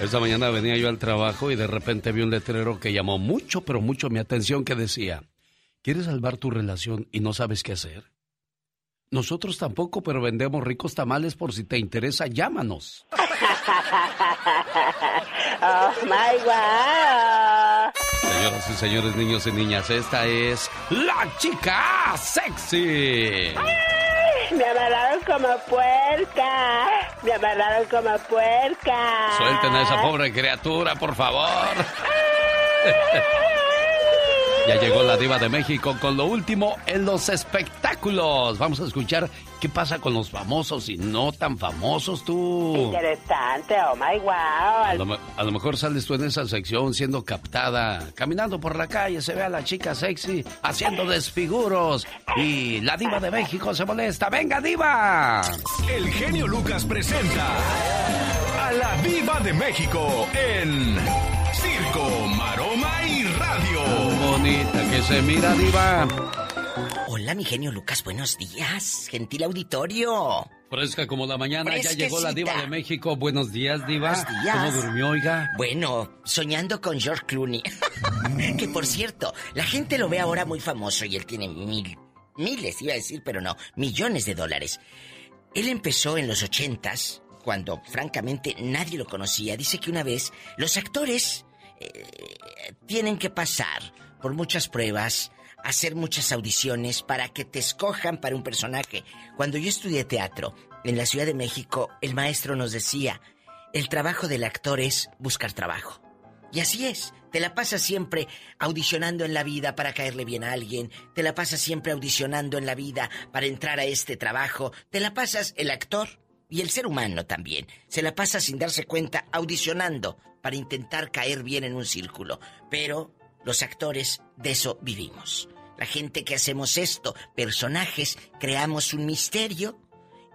Esta mañana venía yo al trabajo y de repente vi un letrero que llamó mucho, pero mucho mi atención que decía, ¿quieres salvar tu relación y no sabes qué hacer? Nosotros tampoco, pero vendemos ricos tamales por si te interesa, llámanos. oh my God. Señoras y señores, niños y niñas, esta es la chica sexy. Me amarraron como puerca. Me amarraron como puerca. Suelten a esa pobre criatura, por favor. Ya llegó la diva de México con lo último en los espectáculos. Vamos a escuchar qué pasa con los famosos y no tan famosos tú. Interesante, oh my wow. A lo, mejor sales tú en esa sección siendo captada, caminando por la calle, se ve a la chica sexy haciendo desfiguros y la diva de México se molesta. ¡Venga, diva! El genio Lucas presenta a la diva de México en Circo, bonita que se mira, Diva. Hola, mi genio Lucas, buenos días, gentil auditorio. Fresca como la mañana, ya llegó la Diva de México. Buenos días, Diva. Buenos días. ¿Cómo durmió, oiga? Bueno, soñando con George Clooney. que por cierto, la gente lo ve ahora muy famoso y él tiene mil, miles, iba a decir, pero no, millones de dólares. Él empezó en los ochentas, cuando francamente nadie lo conocía. Dice que una vez los actores eh, tienen que pasar por muchas pruebas, hacer muchas audiciones para que te escojan para un personaje. Cuando yo estudié teatro en la Ciudad de México, el maestro nos decía, el trabajo del actor es buscar trabajo. Y así es, te la pasas siempre audicionando en la vida para caerle bien a alguien, te la pasas siempre audicionando en la vida para entrar a este trabajo, te la pasas el actor y el ser humano también, se la pasa sin darse cuenta audicionando para intentar caer bien en un círculo. Pero los actores de eso vivimos. La gente que hacemos esto, personajes, creamos un misterio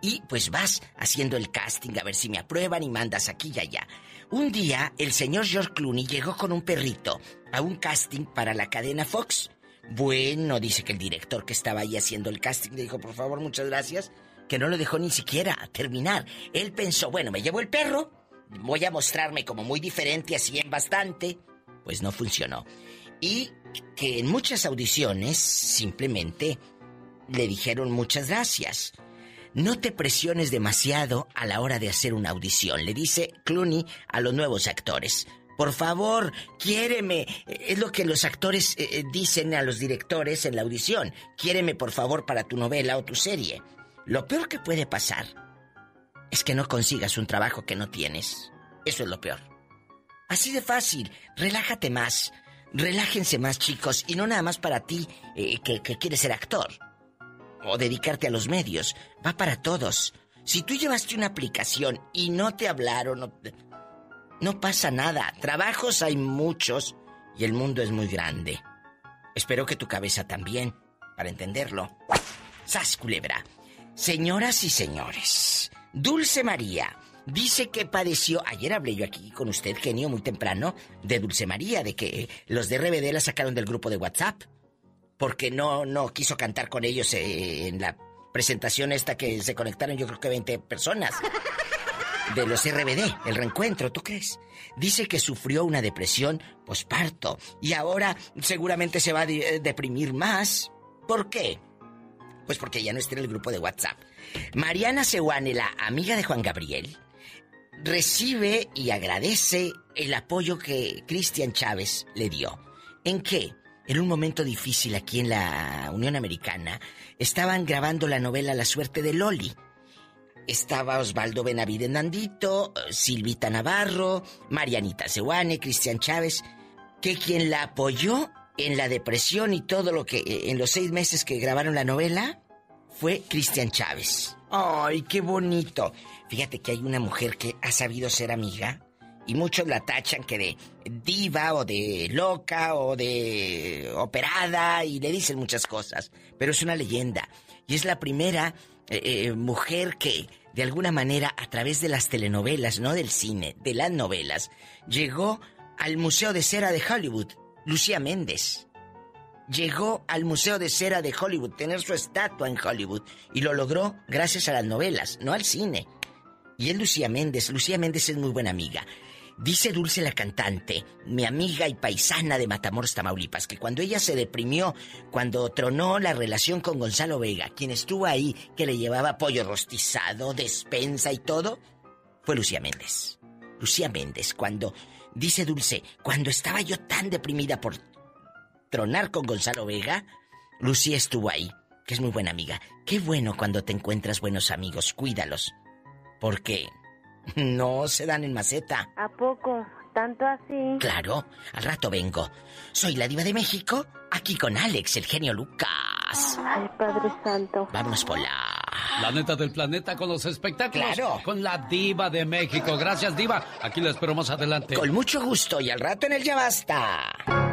y pues vas haciendo el casting a ver si me aprueban y mandas aquí y allá. Un día el señor George Clooney llegó con un perrito a un casting para la cadena Fox. Bueno, dice que el director que estaba ahí haciendo el casting le dijo, por favor, muchas gracias, que no lo dejó ni siquiera terminar. Él pensó, bueno, me llevo el perro, voy a mostrarme como muy diferente, así en bastante. Pues no funcionó y que en muchas audiciones simplemente le dijeron muchas gracias. No te presiones demasiado a la hora de hacer una audición, le dice Clooney a los nuevos actores. Por favor, quiéreme. Es lo que los actores eh, eh, dicen a los directores en la audición. Quiéreme, por favor, para tu novela o tu serie. Lo peor que puede pasar es que no consigas un trabajo que no tienes. Eso es lo peor. Así de fácil. Relájate más. Relájense más, chicos, y no nada más para ti eh, que, quieres ser actor o dedicarte a los medios. Va para todos. Si tú llevaste una aplicación y no te hablaron, no, no pasa nada. Trabajos hay muchos y el mundo es muy grande. Espero que tu cabeza también, para entenderlo. Sas, culebra. Señoras y señores, Dulce María Dice que padeció, ayer hablé yo aquí con usted, genio, muy temprano, de Dulce María, de que los de RBD la sacaron del grupo de WhatsApp, porque no, no quiso cantar con ellos eh, en la presentación esta que se conectaron yo creo que 20 personas. De los RBD, el reencuentro, ¿tú crees? Dice que sufrió una depresión posparto y ahora seguramente se va a deprimir más. ¿Por qué? Pues porque ya no está en el grupo de WhatsApp. Mariana Sewane, la amiga de Juan Gabriel, recibe y agradece el apoyo que Cristian Chávez le dio. ¿En qué? En un momento difícil aquí en la Unión Americana, estaban grabando la novela La suerte de Loli. Estaba Osvaldo Benavides Nandito, Silvita Navarro, Marianita Sewane, Cristian Chávez, que quien la apoyó en la depresión y todo lo que en los seis meses que grabaron la novela fue Cristian Chávez. ¡Ay, qué bonito! Fíjate que hay una mujer que ha sabido ser amiga y muchos la tachan que de diva o de loca o de operada y le dicen muchas cosas, pero es una leyenda y es la primera eh, eh, mujer que de alguna manera a través de las telenovelas, no del cine, de las novelas, llegó al Museo de Cera de Hollywood, Lucía Méndez. Llegó al Museo de Cera de Hollywood, tener su estatua en Hollywood, y lo logró gracias a las novelas, no al cine. Y es Lucía Méndez. Lucía Méndez es muy buena amiga. Dice Dulce la cantante, mi amiga y paisana de Matamoros, Tamaulipas, que cuando ella se deprimió, cuando tronó la relación con Gonzalo Vega, quien estuvo ahí, que le llevaba pollo rostizado, despensa y todo, fue Lucía Méndez. Lucía Méndez, cuando, dice Dulce, cuando estaba yo tan deprimida por tronar con Gonzalo Vega, Lucía estuvo ahí, que es muy buena amiga. Qué bueno cuando te encuentras buenos amigos, cuídalos. Porque no se dan en maceta. ¿A poco? ¿Tanto así? Claro, al rato vengo. Soy la diva de México, aquí con Alex, el genio Lucas. Ay, Padre Santo. Vamos por la... La neta del planeta con los espectáculos. Claro. Con la diva de México. Gracias, diva. Aquí la espero más adelante. Con mucho gusto y al rato en el Ya Basta.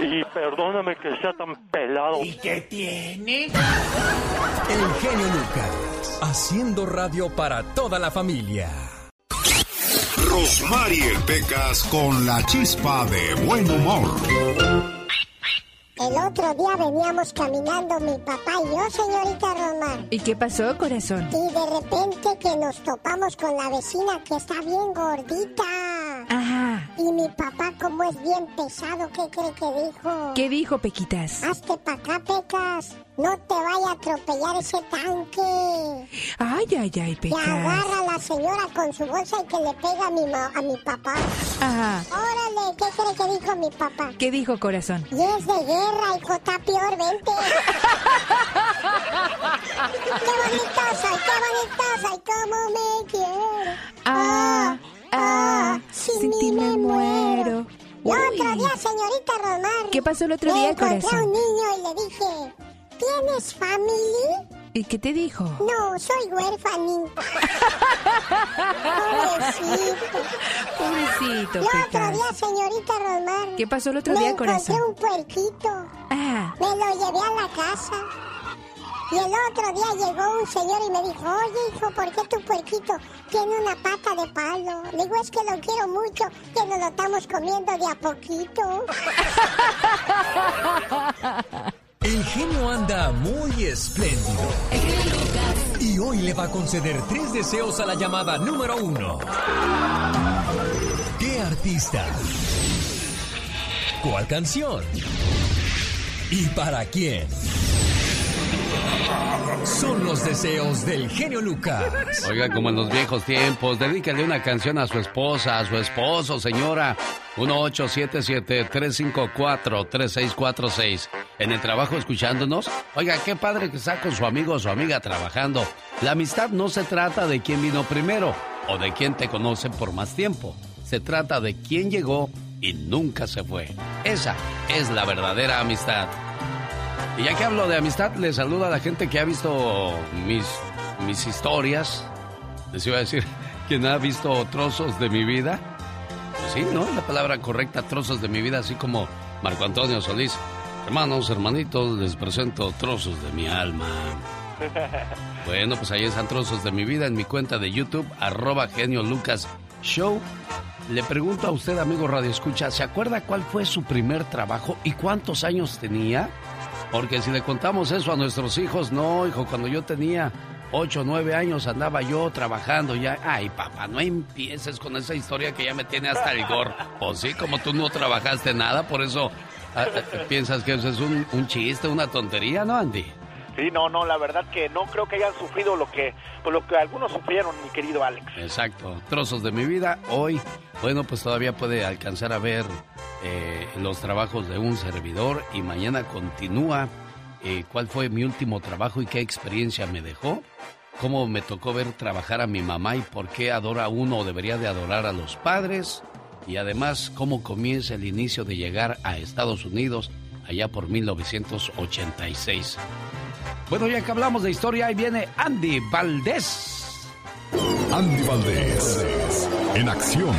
Y perdóname que sea tan pelado. ¿Y qué tiene? El genio Lucas, haciendo radio para toda la familia. Rosmarie Pecas con la chispa de buen humor. El otro día veníamos caminando mi papá y yo, señorita Román. ¿Y qué pasó, corazón? Y de repente que nos topamos con la vecina que está bien gordita. Ajá. Y mi papá, como es bien pesado, ¿qué cree que dijo? ¿Qué dijo, Pequitas? Hazte pa' acá, Pecas. No te vaya a atropellar ese tanque. Ay, ay, ay, Pecas. Y agarra a la señora con su bolsa y que le pega a mi, a mi papá. Ajá. Órale, ¿qué cree que dijo mi papá? ¿Qué dijo, corazón? Y es de guerra, hijo, está peor, vente. qué bonito soy, qué bonito soy, cómo me quiero. Ah, ah, sin, ti me muero. El otro día, señorita Romar. ¿Qué pasó el otro día, encontré corazón? a un niño y le dije, ¿tienes family? ¿Y qué te dijo? No, soy huérfano. Pobrecito. Pobrecito, El otro día, señorita Romar. ¿Qué pasó el otro me día, encontré corazón? un puerquito. Ah, Me lo llevé a la casa. Y el otro día llegó un señor y me dijo, oye hijo, ¿por qué tu puerquito tiene una pata de palo? Le digo, es que lo quiero mucho, que nos lo estamos comiendo de a poquito. El genio anda muy espléndido. Y hoy le va a conceder tres deseos a la llamada número uno. ¿Qué artista? ¿Cuál canción? ¿Y para quién? Son los deseos del genio Lucas. Oiga, como en los viejos tiempos, dedícale una canción a su esposa, a su esposo, señora. 1877-354-3646. En el trabajo escuchándonos. Oiga, qué padre que está con su amigo o su amiga trabajando. La amistad no se trata de quién vino primero o de quién te conoce por más tiempo. Se trata de quién llegó y nunca se fue. Esa es la verdadera amistad. Y ya que hablo de amistad, le saluda a la gente que ha visto mis, mis historias. Les iba a decir, quien ha visto trozos de mi vida. Pues sí, ¿no? La palabra correcta, trozos de mi vida, así como Marco Antonio Solís. Hermanos, hermanitos, les presento trozos de mi alma. Bueno, pues ahí están trozos de mi vida en mi cuenta de YouTube, arroba genio Lucas Show. Le pregunto a usted, amigo Radio Escucha, ¿se acuerda cuál fue su primer trabajo y cuántos años tenía? Porque si le contamos eso a nuestros hijos, no, hijo, cuando yo tenía 8 o 9 años andaba yo trabajando ya. Ay, papá, no empieces con esa historia que ya me tiene hasta el gorro. Pues sí, como tú no trabajaste nada, por eso ah, ah, piensas que eso es un, un chiste, una tontería, ¿no, Andy? Sí, no, no, la verdad que no creo que hayan sufrido lo que, pues lo que algunos sufrieron, mi querido Alex. Exacto, trozos de mi vida. Hoy, bueno, pues todavía puede alcanzar a ver eh, los trabajos de un servidor y mañana continúa eh, cuál fue mi último trabajo y qué experiencia me dejó, cómo me tocó ver trabajar a mi mamá y por qué adora uno o debería de adorar a los padres y además cómo comienza el inicio de llegar a Estados Unidos allá por 1986. Bueno, ya que hablamos de historia, ahí viene Andy Valdés. Andy Valdés, en acción.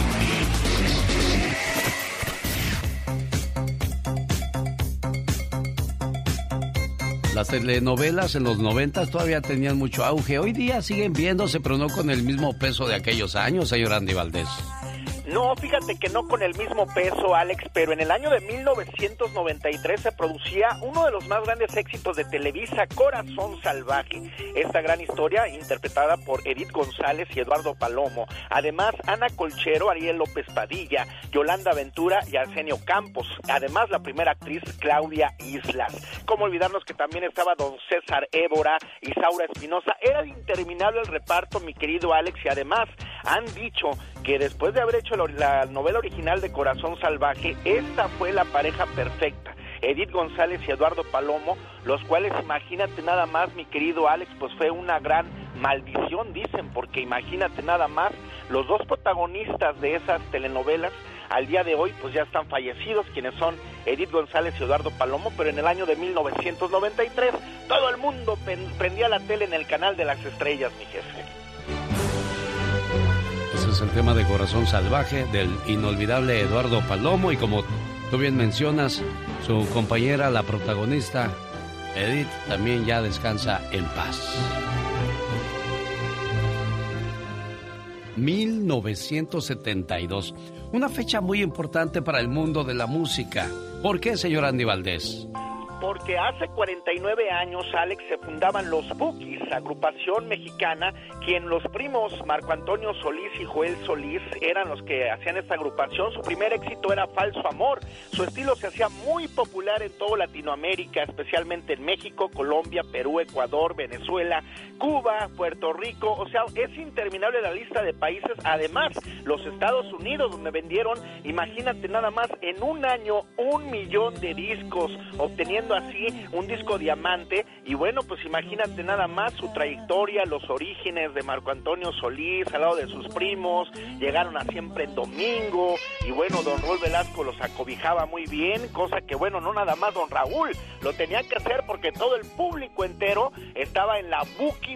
Las telenovelas en los noventas todavía tenían mucho auge. Hoy día siguen viéndose, pero no con el mismo peso de aquellos años, señor Andy Valdés. No, fíjate que no con el mismo peso, Alex, pero en el año de 1993 se producía uno de los más grandes éxitos de Televisa, Corazón Salvaje. Esta gran historia interpretada por Edith González y Eduardo Palomo. Además, Ana Colchero, Ariel López Padilla, Yolanda Ventura y Arsenio Campos. Además, la primera actriz, Claudia Islas. Cómo olvidarnos que también estaba don César Évora y Saura Espinosa. Era interminable el reparto, mi querido Alex, y además han dicho que después de haber hecho la novela original de Corazón Salvaje, esta fue la pareja perfecta. Edith González y Eduardo Palomo, los cuales imagínate nada más, mi querido Alex, pues fue una gran maldición, dicen, porque imagínate nada más, los dos protagonistas de esas telenovelas al día de hoy pues ya están fallecidos, quienes son Edith González y Eduardo Palomo, pero en el año de 1993 todo el mundo prendía la tele en el canal de las estrellas, mi jefe el tema de Corazón Salvaje del inolvidable Eduardo Palomo y como tú bien mencionas, su compañera, la protagonista, Edith, también ya descansa en paz. 1972, una fecha muy importante para el mundo de la música. ¿Por qué, señor Andy Valdés? Porque hace 49 años, Alex, se fundaban los Bookies, agrupación mexicana, quien los primos Marco Antonio Solís y Joel Solís eran los que hacían esta agrupación. Su primer éxito era Falso Amor. Su estilo se hacía muy popular en toda Latinoamérica, especialmente en México, Colombia, Perú, Ecuador, Venezuela, Cuba, Puerto Rico. O sea, es interminable la lista de países. Además, los Estados Unidos, donde vendieron, imagínate nada más, en un año un millón de discos, obteniendo así un disco diamante. Y bueno, pues imagínate nada más su trayectoria, los orígenes de Marco Antonio Solís al lado de sus primos, llegaron a siempre en domingo y bueno, don Raúl Velasco los acobijaba muy bien, cosa que bueno, no nada más don Raúl, lo tenía que hacer porque todo el público entero estaba en la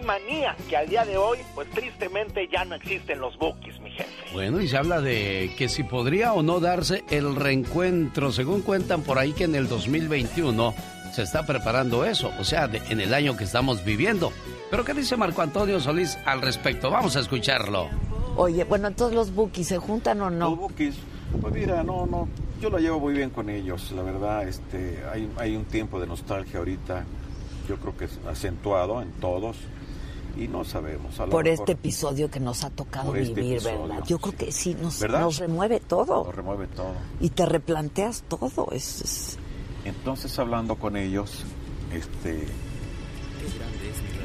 manía que al día de hoy pues tristemente ya no existen los bookies, jefe. Bueno, y se habla de que si podría o no darse el reencuentro, según cuentan por ahí que en el 2021 se está preparando eso, o sea, en el año que estamos viviendo. Pero ¿qué dice Marco Antonio Solís al respecto? Vamos a escucharlo. Oye, bueno, todos los bookies se juntan o no? Los bookies, pues mira, no, no, yo lo llevo muy bien con ellos, la verdad, este, hay, hay un tiempo de nostalgia ahorita, yo creo que es acentuado en todos y no sabemos. por este episodio que nos ha tocado este vivir, ¿verdad? Yo creo que sí, nos, nos remueve todo. Nos remueve todo. Y te replanteas todo. es, entonces hablando con ellos, este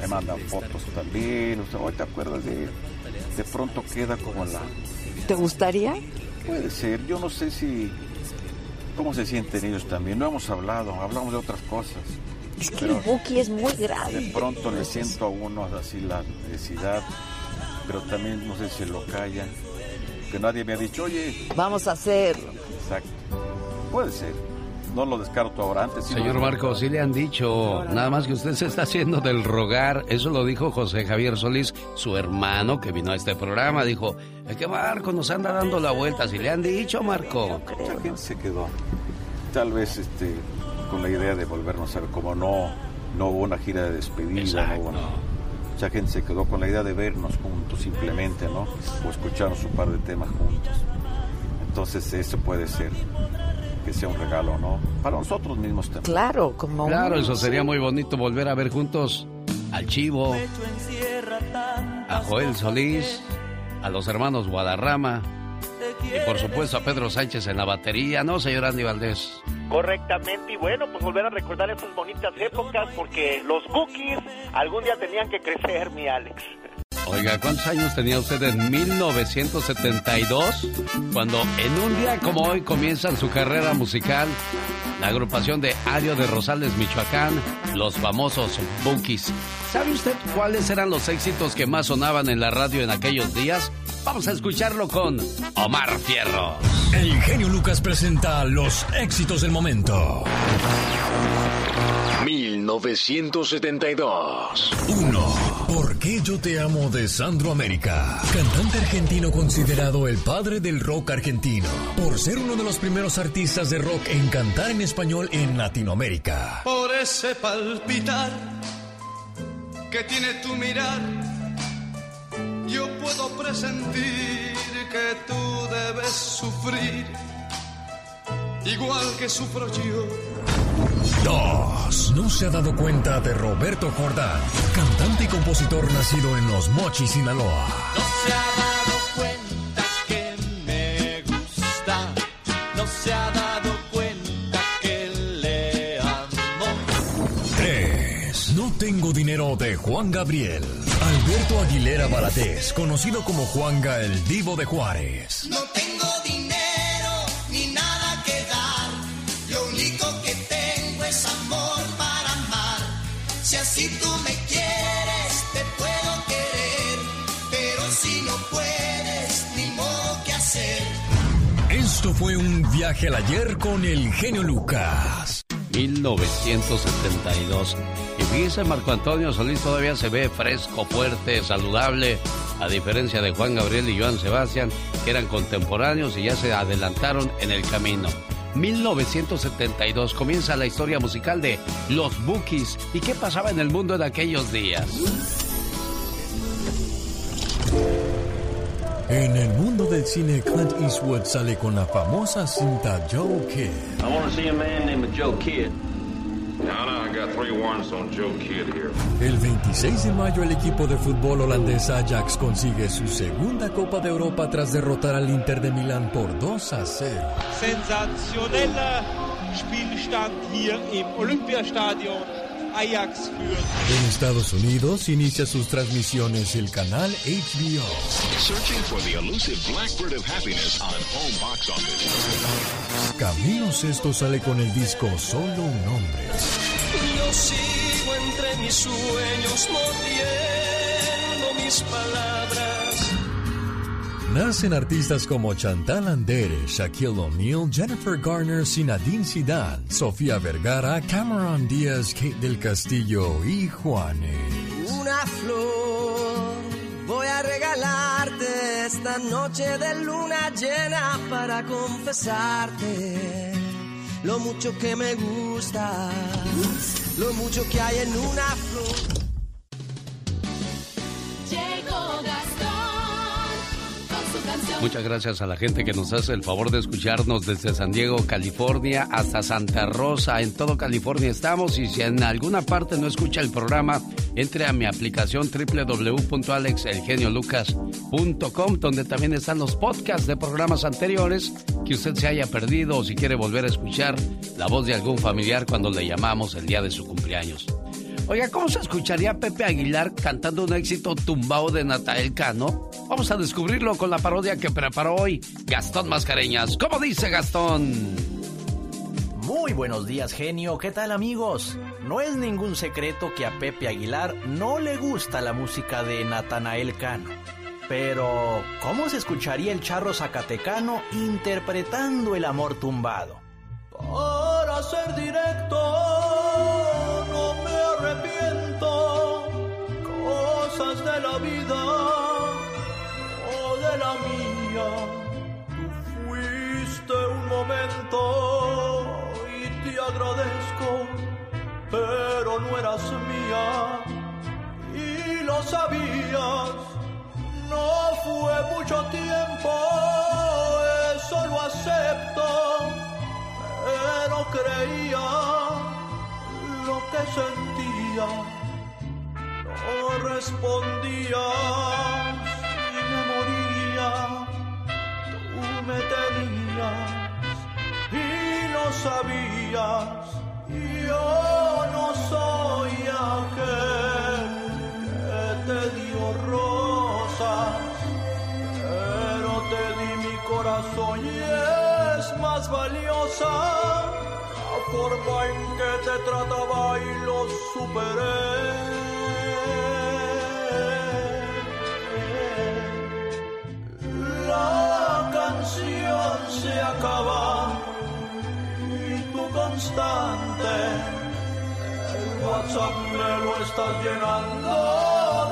me mandan fotos también, o sea, hoy te acuerdas de de pronto queda como la ¿Te gustaría? Puede ser, yo no sé si cómo se sienten ellos también, no hemos hablado, hablamos de otras cosas. Es que el Buki es muy grande. De pronto le siento a uno así la necesidad, pero también no sé si lo calla, que nadie me ha dicho, oye. Vamos a hacerlo. Exacto. Puede ser no lo descarto ahora. Antes Señor Marco, sí le han dicho, nada más que usted se está haciendo del rogar. Eso lo dijo José Javier Solís, su hermano que vino a este programa. Dijo, es que Marco nos anda dando la vuelta. Si le han dicho, Marco. Mucha gente se quedó. Tal vez este, con la idea de volvernos a ver, como no, no hubo una gira de despedida. No mucha gente se quedó con la idea de vernos juntos simplemente, ¿no? O escucharnos un par de temas juntos. Entonces eso puede ser que sea un regalo, ¿no? Para nosotros mismos también. Claro, como. Claro, eso sería muy bonito volver a ver juntos al Chivo, a Joel Solís, a los hermanos Guadarrama y por supuesto a Pedro Sánchez en la batería, ¿no, señor Andy Valdés? Correctamente, y bueno, pues volver a recordar esas bonitas épocas porque los bookies algún día tenían que crecer, mi Alex. Oiga, ¿cuántos años tenía usted en 1972? Cuando en un día como hoy comienzan su carrera musical, la agrupación de Ario de Rosales, Michoacán, los famosos Bookies. ¿Sabe usted cuáles eran los éxitos que más sonaban en la radio en aquellos días? Vamos a escucharlo con Omar Fierro. El genio Lucas presenta los éxitos del momento. 1972. 1. ¿Por qué yo te amo de Sandro América? Cantante argentino considerado el padre del rock argentino. Por ser uno de los primeros artistas de rock en cantar en español en Latinoamérica. Por ese palpitar que tiene tu mirar, yo puedo presentir que tú debes sufrir, igual que sufro yo. 2. No se ha dado cuenta de Roberto Jordán, cantante y compositor nacido en Los Mochis, Sinaloa. No se ha dado tengo dinero de Juan Gabriel. Alberto Aguilera Valadez, conocido como Juanga el Divo de Juárez. No tengo dinero ni nada que dar, lo único que tengo es amor para amar. Si así tú me quieres, te puedo querer, pero si no puedes, ni modo que hacer. Esto fue un viaje al ayer con el genio Lucas. 1972. Fíjese, Marco Antonio Solís todavía se ve fresco, fuerte, saludable, a diferencia de Juan Gabriel y Joan Sebastián, que eran contemporáneos y ya se adelantaron en el camino. 1972 comienza la historia musical de Los Bookies. ¿Y qué pasaba en el mundo en aquellos días? En el mundo del cine, Clint Eastwood sale con la famosa cinta Joe Kidd. I want to see a man named Joe Kidd. El 26 de mayo el equipo de fútbol holandés Ajax consigue su segunda Copa de Europa tras derrotar al Inter de Milán por 2 a 0. Sensationeller Spielstand hier im Olympiastadion. Ajax führt. En Estados Unidos inicia sus transmisiones el canal HBO. Searching for the elusive blackbird of happiness on home box office. Camilo Sesto sale con el disco Solo un hombre. Yo sigo entre mis sueños, mordiendo mis palabras. Nacen artistas como Chantal Andere, Shaquille O'Neal, Jennifer Garner, Zinedine Zidane, Sofía Vergara, Cameron Díaz, Kate del Castillo y Juanes. Una flor voy a regalarte esta noche de luna llena para confesarte lo mucho que me gusta, lo mucho que hay en una flor. Muchas gracias a la gente que nos hace el favor de escucharnos desde San Diego, California, hasta Santa Rosa. En todo California estamos y si en alguna parte no escucha el programa, entre a mi aplicación www.alexelgeniolucas.com donde también están los podcasts de programas anteriores que usted se haya perdido o si quiere volver a escuchar la voz de algún familiar cuando le llamamos el día de su cumpleaños. Oiga, ¿cómo se escucharía a Pepe Aguilar cantando un éxito tumbado de Natael Cano? Vamos a descubrirlo con la parodia que preparó hoy Gastón Mascareñas. ¿Cómo dice Gastón? Muy buenos días, genio. ¿Qué tal, amigos? No es ningún secreto que a Pepe Aguilar no le gusta la música de Natanael Cano. Pero, ¿cómo se escucharía el charro zacatecano interpretando el amor tumbado? Para ser directo, de la vida o de la mía. Tú fuiste un momento y te agradezco, pero no eras mía y lo sabías. No fue mucho tiempo, eso lo acepto pero creía lo que sentía. No respondía y me moría. Tú me tenías y lo sabías. Yo no soy aquel que te dio rosas, pero te di mi corazón y es más valiosa la forma en que te trataba y lo superé. Canción se acaba y tu constante WhatsApp me lo estás llenando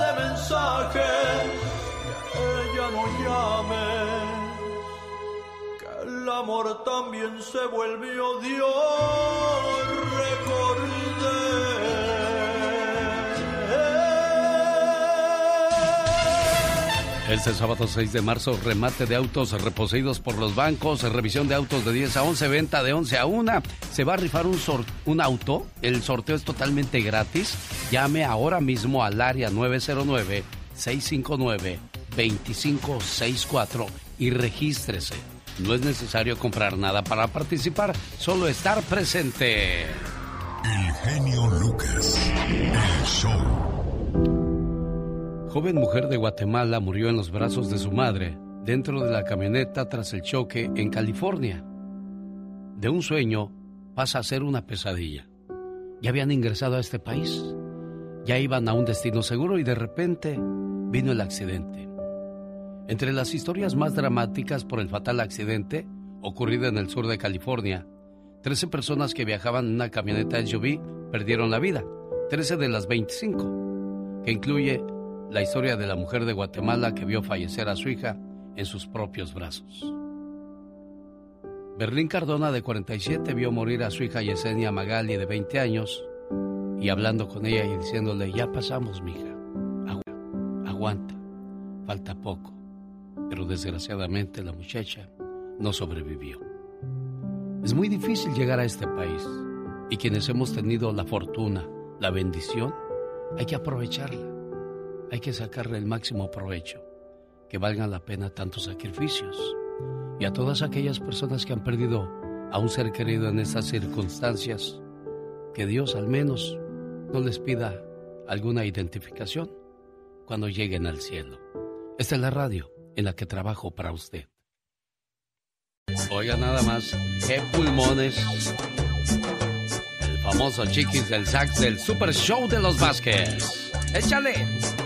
de mensajes. Que ya no llames. Que el amor también se volvió Dios. Este sábado 6 de marzo, remate de autos reposeídos por los bancos, revisión de autos de 10 a 11, venta de 11 a 1. Se va a rifar un, un auto, el sorteo es totalmente gratis. Llame ahora mismo al área 909-659-2564 y regístrese. No es necesario comprar nada para participar, solo estar presente. El genio Lucas, el show. Joven mujer de Guatemala murió en los brazos de su madre dentro de la camioneta tras el choque en California. De un sueño pasa a ser una pesadilla. Ya habían ingresado a este país, ya iban a un destino seguro y de repente vino el accidente. Entre las historias más dramáticas por el fatal accidente ocurrido en el sur de California, 13 personas que viajaban en una camioneta SUV perdieron la vida, 13 de las 25, que incluye la historia de la mujer de Guatemala que vio fallecer a su hija en sus propios brazos. Berlín Cardona, de 47, vio morir a su hija Yesenia Magali, de 20 años, y hablando con ella y diciéndole, ya pasamos, mija, aguanta, falta poco. Pero desgraciadamente la muchacha no sobrevivió. Es muy difícil llegar a este país, y quienes hemos tenido la fortuna, la bendición, hay que aprovecharla hay que sacarle el máximo provecho, que valgan la pena tantos sacrificios. Y a todas aquellas personas que han perdido a un ser querido en estas circunstancias, que Dios al menos no les pida alguna identificación cuando lleguen al cielo. Esta es la radio en la que trabajo para usted. Oiga nada más, qué pulmones. El famoso chiquis del sax del Super Show de los Vázquez. Échale.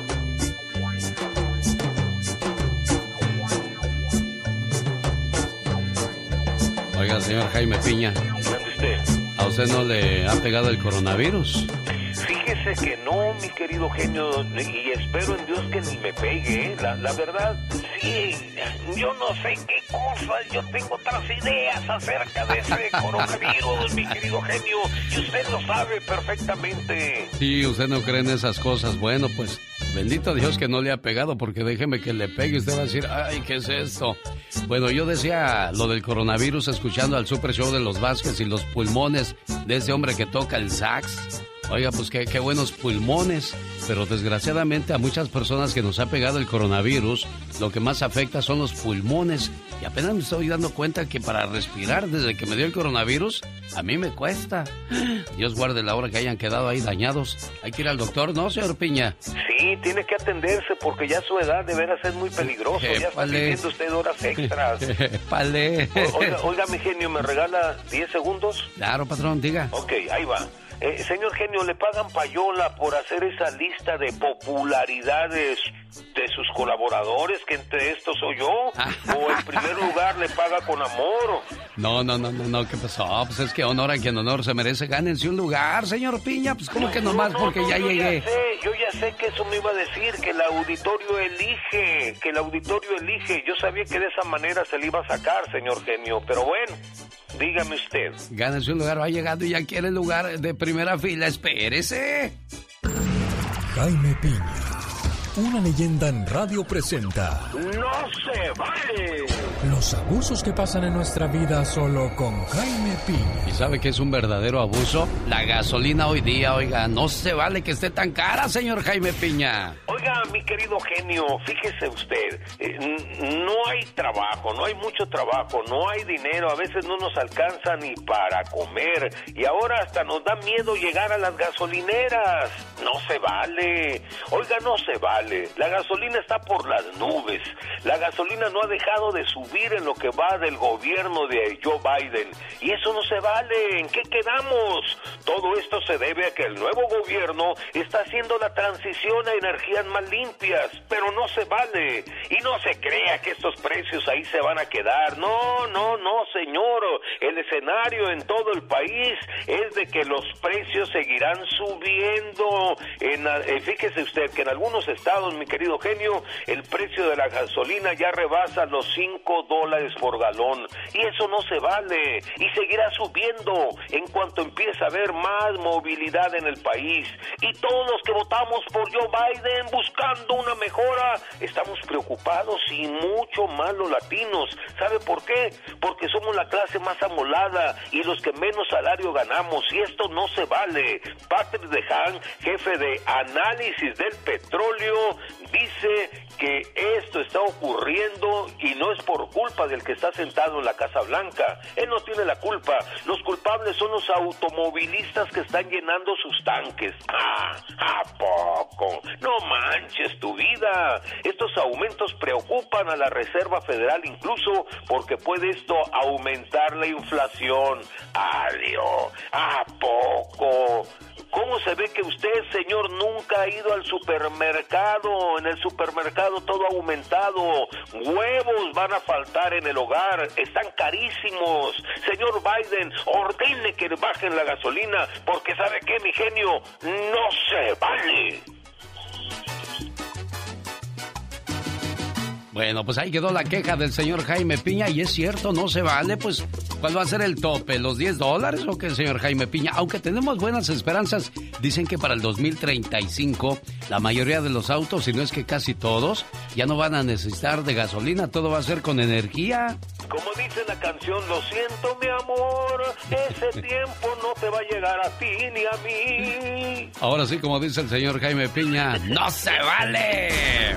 Oiga, señor Jaime Piña. usted? ¿A usted no le ha pegado el coronavirus? Fíjese que no, mi querido genio, y espero en Dios que ni me pegue. ¿eh? La, la verdad, sí, yo no sé qué cosas, yo tengo otras ideas acerca de ese coronavirus, mi querido genio, y usted lo sabe perfectamente. Sí, usted no cree en esas cosas. Bueno, pues Bendito Dios que no le ha pegado, porque déjeme que le pegue usted va a decir, ay, ¿qué es esto? Bueno, yo decía lo del coronavirus escuchando al Super Show de los Vázquez y los pulmones de ese hombre que toca el sax. Oiga, pues qué, qué, buenos pulmones, pero desgraciadamente a muchas personas que nos ha pegado el coronavirus, lo que más afecta son los pulmones. Y apenas me estoy dando cuenta que para respirar desde que me dio el coronavirus, a mí me cuesta. Dios guarde la hora que hayan quedado ahí dañados. Hay que ir al doctor, ¿no, señor Piña? Sí, tiene que atenderse porque ya su edad de veras es muy peligroso. Ya está pidiendo usted horas extras. oiga, oiga, mi genio, ¿me regala 10 segundos? Claro, patrón, diga. Ok, ahí va. Eh, señor genio, ¿le pagan payola por hacer esa lista de popularidades de sus colaboradores, que entre estos soy yo? ¿O en primer lugar le paga con amor? No, no, no, no, no, ¿qué pasó? Pues es que honor a quien honor se merece. Gánense un lugar, señor Piña. Pues como que nomás porque ya yo llegué. Ya sé, yo ya sé que eso me iba a decir, que el auditorio elige, que el auditorio elige. Yo sabía que de esa manera se le iba a sacar, señor genio, pero bueno. Dígame usted. Gánese un lugar, va llegando y ya quiere el lugar de primera fila. Espérese. Jaime Piña, una leyenda en radio presenta. ¡No se vale! Los abusos que pasan en nuestra vida solo con Jaime Piña. ¿Y sabe qué es un verdadero abuso? La gasolina hoy día, oiga, no se vale que esté tan cara, señor Jaime Piña. Oiga, mi querido genio, fíjese usted, eh, no hay trabajo, no hay mucho trabajo, no hay dinero, a veces no nos alcanza ni para comer y ahora hasta nos da miedo llegar a las gasolineras. No se vale. Oiga, no se vale La gasolina está por las nubes. La gasolina no ha dejado de subir en lo que va del gobierno de Joe Biden. Y eso no se vale. ¿En qué quedamos? Todo esto se debe a que el nuevo gobierno está haciendo la transición a energías más limpias. Pero no se vale. Y no se crea que estos precios ahí se van a quedar. No, no, no, señor. El escenario en todo el país es de que los precios seguirán subiendo. En, eh, fíjese usted que en algunos estados, mi querido genio, el precio de la gasolina ya rebasa los 5 dólares por galón. Y eso no se vale. Y seguirá subiendo en cuanto empiece a haber más movilidad en el país. Y todos los que votamos por Joe Biden buscando una mejora, estamos preocupados y mucho más los latinos. ¿Sabe por qué? Porque somos la clase más amolada y los que menos salario ganamos. Y esto no se vale. Patrick DeHaan, jefe de análisis del petróleo, dice que esto está ocurriendo y no es por culpa del que está sentado en la Casa Blanca. Él no tiene la culpa. Los culpables son los automovilistas que están llenando sus tanques. Ah, ¿a poco? No manches tu vida. Estos aumentos preocupan a la Reserva Federal incluso porque puede esto aumentar la inflación. Adiós. ¿A poco? ¿Cómo se ve que usted, señor, nunca ha ido al supermercado? En el supermercado todo ha aumentado. Huevos van a faltar en el hogar. Están carísimos. Señor Biden, ordene que bajen la gasolina porque sabe que mi genio no se vale. Bueno, pues ahí quedó la queja del señor Jaime Piña y es cierto, no se vale, pues ¿cuál va a ser el tope? ¿Los 10 dólares o qué, señor Jaime Piña? Aunque tenemos buenas esperanzas, dicen que para el 2035 la mayoría de los autos, si no es que casi todos, ya no van a necesitar de gasolina, todo va a ser con energía. Como dice la canción, lo siento mi amor, ese tiempo no te va a llegar a ti ni a mí. Ahora sí, como dice el señor Jaime Piña, ¡no se vale!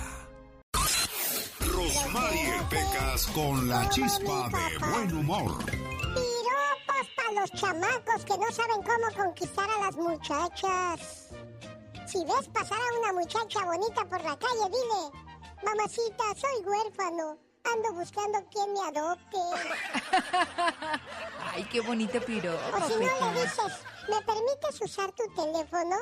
Rosmarie Pecas con la chispa de buen humor. Piropos para los chamacos que no saben cómo conquistar a las muchachas. Si ves pasar a una muchacha bonita por la calle, dile, mamacita, soy huérfano. Ando buscando quien me adopte. Ay, qué bonito piropo. O si no le dices, ¿me permites usar tu teléfono?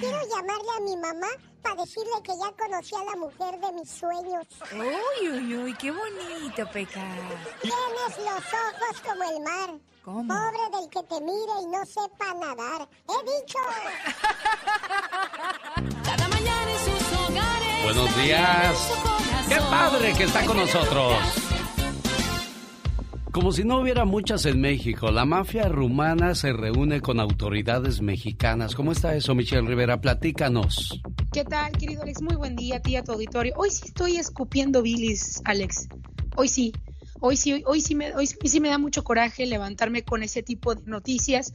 Quiero llamarle a mi mamá para decirle que ya conocí a la mujer de mis sueños. Uy, uy, uy, qué bonito, Peca. Tienes los ojos como el mar. ¿Cómo? Pobre del que te mire y no sepa nadar. He dicho. Cada mañana en sus hogares. Buenos días. ¡Qué padre que está con nosotros! Como si no hubiera muchas en México, la mafia rumana se reúne con autoridades mexicanas. ¿Cómo está eso, Michelle Rivera? Platícanos. ¿Qué tal, querido Alex? Muy buen día a ti, a tu auditorio. Hoy sí estoy escupiendo bilis, Alex. Hoy sí. Hoy sí, hoy, sí, me, hoy sí me da mucho coraje levantarme con ese tipo de noticias.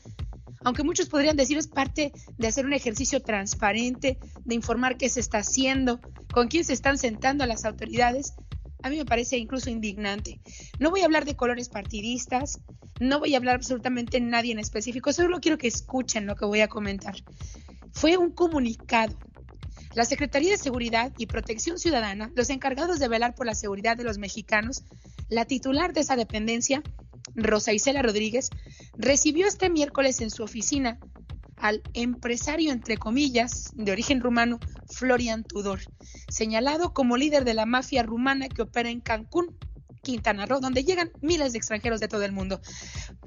Aunque muchos podrían decir es parte de hacer un ejercicio transparente, de informar qué se está haciendo, con quién se están sentando las autoridades, a mí me parece incluso indignante. No voy a hablar de colores partidistas, no voy a hablar absolutamente de nadie en específico, solo quiero que escuchen lo que voy a comentar. Fue un comunicado. La Secretaría de Seguridad y Protección Ciudadana, los encargados de velar por la seguridad de los mexicanos, la titular de esa dependencia, Rosa Isela Rodríguez, recibió este miércoles en su oficina al empresario, entre comillas, de origen rumano, Florian Tudor, señalado como líder de la mafia rumana que opera en Cancún, Quintana Roo, donde llegan miles de extranjeros de todo el mundo.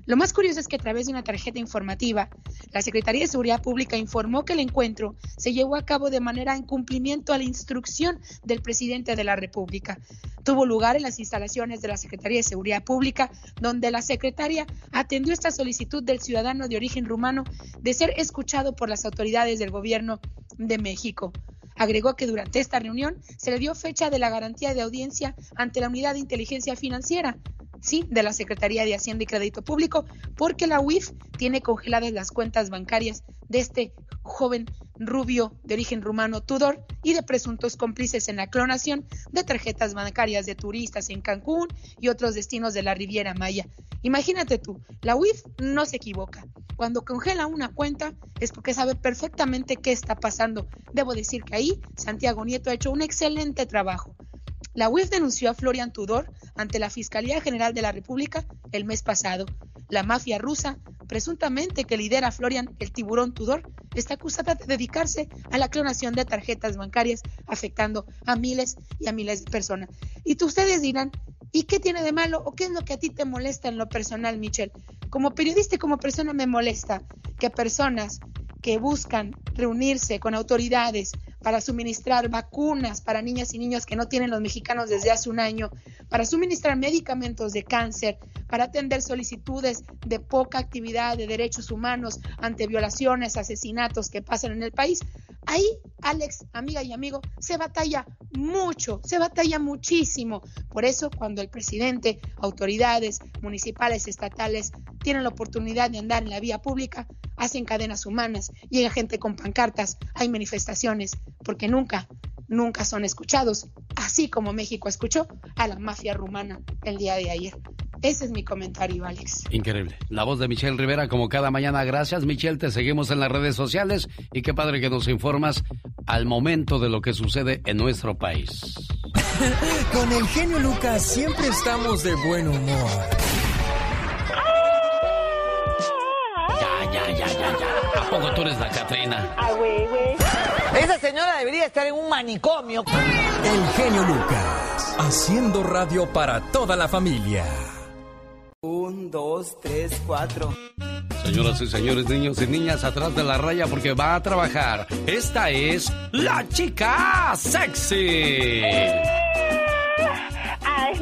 Lo más curioso es que a través de una tarjeta informativa, la Secretaría de Seguridad Pública informó que el encuentro se llevó a cabo de manera en cumplimiento a la instrucción del presidente de la República. Tuvo lugar en las instalaciones de la Secretaría de Seguridad Pública, donde la secretaria atendió esta solicitud del ciudadano de origen rumano de ser escuchado por las autoridades del gobierno de México. Agregó que durante esta reunión se le dio fecha de la garantía de audiencia ante la Unidad de Inteligencia Financiera, sí, de la Secretaría de Hacienda y Crédito Público, porque la UIF tiene congeladas las cuentas bancarias de este joven rubio de origen rumano Tudor y de presuntos cómplices en la clonación de tarjetas bancarias de turistas en Cancún y otros destinos de la Riviera Maya. Imagínate tú, la UIF no se equivoca. Cuando congela una cuenta es porque sabe perfectamente qué está pasando. Debo decir que ahí Santiago Nieto ha hecho un excelente trabajo. La UIF denunció a Florian Tudor ante la Fiscalía General de la República el mes pasado. La mafia rusa, presuntamente que lidera Florian el tiburón Tudor, está acusada de dedicarse a la clonación de tarjetas bancarias, afectando a miles y a miles de personas. Y tú, ustedes dirán, ¿y qué tiene de malo o qué es lo que a ti te molesta en lo personal, Michelle? Como periodista y como persona me molesta que personas que buscan reunirse con autoridades para suministrar vacunas para niñas y niños que no tienen los mexicanos desde hace un año, para suministrar medicamentos de cáncer, para atender solicitudes de poca actividad de derechos humanos ante violaciones, asesinatos que pasan en el país. Ahí, Alex, amiga y amigo, se batalla mucho, se batalla muchísimo. Por eso, cuando el presidente, autoridades municipales, estatales, tienen la oportunidad de andar en la vía pública, hacen cadenas humanas, llega gente con pancartas, hay manifestaciones, porque nunca, nunca son escuchados, así como México escuchó a la mafia rumana el día de ayer. Ese es mi comentario, Alex. Increíble. La voz de Michelle Rivera, como cada mañana. Gracias, Michelle. Te seguimos en las redes sociales y qué padre que nos informas al momento de lo que sucede en nuestro país. Con el genio Lucas siempre estamos de buen humor. ¿A poco tú eres la Catrina? Ah, güey, güey. Esa señora debería estar en un manicomio. El genio Lucas, haciendo radio para toda la familia. Un, dos, tres, cuatro. Señoras y señores, niños y niñas, atrás de la raya porque va a trabajar. Esta es la chica sexy.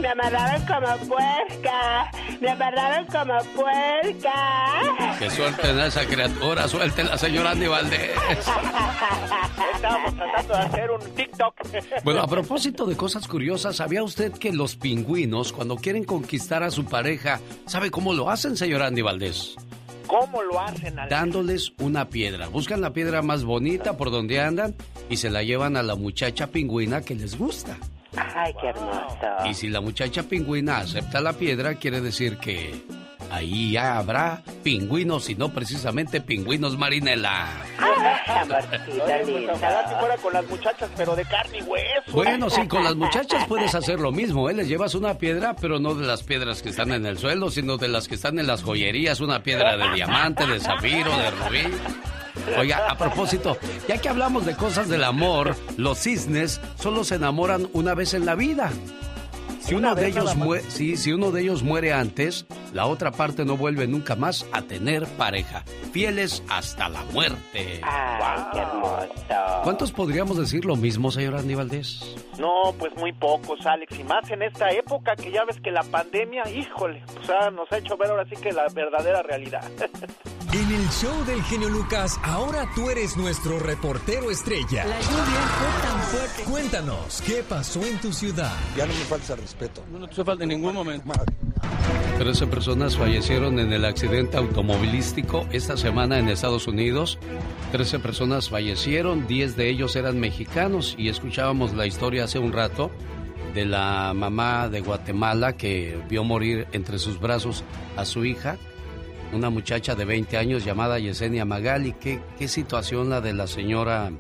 Me amarraron como puerca. Me amarraron como puerca. Que suelten a esa criatura, suelten la señora Andy Valdés. Estábamos tratando de hacer un TikTok. Bueno, a propósito de cosas curiosas, ¿sabía usted que los pingüinos, cuando quieren conquistar a su pareja, ¿sabe cómo lo hacen, señora Andy Valdés? ¿Cómo lo hacen, Alex? Dándoles una piedra. Buscan la piedra más bonita por donde andan y se la llevan a la muchacha pingüina que les gusta. Ay, qué hermoso. Y si la muchacha pingüina acepta la piedra, quiere decir que ahí ya habrá pingüinos y no precisamente pingüinos marinela. Pues ojalá si fuera con las muchachas, pero de carne y hueso. Bueno, sí, con las muchachas puedes hacer lo mismo, ¿eh? Les llevas una piedra, pero no de las piedras que están en el suelo, sino de las que están en las joyerías, una piedra de diamante, de zafiro, de rubí. Oiga, a propósito, ya que hablamos de cosas del amor, los cisnes solo se enamoran una vez en la vida. Si uno de ellos muere, sí, si uno de ellos muere antes, la otra parte no vuelve nunca más a tener pareja. Fieles hasta la muerte. Ay, qué hermoso. ¿Cuántos podríamos decir lo mismo, señor Andy Valdés? No, pues muy pocos, Alex. Y más en esta época que ya ves que la pandemia, híjole, o sea, nos ha hecho ver ahora sí que la verdadera realidad. En el show del genio Lucas, ahora tú eres nuestro reportero estrella. La lluvia fue tan fuerte. Cuéntanos, ¿qué pasó en tu ciudad? Ya no me falta el respeto. No te falta en ningún momento. Trece personas fallecieron en el accidente automovilístico esta semana en Estados Unidos. Trece personas fallecieron, 10 de ellos eran mexicanos y escuchábamos la historia hace un rato de la mamá de Guatemala que vio morir entre sus brazos a su hija, una muchacha de 20 años llamada Yesenia Magali. ¿Qué, qué situación la de la señora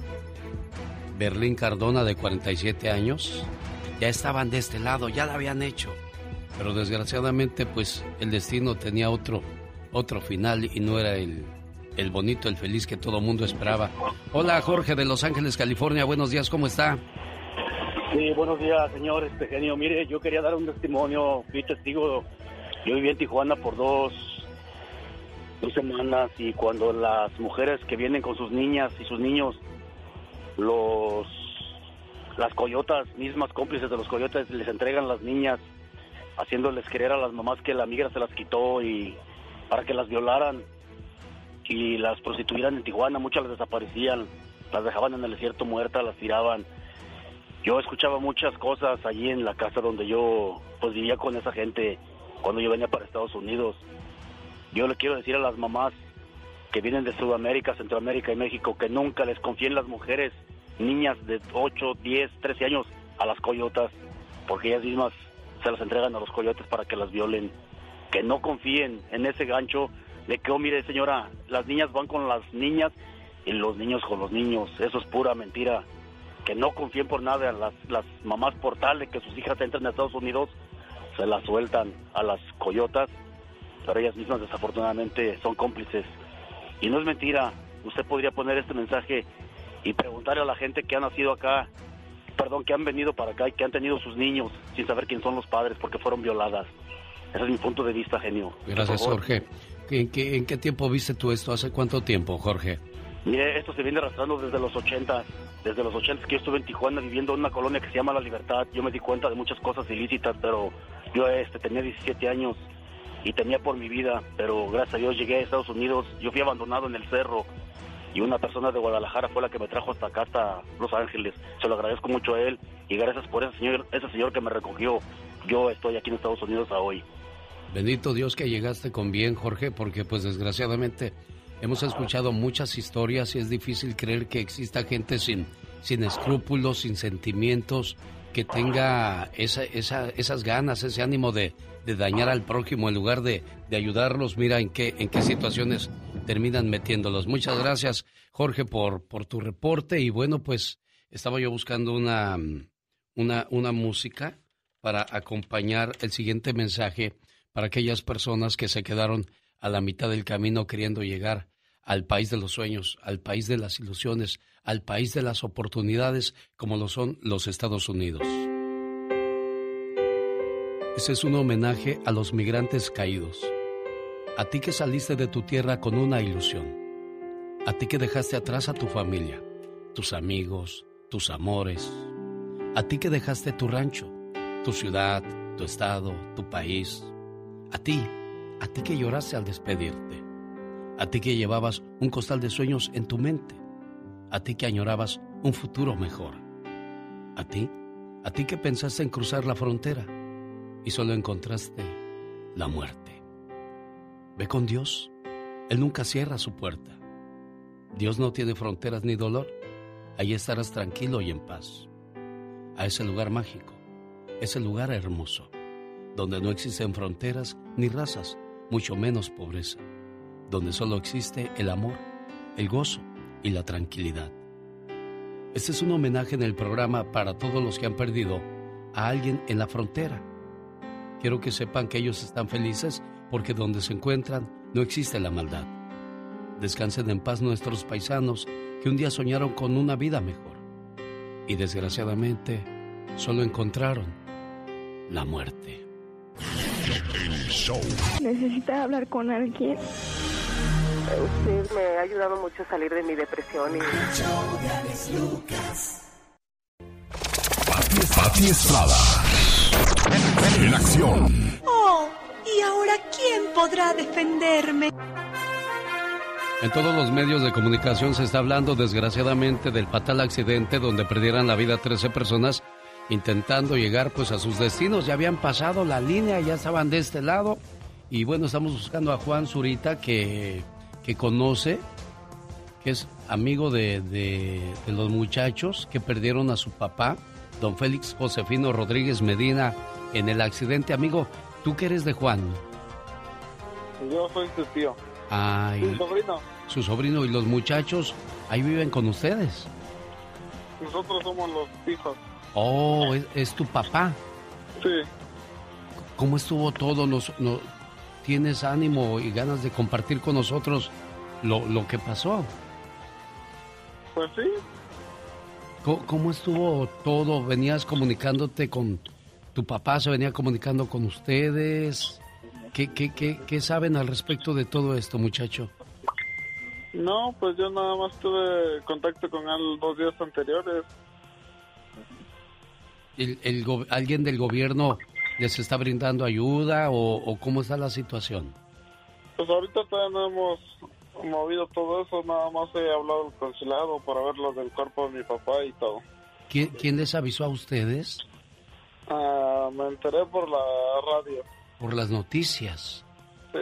Berlín Cardona de 47 años? Ya estaban de este lado, ya la habían hecho. Pero desgraciadamente, pues el destino tenía otro, otro final y no era el, el bonito, el feliz que todo mundo esperaba. Hola Jorge de Los Ángeles, California. Buenos días, ¿cómo está? Sí, buenos días, señor este genio. Mire, yo quería dar un testimonio. Fui testigo. Yo viví en Tijuana por dos, dos semanas y cuando las mujeres que vienen con sus niñas y sus niños, los las coyotas, mismas cómplices de los coyotes, les entregan las niñas, haciéndoles creer a las mamás que la migra se las quitó y para que las violaran y las prostituyeran en Tijuana, muchas las desaparecían las dejaban en el desierto muertas, las tiraban. Yo escuchaba muchas cosas allí en la casa donde yo pues vivía con esa gente cuando yo venía para Estados Unidos. Yo le quiero decir a las mamás que vienen de Sudamérica, Centroamérica y México que nunca les confíen las mujeres, niñas de 8, 10, 13 años a las coyotas, porque ellas mismas se las entregan a los coyotes para que las violen. Que no confíen en ese gancho de que, oh, mire señora, las niñas van con las niñas y los niños con los niños. Eso es pura mentira. Que no confíen por nada las, las mamás por tal de que sus hijas entren a Estados Unidos, se las sueltan a las coyotas, pero ellas mismas desafortunadamente son cómplices. Y no es mentira, usted podría poner este mensaje y preguntarle a la gente que ha nacido acá, perdón, que han venido para acá y que han tenido sus niños sin saber quién son los padres porque fueron violadas. Ese es mi punto de vista, genio. Gracias, Jorge. ¿En qué, ¿En qué tiempo viste tú esto? ¿Hace cuánto tiempo, Jorge? Mire, esto se viene arrastrando desde los 80. Desde los 80 que yo estuve en Tijuana viviendo en una colonia que se llama La Libertad. Yo me di cuenta de muchas cosas ilícitas, pero yo este, tenía 17 años y temía por mi vida. Pero gracias a Dios llegué a Estados Unidos. Yo fui abandonado en el cerro y una persona de Guadalajara fue la que me trajo hasta acá, hasta Los Ángeles. Se lo agradezco mucho a él y gracias por ese señor, ese señor que me recogió. Yo estoy aquí en Estados Unidos a hoy. Bendito Dios que llegaste con bien, Jorge, porque pues desgraciadamente hemos escuchado muchas historias y es difícil creer que exista gente sin, sin escrúpulos, sin sentimientos, que tenga esa, esa, esas ganas, ese ánimo de, de, dañar al prójimo en lugar de, de, ayudarlos. Mira en qué, en qué situaciones terminan metiéndolos. Muchas gracias, Jorge, por, por tu reporte. Y bueno, pues estaba yo buscando una, una, una música para acompañar el siguiente mensaje para aquellas personas que se quedaron a la mitad del camino queriendo llegar al país de los sueños, al país de las ilusiones, al país de las oportunidades como lo son los Estados Unidos. Ese es un homenaje a los migrantes caídos, a ti que saliste de tu tierra con una ilusión, a ti que dejaste atrás a tu familia, tus amigos, tus amores, a ti que dejaste tu rancho, tu ciudad, tu estado, tu país, a ti, a ti que lloraste al despedirte. A ti que llevabas un costal de sueños en tu mente. A ti que añorabas un futuro mejor. A ti, a ti que pensaste en cruzar la frontera y solo encontraste la muerte. Ve con Dios. Él nunca cierra su puerta. Dios no tiene fronteras ni dolor. Ahí estarás tranquilo y en paz. A ese lugar mágico, ese lugar hermoso donde no existen fronteras ni razas, mucho menos pobreza, donde solo existe el amor, el gozo y la tranquilidad. Este es un homenaje en el programa para todos los que han perdido a alguien en la frontera. Quiero que sepan que ellos están felices porque donde se encuentran no existe la maldad. Descansen en paz nuestros paisanos que un día soñaron con una vida mejor y desgraciadamente solo encontraron la muerte. Necesita hablar con alguien. Usted me ha ayudado mucho a salir de mi depresión y... Pati Estrada. En acción. Oh, ¿y ahora quién podrá defenderme? En todos los medios de comunicación se está hablando desgraciadamente del fatal accidente donde perdieran la vida 13 personas intentando llegar pues a sus destinos. Ya habían pasado la línea, ya estaban de este lado. Y bueno, estamos buscando a Juan Zurita que, que conoce, que es amigo de, de, de, los muchachos que perdieron a su papá, don Félix Josefino Rodríguez Medina, en el accidente. Amigo, ¿tú qué eres de Juan? Yo soy su tío. Ay, Su sobrino. Su sobrino y los muchachos ahí viven con ustedes. Nosotros somos los hijos. Oh, es, es tu papá. Sí. ¿Cómo estuvo todo? Nos, ¿Tienes ánimo y ganas de compartir con nosotros lo, lo que pasó? Pues sí. ¿Cómo, ¿Cómo, estuvo todo? ¿Venías comunicándote con tu papá? ¿Se venía comunicando con ustedes? ¿Qué, qué, qué, qué saben al respecto de todo esto, muchacho? No, pues yo nada más tuve contacto con él dos días anteriores. ¿El, el, ¿Alguien del gobierno les está brindando ayuda o, o, cómo está la situación? Pues ahorita todavía no hemos movido todo eso, nada más he hablado al consulado para ver lo del cuerpo de mi papá y todo. ¿Quién, quién les avisó a ustedes? Ah, me enteré por la radio. Por las noticias. Sí.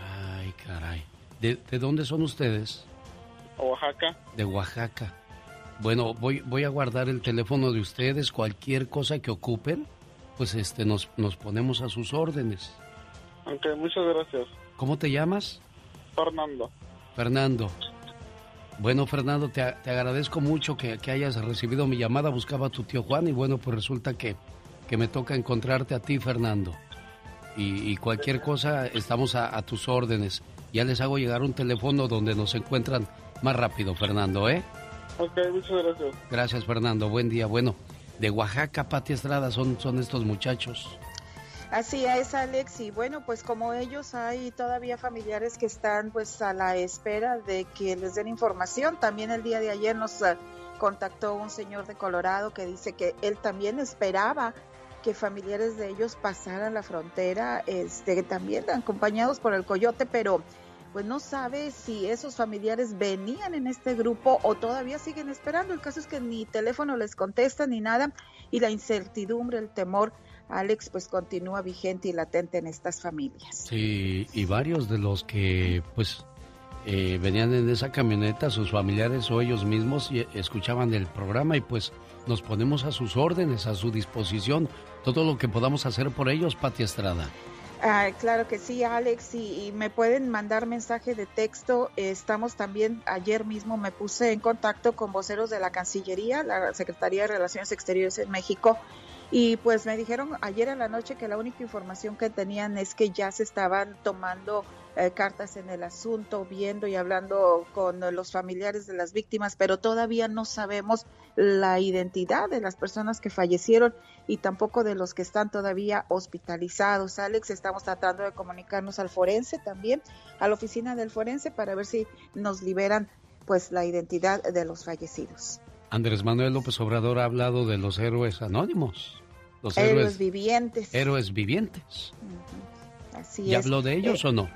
Ay, caray. ¿De, de dónde son ustedes? Oaxaca. De Oaxaca. Bueno, voy, voy a guardar el teléfono de ustedes. Cualquier cosa que ocupen, pues este, nos, nos ponemos a sus órdenes. Ok, muchas gracias. ¿Cómo te llamas? Fernando. Fernando. Bueno, Fernando, te, te agradezco mucho que, que, hayas recibido mi llamada. Buscaba a tu tío Juan y bueno, pues resulta que, que me toca encontrarte a ti, Fernando. Y, y cualquier cosa, estamos a, a, tus órdenes. Ya les hago llegar un teléfono donde nos encuentran más rápido, Fernando, ¿eh? Ok, muchas gracias. Gracias, Fernando. Buen día. Bueno, de Oaxaca, Pati Estrada, son, son estos muchachos. Así es, Alex, y bueno, pues como ellos hay todavía familiares que están pues a la espera de que les den información. También el día de ayer nos uh, contactó un señor de Colorado que dice que él también esperaba que familiares de ellos pasaran la frontera, este, también acompañados por el coyote, pero pues no sabe si esos familiares venían en este grupo o todavía siguen esperando. El caso es que ni teléfono les contesta ni nada y la incertidumbre, el temor Alex, pues continúa vigente y latente en estas familias. Sí, y varios de los que pues eh, venían en esa camioneta, sus familiares o ellos mismos y escuchaban el programa y pues nos ponemos a sus órdenes, a su disposición, todo lo que podamos hacer por ellos, Pati Estrada. Ah, claro que sí, Alex, y, y, me pueden mandar mensaje de texto. Estamos también, ayer mismo me puse en contacto con voceros de la Cancillería, la Secretaría de Relaciones Exteriores en México, y pues me dijeron ayer en la noche que la única información que tenían es que ya se estaban tomando eh, cartas en el asunto, viendo y hablando con los familiares de las víctimas, pero todavía no sabemos la identidad de las personas que fallecieron y tampoco de los que están todavía hospitalizados. Alex, estamos tratando de comunicarnos al forense también, a la oficina del forense para ver si nos liberan pues la identidad de los fallecidos. Andrés Manuel López Obrador ha hablado de los héroes anónimos. Los héroes, héroes vivientes. Héroes vivientes. Uh -huh. Así ¿Y es. habló de ellos eh, o no?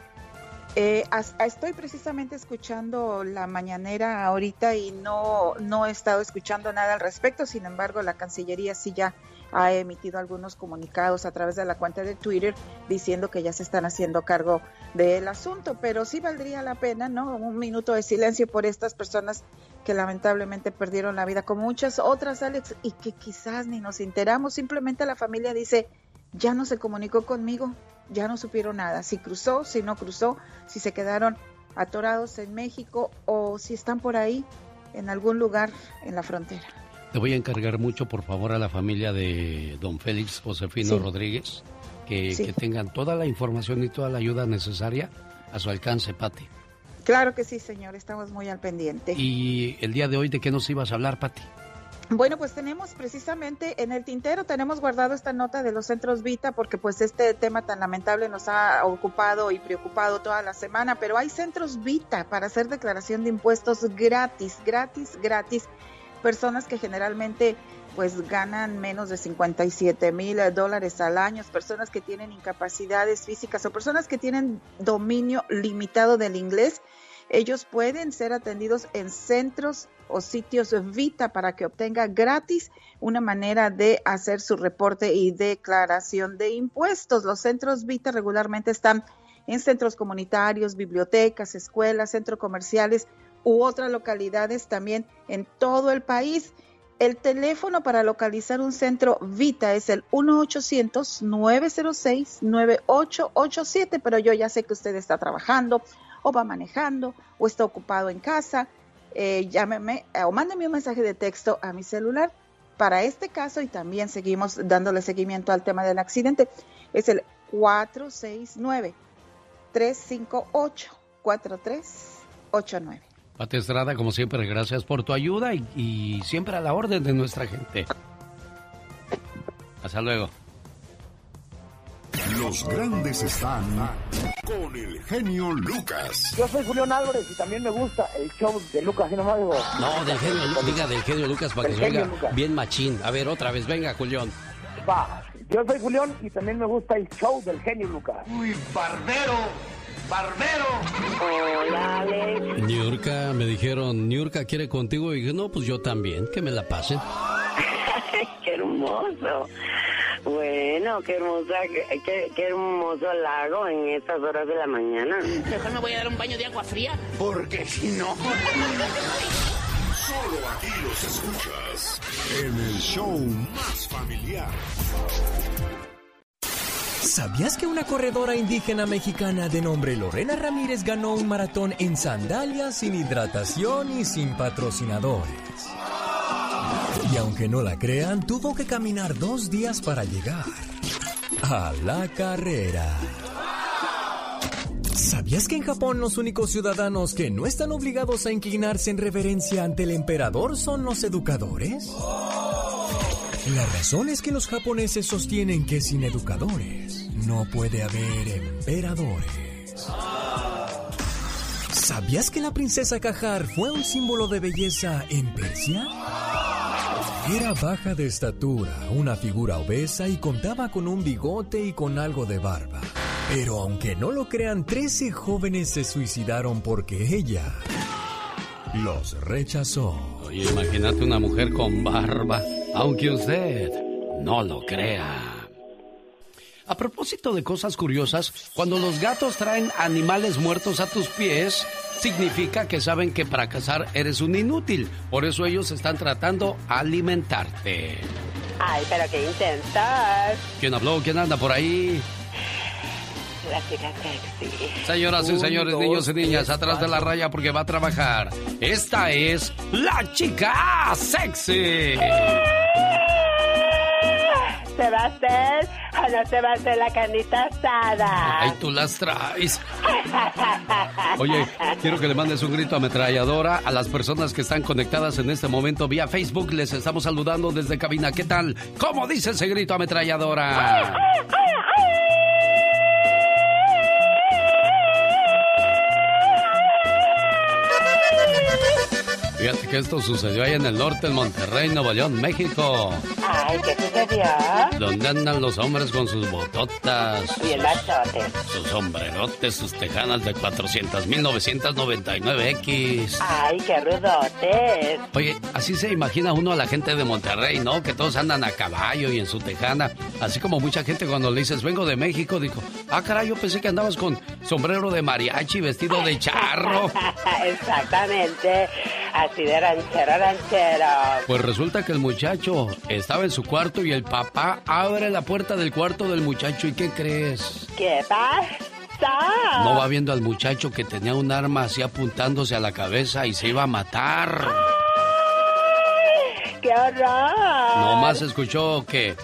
Eh, estoy precisamente escuchando la mañanera ahorita y no, no he estado escuchando nada al respecto, sin embargo la Cancillería sí ya ha emitido algunos comunicados a través de la cuenta de Twitter diciendo que ya se están haciendo cargo del asunto, pero sí valdría la pena, ¿no? Un minuto de silencio por estas personas que lamentablemente perdieron la vida, como muchas otras, Alex, y que quizás ni nos enteramos, simplemente la familia dice, ya no se comunicó conmigo, ya no supieron nada, si cruzó, si no cruzó, si se quedaron atorados en México o si están por ahí en algún lugar en la frontera. Te voy a encargar mucho, por favor, a la familia de don Félix Josefino sí. Rodríguez, que, sí. que, tengan toda la información y toda la ayuda necesaria a su alcance, Patti. Claro que sí, señor, estamos muy al pendiente. ¿Y el día de hoy de qué nos ibas a hablar, Patti? Bueno, pues tenemos precisamente en el tintero, tenemos guardado esta nota de los centros Vita porque pues este tema tan lamentable nos ha ocupado y preocupado toda la semana, pero hay centros Vita para hacer declaración de impuestos gratis, gratis, gratis. Personas que generalmente pues ganan menos de 57 mil dólares al año, personas que tienen incapacidades físicas o personas que tienen dominio limitado del inglés, ellos pueden ser atendidos en centros o sitios Vita para que obtenga gratis una manera de hacer su reporte y declaración de impuestos. Los centros Vita regularmente están en centros comunitarios, bibliotecas, escuelas, centros comerciales u otras localidades también en todo el país. El teléfono para localizar un centro Vita es el 1-800-906-9887, pero yo ya sé que usted está trabajando o va manejando o está ocupado en casa. Eh, llámeme o mándeme un mensaje de texto a mi celular. Para este caso, y también seguimos dándole seguimiento al tema del accidente, es el 469-358-4389. Pati Estrada, como siempre, gracias por tu ayuda y siempre a la orden de nuestra gente. Hasta luego. Los grandes están con el genio Lucas. Yo soy Julián Álvarez y también me gusta el show de Lucas y digo. No, del genio, diga del genio Lucas para que se oiga bien machín. A ver, otra vez, venga, Julián. Va, yo soy Julián y también me gusta el show del genio Lucas. Uy, barbero. barbero. Hola, Alex. Niurka, me dijeron, Niurka quiere contigo. Y dije, no, pues yo también, que me la pasen. qué hermoso. Bueno, qué hermosa, qué, qué, hermoso lago en estas horas de la mañana. Mejor me voy a dar un baño de agua fría. Porque si no. Solo aquí los escuchas en el show más familiar. ¿Sabías que una corredora indígena mexicana de nombre Lorena Ramírez ganó un maratón en sandalias, sin hidratación y sin patrocinadores? Y aunque no la crean, tuvo que caminar dos días para llegar a la carrera. ¿Sabías que en Japón los únicos ciudadanos que no están obligados a inclinarse en reverencia ante el emperador son los educadores? La razón es que los japoneses sostienen que sin educadores no puede haber emperadores. ¿Sabías que la princesa Kajar fue un símbolo de belleza en Persia? Era baja de estatura, una figura obesa y contaba con un bigote y con algo de barba. Pero aunque no lo crean, 13 jóvenes se suicidaron porque ella los rechazó. Oye, imagínate una mujer con barba, aunque usted no lo crea. A propósito de cosas curiosas, cuando los gatos traen animales muertos a tus pies, significa que saben que para cazar eres un inútil. Por eso ellos están tratando alimentarte. Ay, pero qué intentas. ¿Quién habló? ¿Quién anda por ahí? La chica sexy. Señoras y señores, niños y niñas, atrás de la raya porque va a trabajar. Esta es la chica sexy. ¿Se va a hacer o no se va a hacer la carnita asada? Ay, tú las traes. Oye, quiero que le mandes un grito ametralladora a las personas que están conectadas en este momento vía Facebook. Les estamos saludando desde cabina. ¿Qué tal? ¿Cómo dice ese grito ametralladora? Fíjate que esto sucedió ahí en el norte, en Monterrey, Nuevo León, México. Ay, ¿qué sucedió? Donde andan los hombres con sus bototas. Y el machote. Sus sombrerotes, sus tejanas de 400.999X. Ay, qué rudotes. Oye, así se imagina uno a la gente de Monterrey, ¿no? Que todos andan a caballo y en su tejana. Así como mucha gente cuando le dices, vengo de México, dijo, ah, caray, yo pensé que andabas con sombrero de mariachi, vestido de charro. Exactamente. Así de ranchero, ranchero. Pues resulta que el muchacho estaba en su cuarto y el papá abre la puerta del cuarto del muchacho. ¿Y qué crees? ¿Qué pasa? No va viendo al muchacho que tenía un arma así apuntándose a la cabeza y se iba a matar. ¡Qué horror! Nomás escuchó que,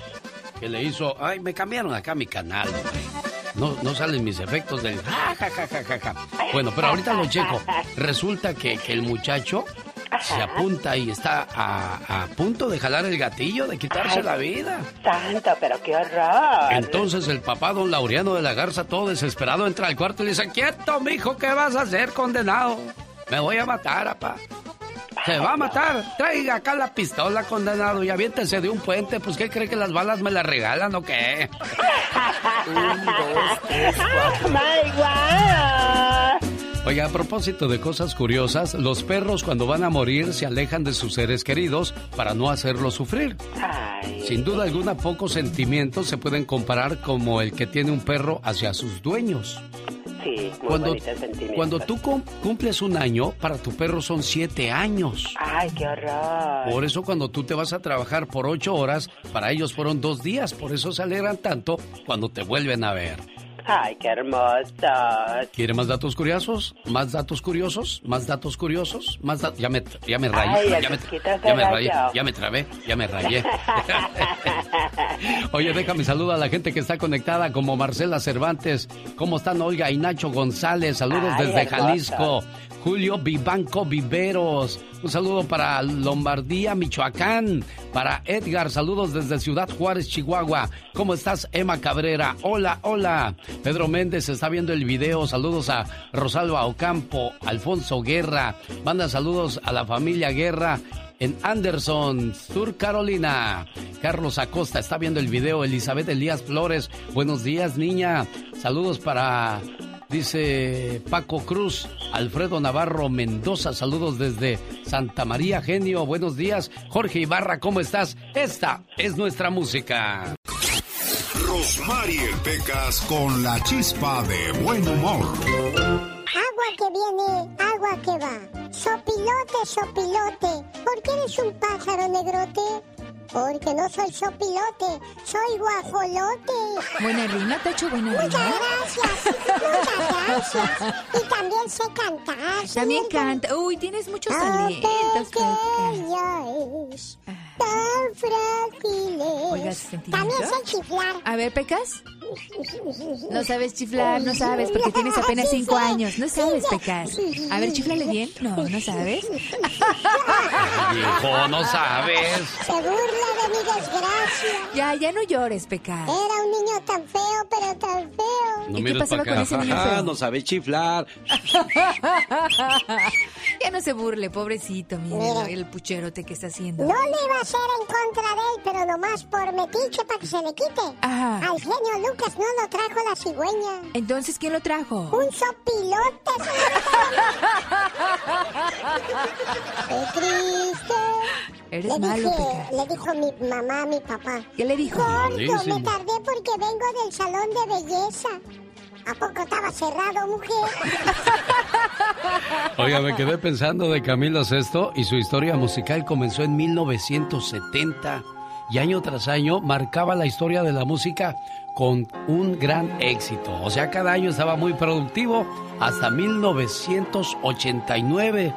que le hizo. Ay, me cambiaron acá mi canal. No, no salen mis efectos del ja, ja, ja, ja, ja, ja. Bueno, pero ahorita lo checo. Resulta que, que el muchacho se apunta y está a, a punto de jalar el gatillo, de quitarse Ay, la vida. Santo, pero qué horror. Entonces el papá, don Laureano de la Garza, todo desesperado, entra al cuarto y le dice, quieto, mijo, ¿qué vas a hacer, condenado? Me voy a matar, papá. Se va a matar. Traiga acá la pistola, condenado, y aviéntese de un puente. Pues, ¿qué cree que las balas me las regalan o qué? Un, dos, tres, cuatro. My God. Oiga, a propósito de cosas curiosas, los perros cuando van a morir se alejan de sus seres queridos para no hacerlos sufrir. Ay. Sin duda alguna, pocos sentimientos se pueden comparar como el que tiene un perro hacia sus dueños. Sí, muy Cuando, cuando tú cum- cumples un año, para tu perro son siete años. Ay, qué horror. Por eso cuando tú te vas a trabajar por ocho horas, para ellos fueron dos días. Por eso se alegran tanto cuando te vuelven a ver. Ay, qué hermoso. ¿Quiere más datos curiosos? ¿Más datos curiosos? ¿Más datos curiosos? ¿Más da- ya me ya me Ay, rayé, ya me, ya me rayé, ya me trabé, ya me rayé. Oye, déjame saludar a la gente que está conectada como Marcela Cervantes. ¿Cómo están Olga y Nacho González? Saludos Ay, desde hermoso. Jalisco. Julio Vivanco Viveros. Un saludo para Lombardía, Michoacán. Para Edgar, saludos desde Ciudad Juárez, Chihuahua. ¿Cómo estás, Emma Cabrera? Hola, hola. Pedro Méndez está viendo el video. Saludos a Rosalba Ocampo, Alfonso Guerra. Manda saludos a la familia Guerra en Anderson, Sur Carolina. Carlos Acosta está viendo el video. Elizabeth Elías Flores. Buenos días, niña. Saludos para Dice Paco Cruz, Alfredo Navarro Mendoza, saludos desde Santa María Genio, buenos días. Jorge Ibarra, ¿cómo estás? Esta es nuestra música. Rosmarie Pecas con la chispa de buen humor. Agua que viene, agua que va. Sopilote, sopilote. ¿Por qué eres un pájaro negrote? Porque no soy sopilote, soy guajolote. Buena rima, Tacho, buena rima. Muchas gracias, muchas gracias. Y también sé cantar. También canta. Uy, tienes muchos talentos, Pecas. Tan frágiles. También sé chiflar. A ver, Pecas. No sabes chiflar, no sabes, porque tienes apenas cinco años. No sabes, Pecas. A ver, chiflale bien. No, no sabes. Hijo, no sabes. Se burla de mi desgracia. Ya, ya no llores, Pecas. Era un niño tan feo, pero tan feo. No ¿Y qué pasaba con ese niño feo? no sabe chiflar. ya no se burle, pobrecito, mira, el pucherote que está haciendo. No le iba hacer en contra de él, pero nomás por metiche para que se le quite. Ajá. Al genio Lucas no lo trajo la cigüeña. Entonces, ¿quién lo trajo? Un sopilote. ¡Qué triste! Eres le malo, dije. Le dijo mi mamá a mi papá. ¿Qué le dijo? Gordo, me tardé porque vengo del salón de belleza. ¿A poco estaba cerrado, mujer? Oiga, me quedé pensando de Camilo Sesto y su historia musical comenzó en 1970 y año tras año marcaba la historia de la música con un gran éxito. O sea, cada año estaba muy productivo hasta 1989.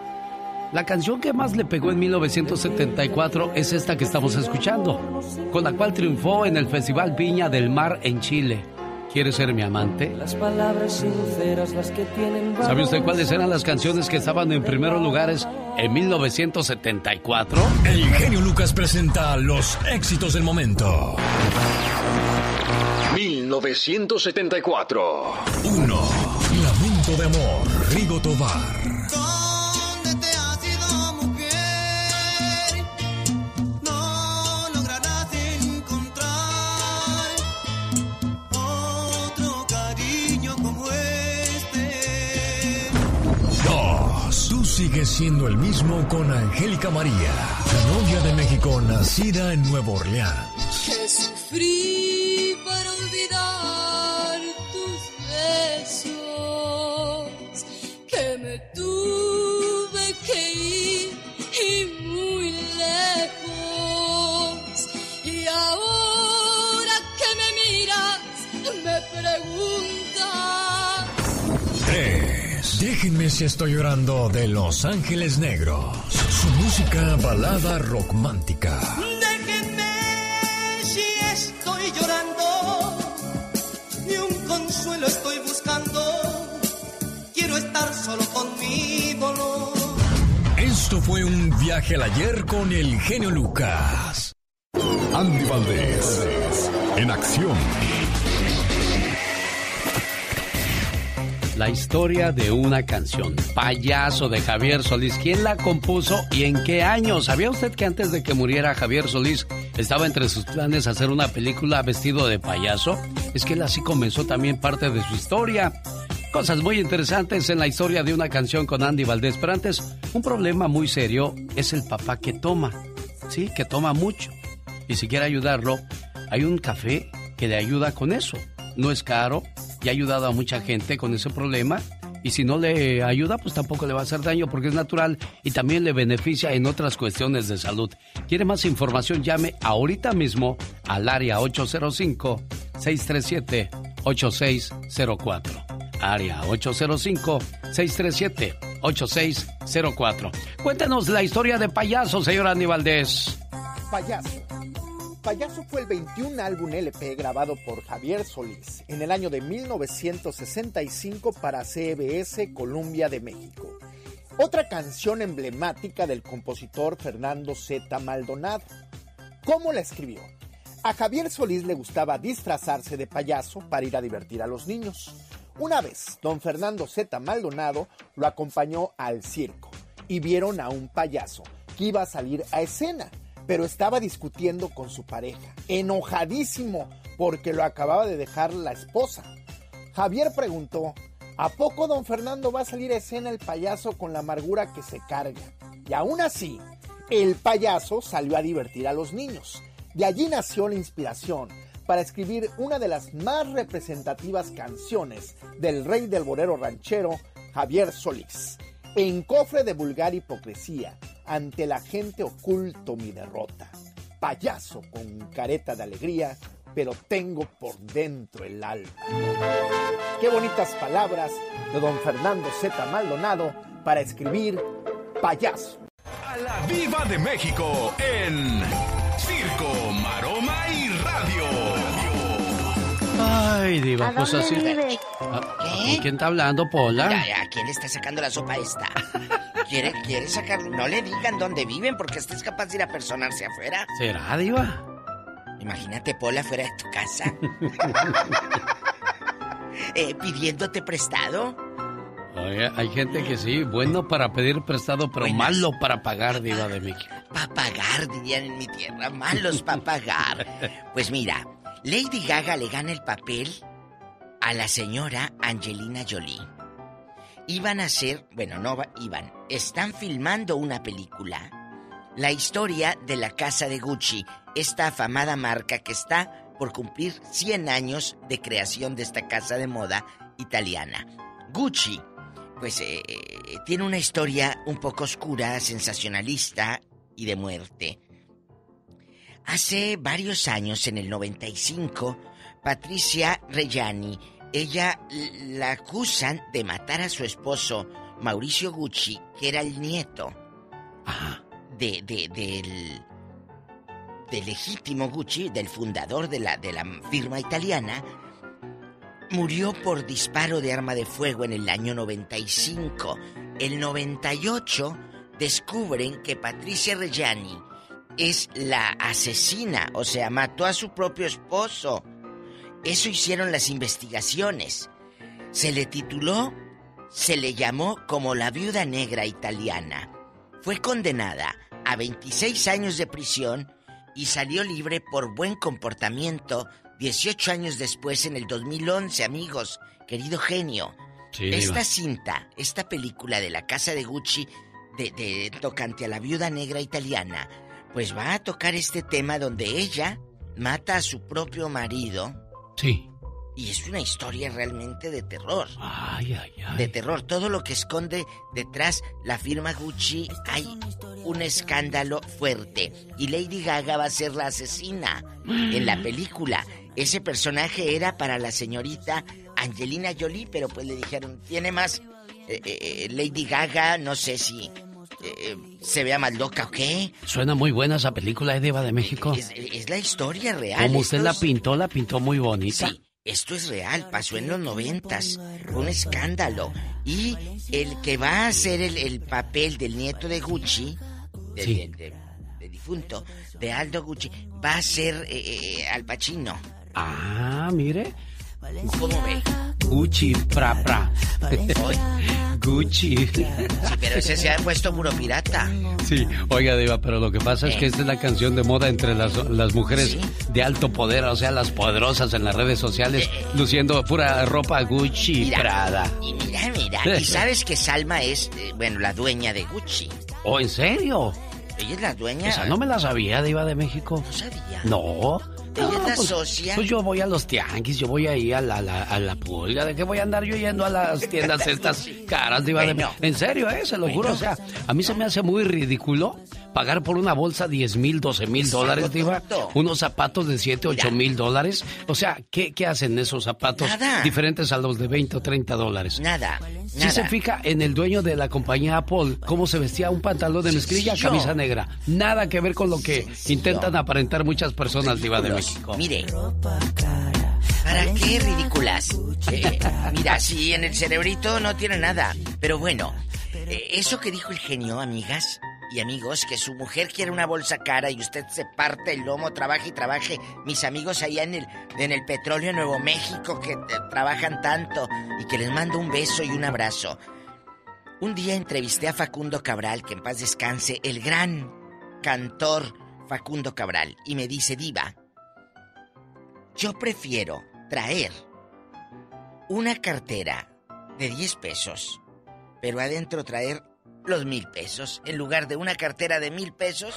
La canción que más le pegó en 1974 es esta que estamos escuchando, con la cual triunfó en el Festival Viña del Mar en Chile. ¿Quieres ser mi amante? Las palabras sinceras, las que tienen ¿Sabe usted cuáles eran las canciones que estaban en primeros lugares en 1974? El genio Lucas presenta los éxitos del momento. 1974. 1. Lamento de amor, Rigo Tobar. 2. Tú sigues siendo el mismo con Angélica María, la novia de México nacida en Nueva Orleans. Que sufrí para olvidar tus besos. Déjenme si estoy llorando de Los Ángeles Negros. Su música balada romántica. Déjenme si estoy llorando y un consuelo estoy buscando. Quiero estar solo con mi dolor. Esto fue un viaje al ayer con el genio Lucas. Andy Valdés. En acción. La historia de una canción, Payaso de Javier Solís. ¿Quién la compuso y en qué año? ¿Sabía usted que antes de que muriera Javier Solís estaba entre sus planes hacer una película vestido de payaso? Es que él así comenzó también parte de su historia. Cosas muy interesantes en la historia de una canción con Andy Valdés. Pero antes, un problema muy serio es el papá que toma. Sí, que toma mucho. Y si quiere ayudarlo, hay un café que le ayuda con eso. No es caro y ha ayudado a mucha gente con ese problema. Y si no le ayuda, pues tampoco le va a hacer daño porque es natural y también le beneficia en otras cuestiones de salud. ¿Quiere más información? Llame ahorita mismo al área 805-637-8604. Área 805-637-8604. Cuéntenos la historia de payaso, señor Andy Valdés. Payaso. Payaso fue el 21 álbum LP grabado por Javier Solís en el año de 1965 para CBS Columbia de México. Otra canción emblemática del compositor Fernando Z. Maldonado. ¿Cómo la escribió? A Javier Solís le gustaba disfrazarse de payaso para ir a divertir a los niños. Una vez, don Fernando Z. Maldonado lo acompañó al circo y vieron a un payaso que iba a salir a escena pero estaba discutiendo con su pareja, enojadísimo porque lo acababa de dejar la esposa. Javier preguntó, ¿A poco don Fernando va a salir a escena el payaso con la amargura que se carga? Y aún así, el payaso salió a divertir a los niños. De allí nació la inspiración para escribir una de las más representativas canciones del rey del bolero ranchero, Javier Solís. En cofre de vulgar hipocresía, ante la gente oculto mi derrota. Payaso con careta de alegría, pero tengo por dentro el alma. Qué bonitas palabras de don Fernando Z. Maldonado para escribir Payaso. A la Viva de México en Circo, Maroma y. Ay, diva, ¿A pues dónde así. vive? Ah, ¿Con quién está hablando, Pola? Ya, ya, ¿quién le está sacando la sopa esta? ¿Quiere, quiere sacar? No le digan dónde viven porque este es capaz de ir a personarse afuera. ¿Será, diva? Imagínate Pola fuera de tu casa. Eh, pidiéndote prestado. Oye, hay gente que sí, bueno para pedir prestado, pero malo para pagar, diva de México. Pa' pagar, dirían en mi tierra. Malos pa' pagar. Pues mira, Lady Gaga le gana el papel a la señora Angelina Jolie. Iban a hacer, bueno, no iban, están filmando una película. La historia de la casa de Gucci, esta afamada marca que está por cumplir 100 años de creación de esta casa de moda italiana. Gucci, pues eh, eh, tiene una historia un poco oscura, sensacionalista y de muerte. Hace varios años, en el 95, Patricia Reggiani, ella la acusan de matar a su esposo, Mauricio Gucci, que era el nieto de, de- del, del legítimo Gucci, del fundador de la, de la firma italiana, murió por disparo de arma de fuego en el año 95. El 98 descubren que Patricia Reggiani es la asesina, o sea, mató a su propio esposo. Eso hicieron las investigaciones. Se le tituló, se le llamó como la viuda negra italiana. Fue condenada a 26 años de prisión y salió libre por buen comportamiento 18 años después en el 2011, amigos, querido genio. Sí, esta cinta, esta película de la casa de Gucci, de, de tocante a la viuda negra italiana, pues va a tocar este tema donde ella mata a su propio marido. Sí. Y es una historia realmente de terror. Ay, ay, ay. De terror. Todo lo que esconde detrás la firma Gucci hay un escándalo fuerte. Y Lady Gaga va a ser la asesina en la película. Ese personaje era para la señorita Angelina Jolie, pero pues le dijeron, tiene más eh, eh, Lady Gaga, no sé si eh, se vea más loca o qué. Suena muy buena esa película, ¿eh, diva de México. Es, es la historia real. Como usted la pintó, la pintó muy bonita. Sí, esto es real, pasó en los noventas, fue un escándalo. Y el que va a hacer el, el papel del nieto de Gucci, de, Sí. de- de- de difunto, de Aldo Gucci, va a ser eh, eh, Al Pacino. Ah, mire. ¿Cómo ve? Gucci, pra, pra. Gucci. Sí, pero ese se ha puesto muro pirata. Sí, oiga, Diva, pero lo que pasa es que esta es la canción de moda entre las, las mujeres de alto poder, o sea, las poderosas en las redes sociales, luciendo pura ropa Gucci, Mira, Prada. Y mira, mira, y sabes que Salma es, eh, bueno, la dueña de Gucci. ¿Oh, en serio? Ella es la dueña. Esa no me la sabía, Diva de México. No sabía. No. Ella es la pues, socia. Pues yo voy a los tianguis, yo voy ahí a la, la- a la pulga. ¿De qué voy a andar yo yendo a las tiendas estas caras, Diva de Bueno. México? En serio, eh, se lo juro. O sea, a mí se me hace muy ridículo pagar por una bolsa 10 mil, 12 mil dólares, Diva. tonto. Unos zapatos de 7, 8 mil dólares. O sea, ¿qué, ¿qué hacen esos zapatos Nada. diferentes a los de 20 o 30 dólares? Nada, Si se fija en el dueño de la compañía Apple, cómo se vestía un pantalón de mezclilla, camisa negra. Nada que ver con lo que intentan aparentar muchas personas, Diva de. México. Mire. ¿Para qué ridículas? Eh, mira, si en el cerebrito no tiene nada. Pero bueno, eh, eso que dijo el genio, amigas y amigos, que su mujer quiere una bolsa cara y usted se parte el lomo, trabaje y trabaje. Mis amigos allá en el, en el petróleo Nuevo México que trabajan tanto y que les mando un beso y un abrazo. Un día entrevisté a Facundo Cabral, que en paz descanse, el gran cantor Facundo Cabral, y me dice, Diva, yo prefiero traer una cartera de 10 pesos, pero adentro traer los mil pesos en lugar de una cartera de mil pesos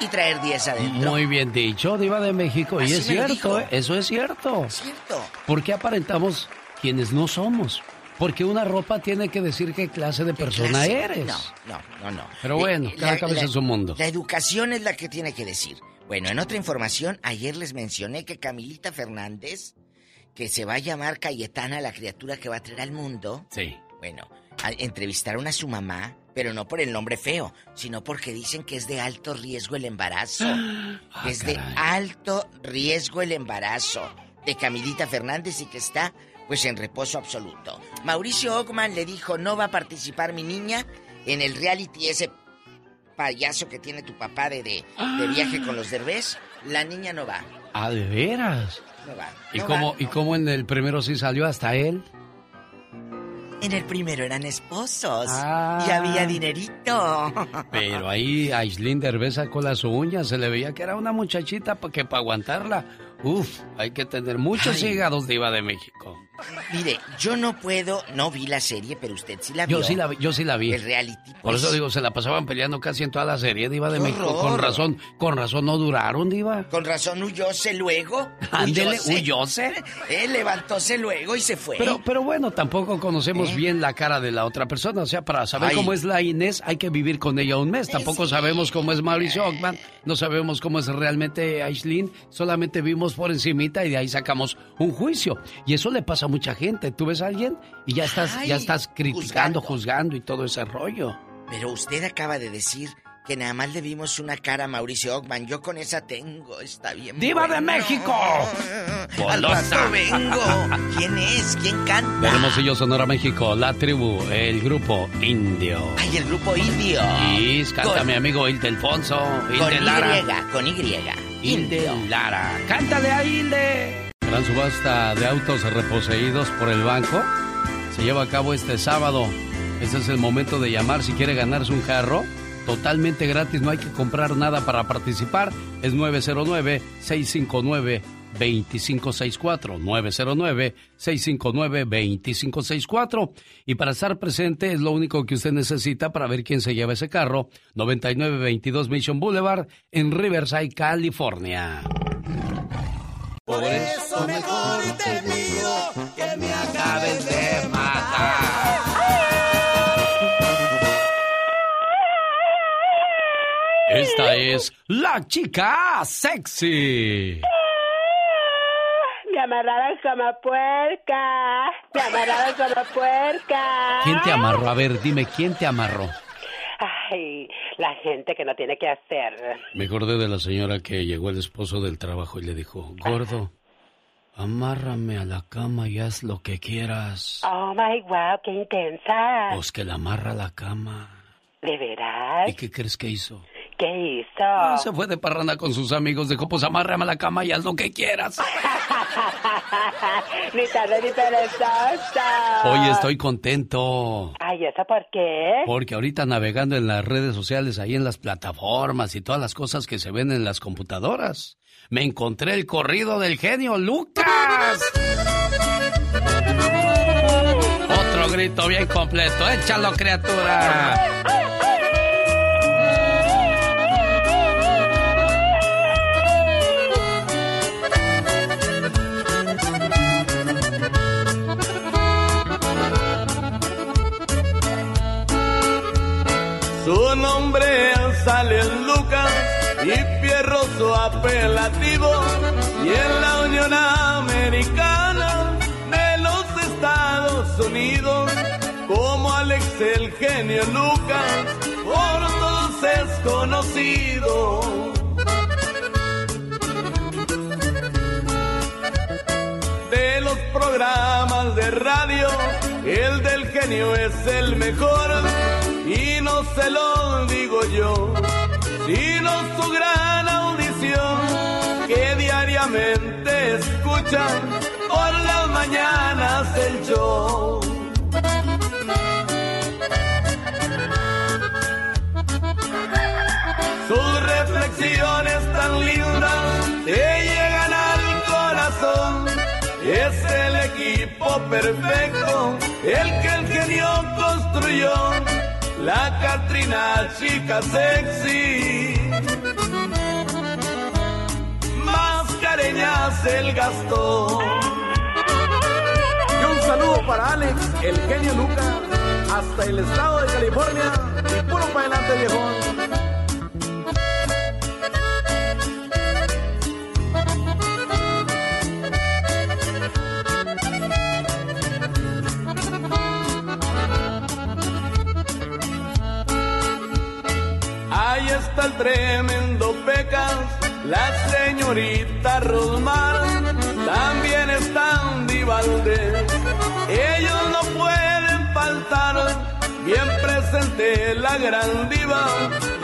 y traer 10 adentro. Muy bien dicho, Diva de México. y es cierto. ¿eh? eso es cierto. Cierto. ¿Por qué aparentamos quienes no somos? Porque una ropa tiene que decir qué clase de persona clase? eres. No, no, no, no. Pero Eh, bueno, eh, cada la- cabeza la- en su mundo. La educación es la que tiene que decir. Bueno, en otra información, ayer les mencioné que Camilita Fernández, que se va a llamar Cayetana, la criatura que va a traer al mundo. Sí. Bueno, entrevistaron a su mamá, pero no por el nombre feo, sino porque dicen que es de alto riesgo el embarazo. Ah, es de alto riesgo el embarazo de Camilita Fernández y que está pues en reposo absoluto. Mauricio Ockman le dijo, no va a participar mi niña en el reality ese payaso que tiene tu papá de, de, de viaje con los derbés. La niña no va, Ah, de veras. no va. ¿Y no cómo, va. ¿Y cómo en el primero sí salió hasta él? En el primero eran esposos Ah. y había dinerito. Pero ahí Aislinn Derbez sacó las uñas, se le veía que era una muchachita que para aguantarla, uf, hay que tener muchos Ay. hígados Diva de México. Mire, yo no puedo, no vi la serie, pero usted sí la vio. Yo sí la vi, yo sí la vi. El reality. Por pues. eso digo, se la pasaban peleando casi en toda la serie, Diva de ¡Qué México. horror! Con razón, con razón no duraron, Diva. Con razón huyóse luego. Ándele, huyóse. Eh, levantóse luego y se fue. Pero, pero bueno, tampoco conocemos ¿Eh? bien la cara de la otra persona. O sea, para saber Ay. cómo es la Inés, hay que vivir con ella un mes. Tampoco sabemos cómo es Mauricio Ockman, no sabemos cómo es realmente Aislinn. Solamente vimos por encimita y de ahí sacamos un juicio. Y eso le pasa a mucha gente. Tú ves a alguien y ya estás, Ay, ya estás criticando, juzgando. juzgando y todo ese rollo. Pero usted acaba de decir que nada más le vimos una cara a Mauricio Ockman. Yo con esa tengo, está bien. ¡Diva de. México! Al rato vengo. ¿Quién es? ¿Quién canta? De Hermosillo, Sonora, México, la tribu, el grupo indio. Ay, el grupo indio. Y canta Con- mi amigo Hilde Alfonso, Con Hilde Lara. Y, con Y. Hilde Lara. ¡Cántale a Hilde! Gran subasta de autos reposeídos por el banco se lleva a cabo este sábado. Este es el momento de llamar si quiere ganarse un carro. Totalmente gratis, no hay que comprar nada para participar. Es 909-659-2564. 909-659-2564. Y para estar presente es lo único que usted necesita para ver quién se lleva ese carro. 9922 Mission Boulevard en Riverside, California. Por eso mejor te digo que me acabes de Esta es la chica sexy. Me amarraron como puerca. Me amarraron como puerca. ¿Quién te amarró? A ver, dime, ¿quién te amarró? Ay, la gente que no tiene que hacer. Me acordé de la señora que llegó el esposo del trabajo y le dijo, gordo, amárrame a la cama y haz lo que quieras. Oh my wow, qué intensa. Pues que la amarra a la cama. ¿De veras? ¿Y qué crees que hizo? ¿Qué hizo? Ah, se fue de parranda con sus amigos, dijo, pues amárrame a la cama y haz lo que quieras. ni tarde ni perezosa. Hoy estoy contento. Ay, ¿eso por qué? Porque ahorita navegando en las redes sociales, ahí en las plataformas y todas las cosas que se ven en las computadoras, me encontré el corrido del genio Lucas. Otro grito bien completo, échalo criatura. Su nombre sale Lucas y Fierro su apelativo y en la Unión Americana de los Estados Unidos como Alex el genio Lucas por todos es conocido. De los programas de radio, el del genio es el mejor y no se lo digo yo, sino su gran audición que diariamente escuchan por las mañanas el show. Sus reflexiones tan lindas te llegan al corazón. Es el equipo perfecto, el que el genio construyó, la Catrina chica sexy. Mascareñas el gastó. Y un saludo para Alex, el genio Lucas, hasta el estado de California. Y puro para adelante, viejón. El tremendo Pecas, la señorita Rosmar, también están Valdés. Ellos no pueden faltar, bien presente la gran diva,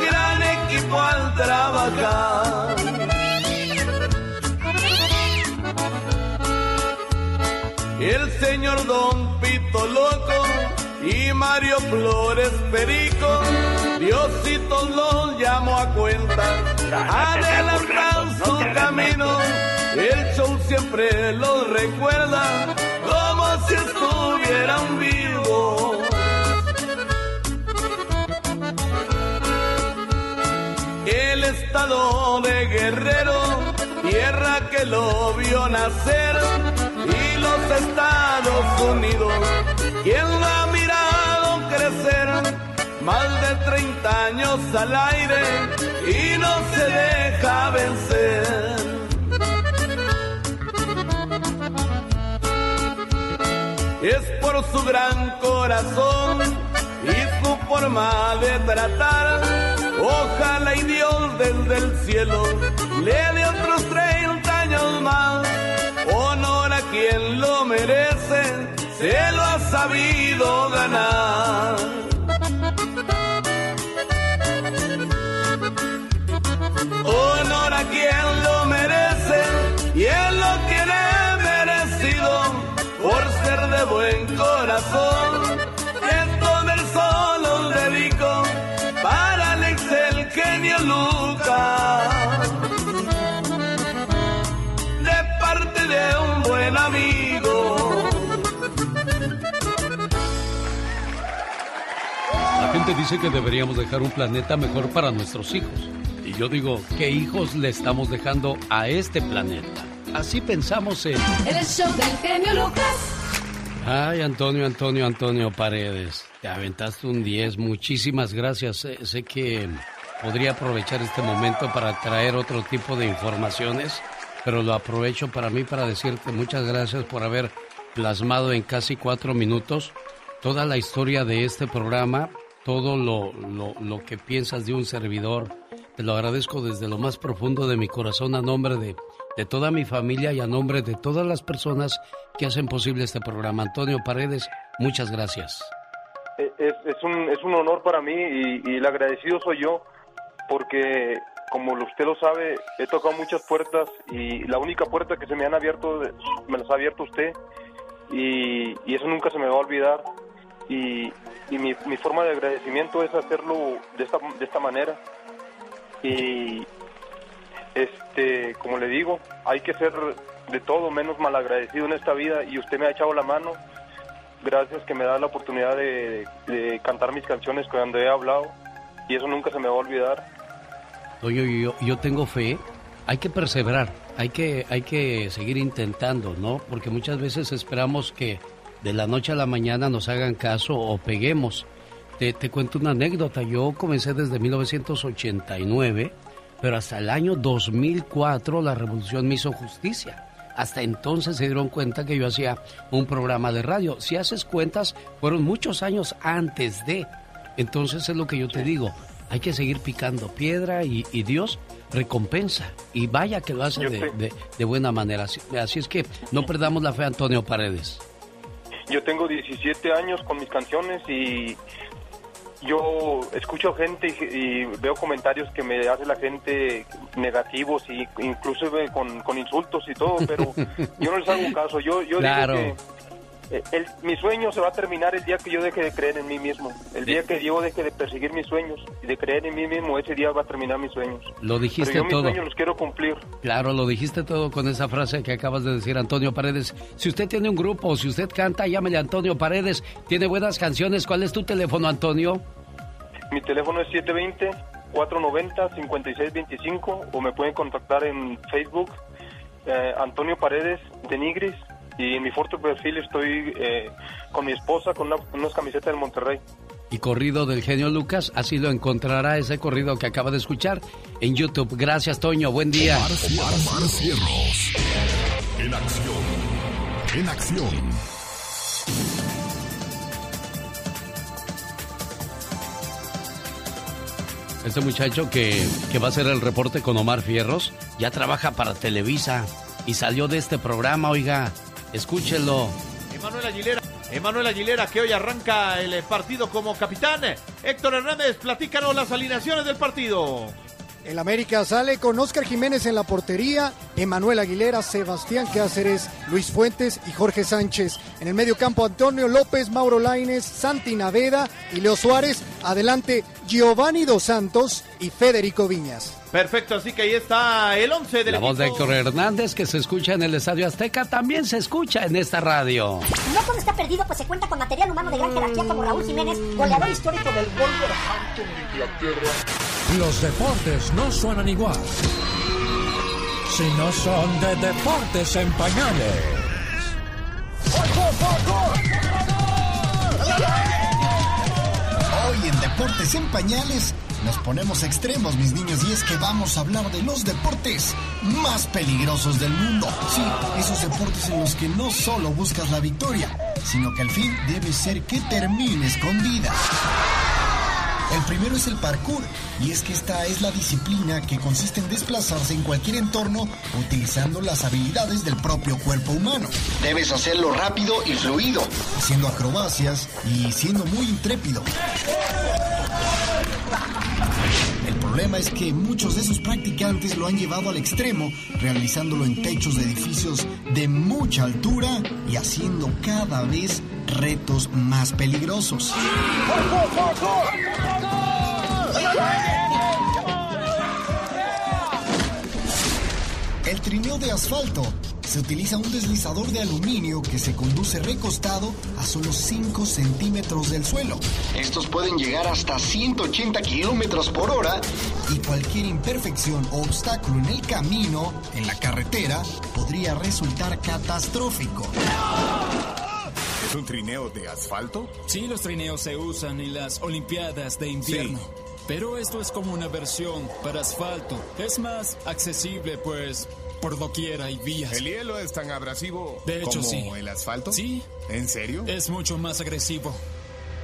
gran equipo al trabajar. El señor Don Pito Loco y Mario Flores Perico, Diosito los llamo a cuenta, adelantan su camino, el show siempre los recuerda como si estuvieran vivos. El estado de Guerrero, tierra que lo vio nacer, y los Estados Unidos, quien crecer, más de 30 años al aire y no se deja vencer. Es por su gran corazón y su forma de tratar. Ojalá y Dios desde el cielo le dé otros 30 años más. Honor a quien lo merece, se lo ha sabido Honor a quien lo merece y él lo tiene merecido por ser de buen corazón. Esto del solo os dedico para Alex el genio Lucas. De parte de un buen amigo. La gente dice que deberíamos dejar un planeta mejor para nuestros hijos. Y yo digo, ¿qué hijos le estamos dejando a este planeta? Así pensamos en... En el show del genio Lucas. Ay, Antonio, Antonio, Antonio Paredes. Te aventaste un 10. Muchísimas gracias. Sé, sé que podría aprovechar este momento para traer otro tipo de informaciones, pero lo aprovecho para mí para decirte muchas gracias por haber plasmado en casi cuatro minutos toda la historia de este programa, todo lo, lo, lo que piensas de un servidor. Te lo agradezco desde lo más profundo de mi corazón a nombre de, de toda mi familia y a nombre de todas las personas que hacen posible este programa. Antonio Paredes, muchas gracias. Eh, Es, es, un, es un honor para mí y, y el agradecido soy yo porque, como usted lo sabe, he tocado muchas puertas y la única puerta que se me han abierto, me las ha abierto usted y, y eso nunca se me va a olvidar. Y, y mi, mi forma de agradecimiento es hacerlo de esta, de esta manera. Y, este, como le digo, hay que ser de todo menos malagradecido en esta vida y usted me ha echado la mano. Gracias que me da la oportunidad de, cantar mis canciones cuando he hablado y eso nunca se me va a olvidar. Oye, yo, yo tengo fe. Hay que perseverar, hay que, hay que seguir intentando, ¿no? Porque muchas veces esperamos que de la noche a la mañana nos hagan caso o peguemos. Te, te cuento una anécdota. Yo comencé desde 1989, pero hasta el año 2004 la revolución me hizo justicia. Hasta entonces se dieron cuenta que yo hacía un programa de radio. Si haces cuentas, fueron muchos años antes de. Entonces es lo que yo te digo. Hay que seguir picando piedra y, y Dios recompensa. Y vaya que lo hace de, sé. de- de buena manera. Así, así es que no perdamos la fe, Antonio Paredes. Yo tengo 17 años con mis canciones y yo escucho gente y, y veo comentarios que me hace la gente negativos y inclusive con, con insultos y todo, pero yo no les hago caso. Yo, yo Claro. digo el- mi sueño se va a terminar el día que yo deje de creer en mí mismo. El día que yo deje de perseguir mis sueños y de creer en mí mismo, ese día va a terminar mis sueños. Lo dijiste Pero yo todo. mis sueños los quiero cumplir. Claro, lo dijiste todo con esa frase que acabas de decir, Antonio Paredes. Si usted tiene un grupo, si usted canta, llámele a Antonio Paredes. Tiene buenas canciones. ¿Cuál es tu teléfono, Antonio? Mi teléfono es 720-490-5625 o me pueden contactar en Facebook, eh, Antonio Paredes de Nigris. Y en mi foto de perfil estoy eh, con mi esposa con una- unas camisetas del Monterrey. Y corrido del genio Lucas, así lo encontrará ese corrido que acaba de escuchar en YouTube. Gracias, Toño. Buen día. Omar, Omar Cierros. En acción. En acción. Este muchacho que, que va a hacer el reporte con Omar Fierros ya trabaja para Televisa y salió de este programa, oiga. Escúchelo. Emanuel Aguilera. Emanuel Aguilera que hoy arranca el eh, partido como capitán. Héctor Hernández, platícanos las alineaciones del partido. El América sale con Oscar Jiménez en la portería, Emanuel Aguilera, Sebastián Cáceres, Luis Fuentes y Jorge Sánchez. En el medio campo Antonio López, Mauro Laines, Santi Naveda y Leo Suárez. Adelante Giovanni Dos Santos y Federico Viñas. Perfecto, así que ahí está el 11 del La voz de equipo. Héctor Hernández que se escucha en el Estadio Azteca también se escucha en esta radio. No todo está perdido, pues se cuenta con material humano de gran jerarquía como Raúl Jiménez, goleador histórico del Wolverhampton de Inglaterra. Los deportes no suenan igual si no son de deportes en pañales. Hoy en Deportes en Pañales nos ponemos extremos, mis niños, y es que vamos a hablar de los deportes más peligrosos del mundo. Sí, esos deportes en los que no solo buscas la victoria, sino que al fin debe ser que termines con vida. El primero es el parkour, y es que esta es la disciplina que consiste en desplazarse en cualquier entorno utilizando las habilidades del propio cuerpo humano. Debes hacerlo rápido y fluido, haciendo acrobacias y siendo muy intrépido. El problema es que muchos de sus practicantes lo han llevado al extremo, realizándolo en techos de edificios de mucha altura y haciendo cada vez retos más peligrosos. El trineo de asfalto. Se utiliza un deslizador de aluminio que se conduce recostado a solo 5 centímetros del suelo. Estos pueden llegar hasta 180 kilómetros por hora y cualquier imperfección o obstáculo en el camino, en la carretera, podría resultar catastrófico. ¿Es un trineo de asfalto? Sí, los trineos se usan en las Olimpiadas de invierno. Pero esto es como una versión para asfalto. Es más accesible, pues, por doquiera hay vías. ¿El hielo es tan abrasivo De hecho, como sí. el asfalto? Sí. ¿En serio? Es mucho más agresivo.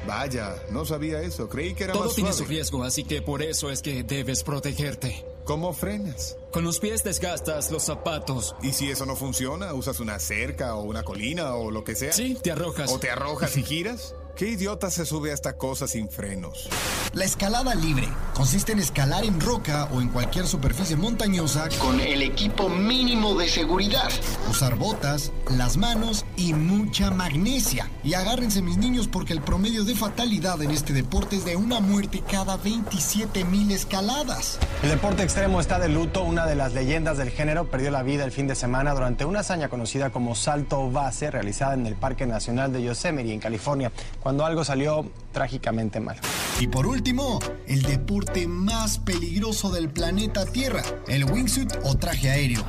Vaya, no sabía eso. Creí que era Todo más tiene suave. su riesgo, así que por eso es que debes protegerte. ¿Cómo frenas? Con los pies desgastas los zapatos. ¿Y si eso no funciona? ¿Usas una cerca o una colina o lo que sea? Sí, te arrojas. ¿O te arrojas y giras? ¿Qué idiota se sube a esta cosa sin frenos? La escalada libre consiste en escalar en roca o en cualquier superficie montañosa con el equipo mínimo de seguridad. Usar botas, las manos y mucha magnesia. Y agárrense mis niños porque el promedio de fatalidad en este deporte es de una muerte cada 27 mil escaladas. El deporte extremo está de luto. Una de las leyendas del género perdió la vida el fin de semana durante una hazaña conocida como salto base realizada en el Parque Nacional de Yosemite en California, cuando algo salió trágicamente mal. Y por último, el deporte más peligroso del planeta Tierra, el wingsuit o traje aéreo.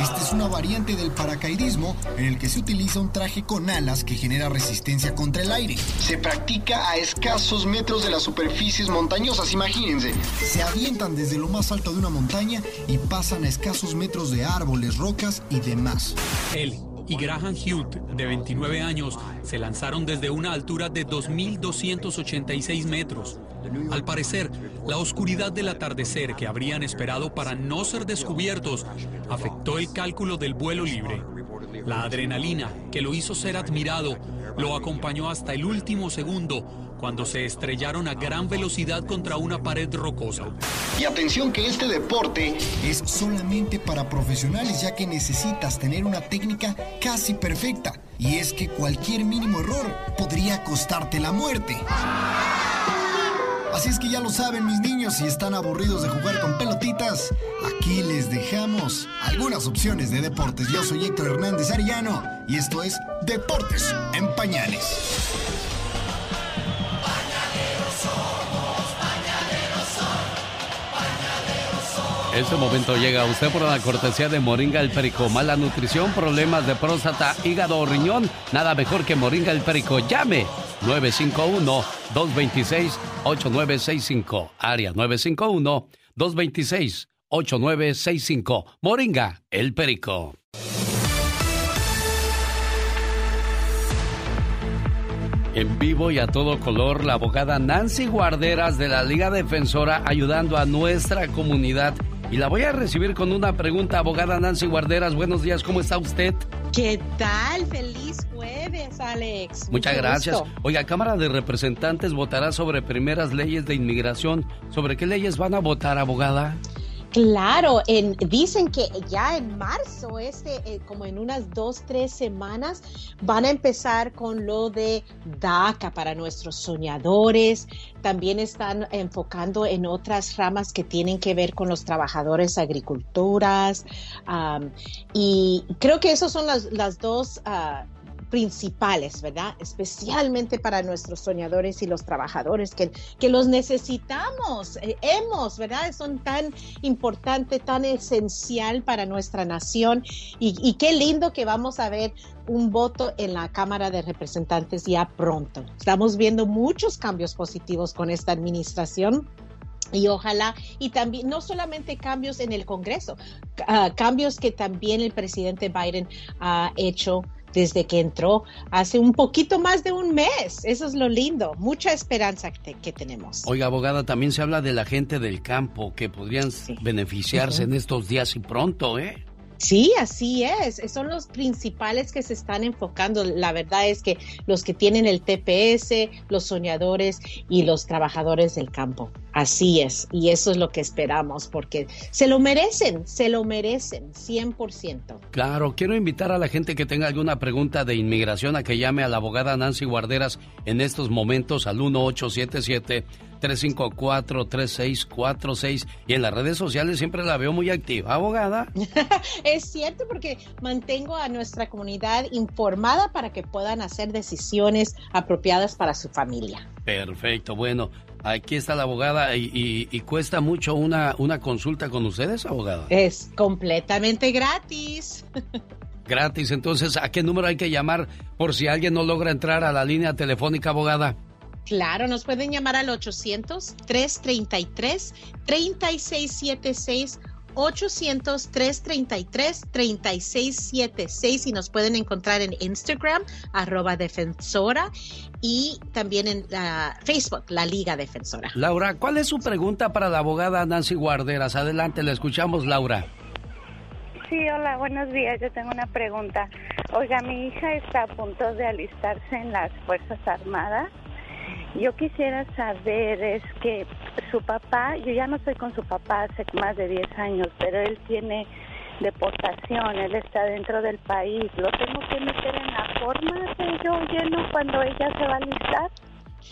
Esta es una variante del paracaidismo en el que se utiliza un traje con alas que genera resistencia contra el aire. Se practica a escasos metros de las superficies montañosas, imagínense. Se avientan desde lo más alto de una montaña y pasan a escasos metros de árboles, rocas y demás. Él y Graham Hewitt, de 29 años, se lanzaron desde una altura de 2.286 metros. Al parecer, la oscuridad del atardecer que habrían esperado para no ser descubiertos afectó el cálculo del vuelo libre. La adrenalina que lo hizo ser admirado lo acompañó hasta el último segundo cuando se estrellaron a gran velocidad contra una pared rocosa. Y atención que este deporte es solamente para profesionales ya que necesitas tener una técnica casi perfecta. Y es que cualquier mínimo error podría costarte la muerte. Así es que ya lo saben mis niños, si están aburridos de jugar con pelotitas, aquí les dejamos algunas opciones de deportes. Yo soy Héctor Hernández Arellano y esto es Deportes en Pañales. Este momento llega a usted por la cortesía de Moringa el Perico. Mala nutrición, problemas de próstata, hígado o riñón. Nada mejor que Moringa el Perico. Llame 951-226-8965. Área 951-226-8965. Moringa el Perico. En vivo y a todo color, la abogada Nancy Guarderas de la Liga Defensora ayudando a nuestra comunidad y la voy a recibir con una pregunta, abogada Nancy Guarderas. Buenos días, ¿cómo está usted? ¿Qué tal? Feliz jueves, Alex. Muchas gracias. Oiga, Cámara de Representantes votará sobre primeras leyes de inmigración. ¿Sobre qué leyes van a votar, abogada? Claro, en, dicen que ya en marzo, este, eh, como en unas dos, tres semanas, van a empezar con lo de DACA para nuestros soñadores. También están enfocando en otras ramas que tienen que ver con los trabajadores agriculturas. y creo que esos son las, las dos uh, principales, ¿verdad? Especialmente para nuestros soñadores y los trabajadores que, que los necesitamos, eh, hemos, ¿verdad? Son tan importante, tan esencial para nuestra nación y, y qué lindo que vamos a ver un voto en la Cámara de Representantes ya pronto. Estamos viendo muchos cambios positivos con esta administración y ojalá, y también no solamente cambios en el Congreso, uh, cambios que también el presidente Biden ha hecho desde que entró hace un poquito más de un mes. Eso es lo lindo, mucha esperanza que, tenemos. Oiga, abogada, también se habla de la gente del campo que podrían beneficiarse en estos días y pronto, ¿eh? Sí, así es. Son los principales que se están enfocando. La verdad es que los que tienen el TPS, los soñadores y los trabajadores del campo. Así es. Y eso es lo que esperamos porque se lo merecen, se lo merecen, 100%. Claro, quiero invitar a la gente que tenga alguna pregunta de inmigración a que llame a la abogada Nancy Guarderas en estos momentos al 1877. 354-3646 y en las redes sociales siempre la veo muy activa, abogada. es cierto porque mantengo a nuestra comunidad informada para que puedan hacer decisiones apropiadas para su familia. Perfecto, bueno, aquí está la abogada y, y cuesta mucho una, una consulta con ustedes, abogada. Es completamente gratis. Gratis, entonces, ¿a qué número hay que llamar por si alguien no logra entrar a la línea telefónica, abogada? Claro, nos pueden llamar al 800-333-3676. 800-333-3676 y nos pueden encontrar en Instagram, arroba defensora y también en Facebook, la Liga Defensora. Laura, ¿cuál es su pregunta para la abogada Nancy Guarderas? Adelante, le escuchamos, Laura. Sí, hola, buenos días. Yo tengo una pregunta. Oiga, mi hija está a punto de alistarse en las Fuerzas Armadas yo quisiera saber, es que su papá, yo ya no estoy con su papá hace más de 10 años, pero él tiene deportación, él está dentro del país. ¿Lo tengo que meter en la forma que yo lleno cuando ella se va a alistar?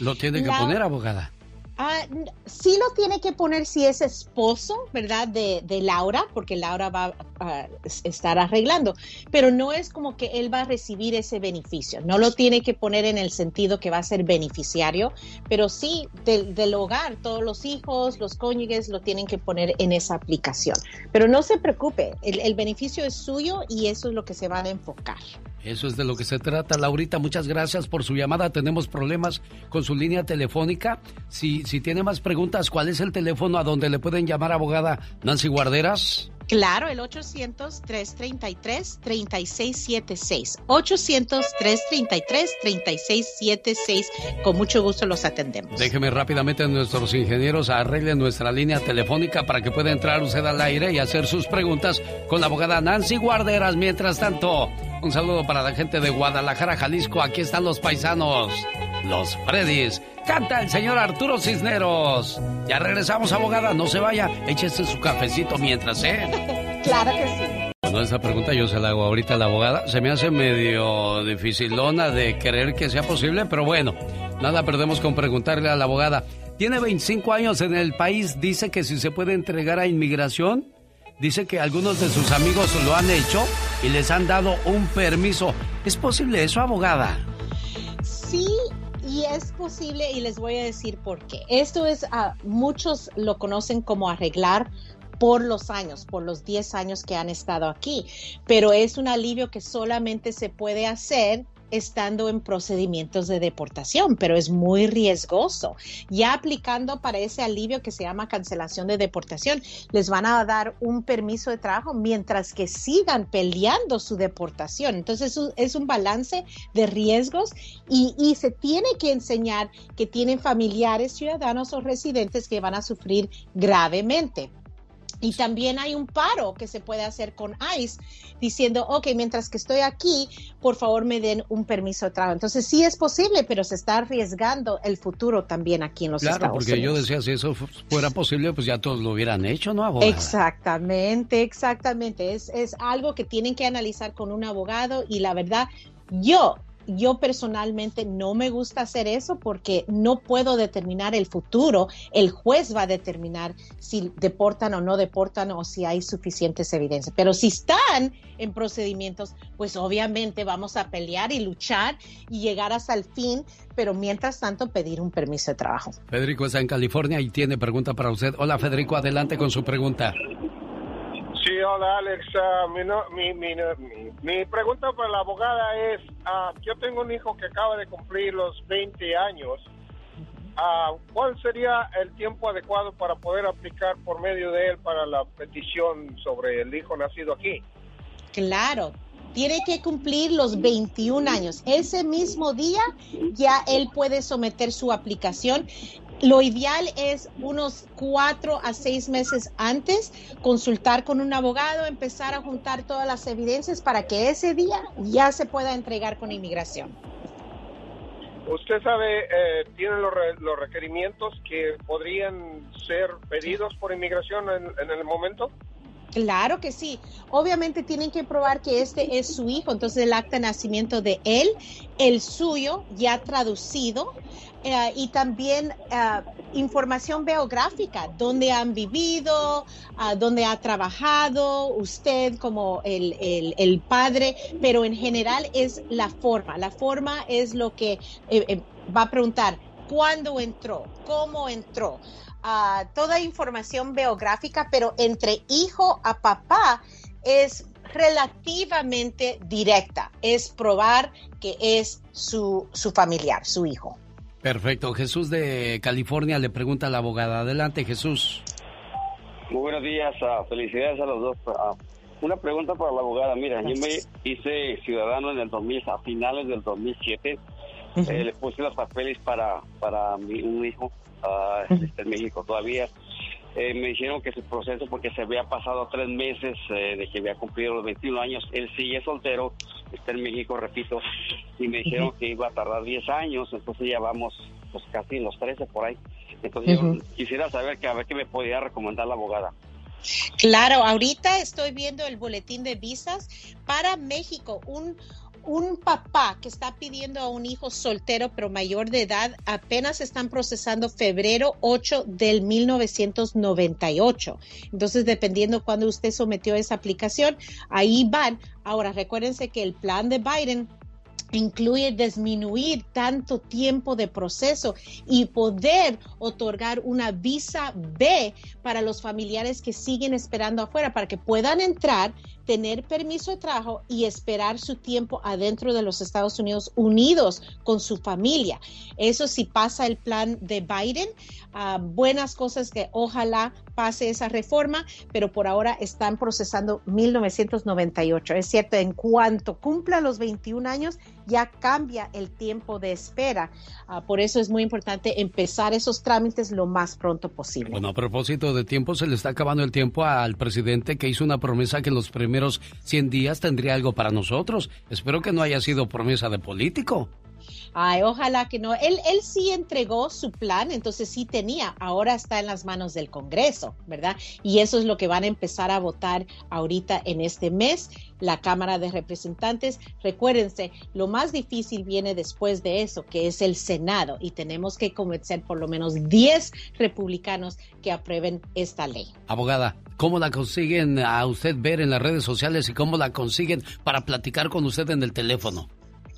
Lo tiene que poner, abogada. Ah, sí lo tiene que poner si es esposo, ¿verdad? De, Laura, porque Laura va a estar arreglando, pero no es como que él va a recibir ese beneficio. No lo tiene que poner en el sentido que va a ser beneficiario, pero sí del, hogar, todos los hijos, los cónyuges lo tienen que poner en esa aplicación. Pero no se preocupe, el, el beneficio es suyo y eso es lo que se va a enfocar. Eso es de lo que se trata. Laurita, muchas gracias por su llamada. Tenemos problemas con su línea telefónica. Si, si tiene más preguntas, ¿cuál es el teléfono a donde le pueden llamar abogada Nancy Guarderas? Claro, el 800-333-3676. 800-333-3676. Con mucho gusto los atendemos. Déjeme rápidamente a nuestros ingenieros arreglen nuestra línea telefónica para que pueda entrar usted al aire y hacer sus preguntas con la abogada Nancy Guarderas. Mientras tanto, un saludo para la gente de Guadalajara, Jalisco. Aquí están los paisanos, los Freddys. Canta el señor Arturo Cisneros. Ya regresamos, abogada. No se vaya. Échese su cafecito mientras, ¿eh? claro que sí. Bueno, esa pregunta yo se la hago ahorita a la abogada. Se me hace medio dificilona de creer que sea posible, pero bueno, nada perdemos con preguntarle a la abogada. Tiene 25 años en el país, dice que si se puede entregar a inmigración, dice que algunos de sus amigos lo han hecho y les han dado un permiso. ¿Es posible eso, abogada? Sí, y es posible y les voy a decir por qué. Esto es, a muchos lo conocen como arreglar por los años, por los 10 años que han estado aquí, pero es un alivio que solamente se puede hacer estando en procedimientos de deportación, pero es muy riesgoso. Ya aplicando para ese alivio que se llama cancelación de deportación, les van a dar un permiso de trabajo mientras que sigan peleando su deportación. Entonces es un balance de riesgos y, se tiene que enseñar que tienen familiares, ciudadanos o residentes que van a sufrir gravemente. Y también hay un paro que se puede hacer con ICE diciendo, ok, mientras que estoy aquí, por favor me den un permiso de trabajo. Entonces sí es posible, pero se está arriesgando el futuro también aquí en los Estados Unidos. Claro, porque yo decía, si eso fuera posible, pues ya todos lo hubieran hecho, ¿no, abogado? Exactamente, exactamente. Es, es algo que tienen que analizar con un abogado y la verdad, yo yo personalmente no me gusta hacer eso porque no puedo determinar el futuro. El juez va a determinar si deportan o no deportan o si hay suficientes evidencias. Pero si están en procedimientos, pues obviamente vamos a pelear y luchar y llegar hasta el fin, pero mientras tanto pedir un permiso de trabajo. Federico está en California y tiene pregunta para usted. Hola Federico, adelante con su pregunta. Sí, hola Alex. Ah, mi, mi, mi, pregunta para la abogada es, uh, yo tengo un hijo que acaba de cumplir los 20 años. Uh, ¿Cuál sería el tiempo adecuado para poder aplicar por medio de él para la petición sobre el hijo nacido aquí? Claro, tiene que cumplir los 21 años. Ese mismo día ya él puede someter su aplicación lo ideal es unos cuatro a seis meses antes consultar con un abogado, empezar a juntar todas las evidencias para que ese día ya se pueda entregar con inmigración. ¿Usted sabe, eh, tienen los, requerimientos que podrían ser pedidos por inmigración en el momento? Claro que sí. Obviamente tienen que probar que este es su hijo, entonces el acta de nacimiento de él, el suyo ya traducido eh, y también eh, información biográfica, dónde han vivido, uh, dónde ha trabajado usted como el, padre, pero en general es la forma. La forma es lo que eh, va a preguntar, ¿cuándo entró? ¿Cómo entró? toda información biográfica, pero entre hijo a papá es relativamente directa. Es probar que es su, su familiar, su hijo. Perfecto. Jesús de California le pregunta a la abogada. Adelante, Jesús. Muy buenos días. Uh, felicidades a los dos. Uh, una pregunta para la abogada. Mira, yo me hice ciudadano en el 2000, a finales del 2007. Eh, le puse los papeles para, para mi, un hijo está en México todavía. Eh, me dijeron que su proceso, porque se había pasado tres meses eh, de que había cumplido los 21 años, él sigue soltero, está en México, repito, y me dijeron que iba a tardar 10 años, entonces ya vamos pues casi los 13 por ahí. Entonces yo quisiera saber que a ver qué me podía recomendar la abogada. Claro, ahorita estoy viendo el boletín de visas para México, un un papá que está pidiendo a un hijo soltero pero mayor de edad apenas están procesando febrero 8 del 1998. Entonces, dependiendo cuando usted sometió esa aplicación, ahí van. Ahora, recuérdense que el plan de Biden incluye disminuir tanto tiempo de proceso y poder otorgar una visa B para los familiares que siguen esperando afuera para que puedan entrar tener permiso de trabajo y esperar su tiempo adentro de los Estados Unidos unidos con su familia. Eso sí pasa el plan de Biden, ah, buenas cosas que ojalá pase esa reforma, pero por ahora están procesando 1998. Es cierto, en cuanto cumpla los 21 años, ya cambia el tiempo de espera. Ah, por eso es muy importante empezar esos trámites lo más pronto posible. Bueno, a propósito de tiempo, se le está acabando el tiempo al presidente que hizo una promesa que los primeros 100 días tendría algo para nosotros. Espero que no haya sido promesa de político. Ay, ojalá que no. Él, él sí entregó su plan, entonces sí tenía. Ahora está en las manos del Congreso, ¿verdad? Y eso es lo que van a empezar a votar ahorita en este mes la Cámara de Representantes. Recuérdense, lo más difícil viene después de eso, que es el Senado, y tenemos que convencer por lo menos 10 republicanos que aprueben esta ley. Abogada, ¿cómo la consiguen a usted ver en las redes sociales y cómo la consiguen para platicar con usted en el teléfono?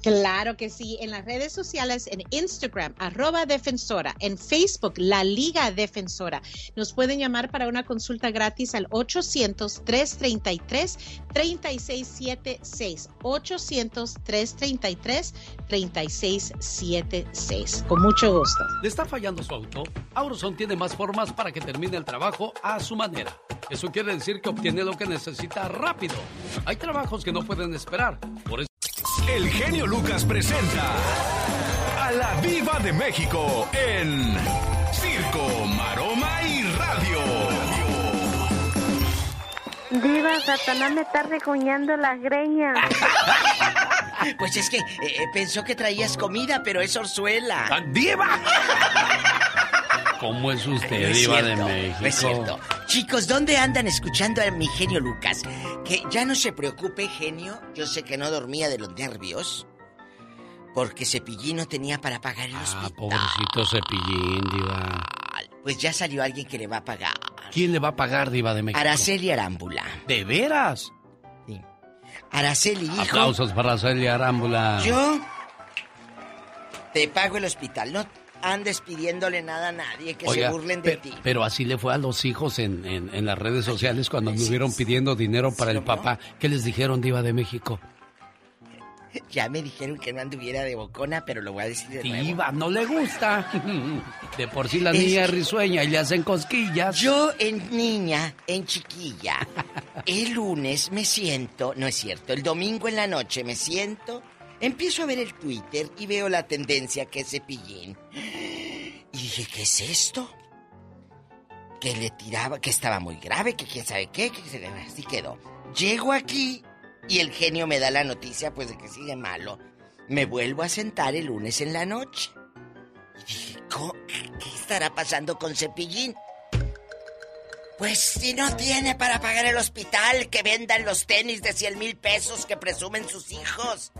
Claro que sí, en las redes sociales, en Instagram, arroba defensora, en Facebook, la Liga Defensora. Nos pueden llamar para una consulta gratis al 800-333-3676. 800-333-3676. Con mucho gusto. ¿Le está fallando su auto? Auroson tiene más formas para que termine el trabajo a su manera. Eso quiere decir que obtiene lo que necesita rápido. Hay trabajos que no pueden esperar. Por eso el genio Lucas presenta a la Viva de México en Circo, Maroma y Radio. Diva, Satanás me está recuñando las greñas. Pues es que eh, pensó que traías comida, pero es orzuela. ¡Diva! ¿Cómo es usted, Diva de México? Es cierto. Chicos, ¿dónde andan escuchando a mi genio Lucas? Que ya no se preocupe, genio. Yo sé que no dormía de los nervios. Porque Cepillín no tenía para pagar el ah, hospital. pobrecito Cepillín, Diva. Pues ya salió alguien que le va a pagar. ¿Quién le va a pagar, Diva de México? Araceli Arámbula. ¿De veras? Sí. Araceli, hijo. Aplausos para Araceli Arámbula. Yo te pago el hospital. No andes pidiéndole nada a nadie, que se burlen de ti. Pero así le fue a los hijos en, en, las redes sociales cuando me hubieron pidiendo dinero para el papá. ¿Qué les dijeron, Diva de México? Ya me dijeron que no anduviera de bocona, pero lo voy a decir de Diva, no le gusta. De por sí la niña es risueña y le hacen cosquillas. Yo en niña, en chiquilla, el lunes me siento, no es cierto, el domingo en la noche me siento Empiezo a ver el Twitter y veo la tendencia que es cepillín. Y dije, ¿qué es esto? Que le tiraba, que estaba muy grave, que quién sabe qué, que así quedó. Llego aquí y el genio me da la noticia, pues, de que sigue malo. Me vuelvo a sentar el lunes en la noche. Y dije, ¿qué estará pasando con Cepillín? Pues si no tiene para pagar el hospital, que vendan los tenis de 100 mil pesos que presumen sus hijos.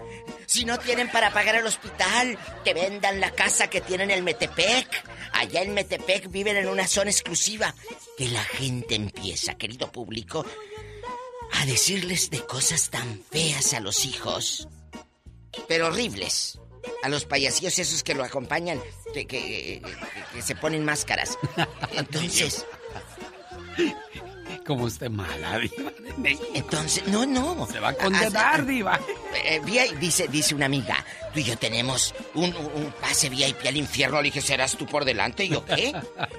Si no tienen para pagar el hospital, que vendan la casa que tienen en Metepec. Allá en Metepec viven en una zona exclusiva. Que la gente empieza, querido público, a decirles de cosas tan feas a los hijos. Pero horribles. A los payasillos esos que lo acompañan, que, que se ponen máscaras. Entonces... Como usted mala, Diva. Entonces, no, no. Se va a condenar, Diva. Eh, dice, dice una amiga, tú y yo tenemos un, un, pase VIP al infierno. Le dije, ¿serás tú por delante? ¿Y yo qué?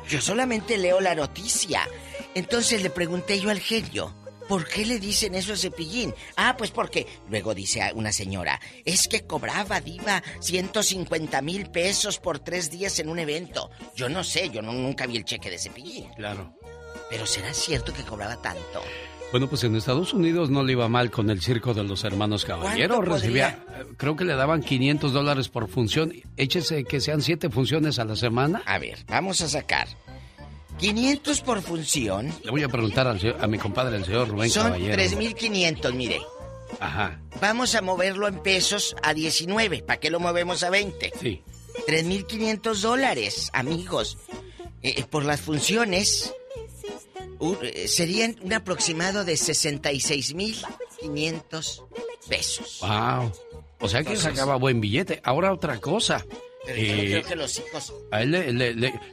Yo solamente leo la noticia. Entonces le pregunté yo al genio, ¿por qué le dicen eso a Cepillín? Ah, pues porque, luego dice una señora, es que cobraba Diva 150 mil pesos por tres días en un evento. Yo no sé, yo nunca vi el cheque de Cepillín. Claro. Pero ¿será cierto que cobraba tanto? Bueno, pues en Estados Unidos no le iba mal con el circo de los hermanos Caballero. Recibía, creo que le daban 500 dólares por función. Échese que sean siete funciones a la semana. A ver, vamos a sacar. 500 por función. Le voy a preguntar a mi compadre, el señor Rubén Son Caballero. Son 3.500, mire. Ajá. Vamos a moverlo en pesos a 19. ¿Para qué lo movemos a 20? Sí. 3.500 dólares, amigos. Eh, por las funciones eh, serían un aproximado de 66.500 pesos. ¡Wow! O sea que sacaba buen billete. Ahora otra cosa. Pero yo eh, creo que los hijos...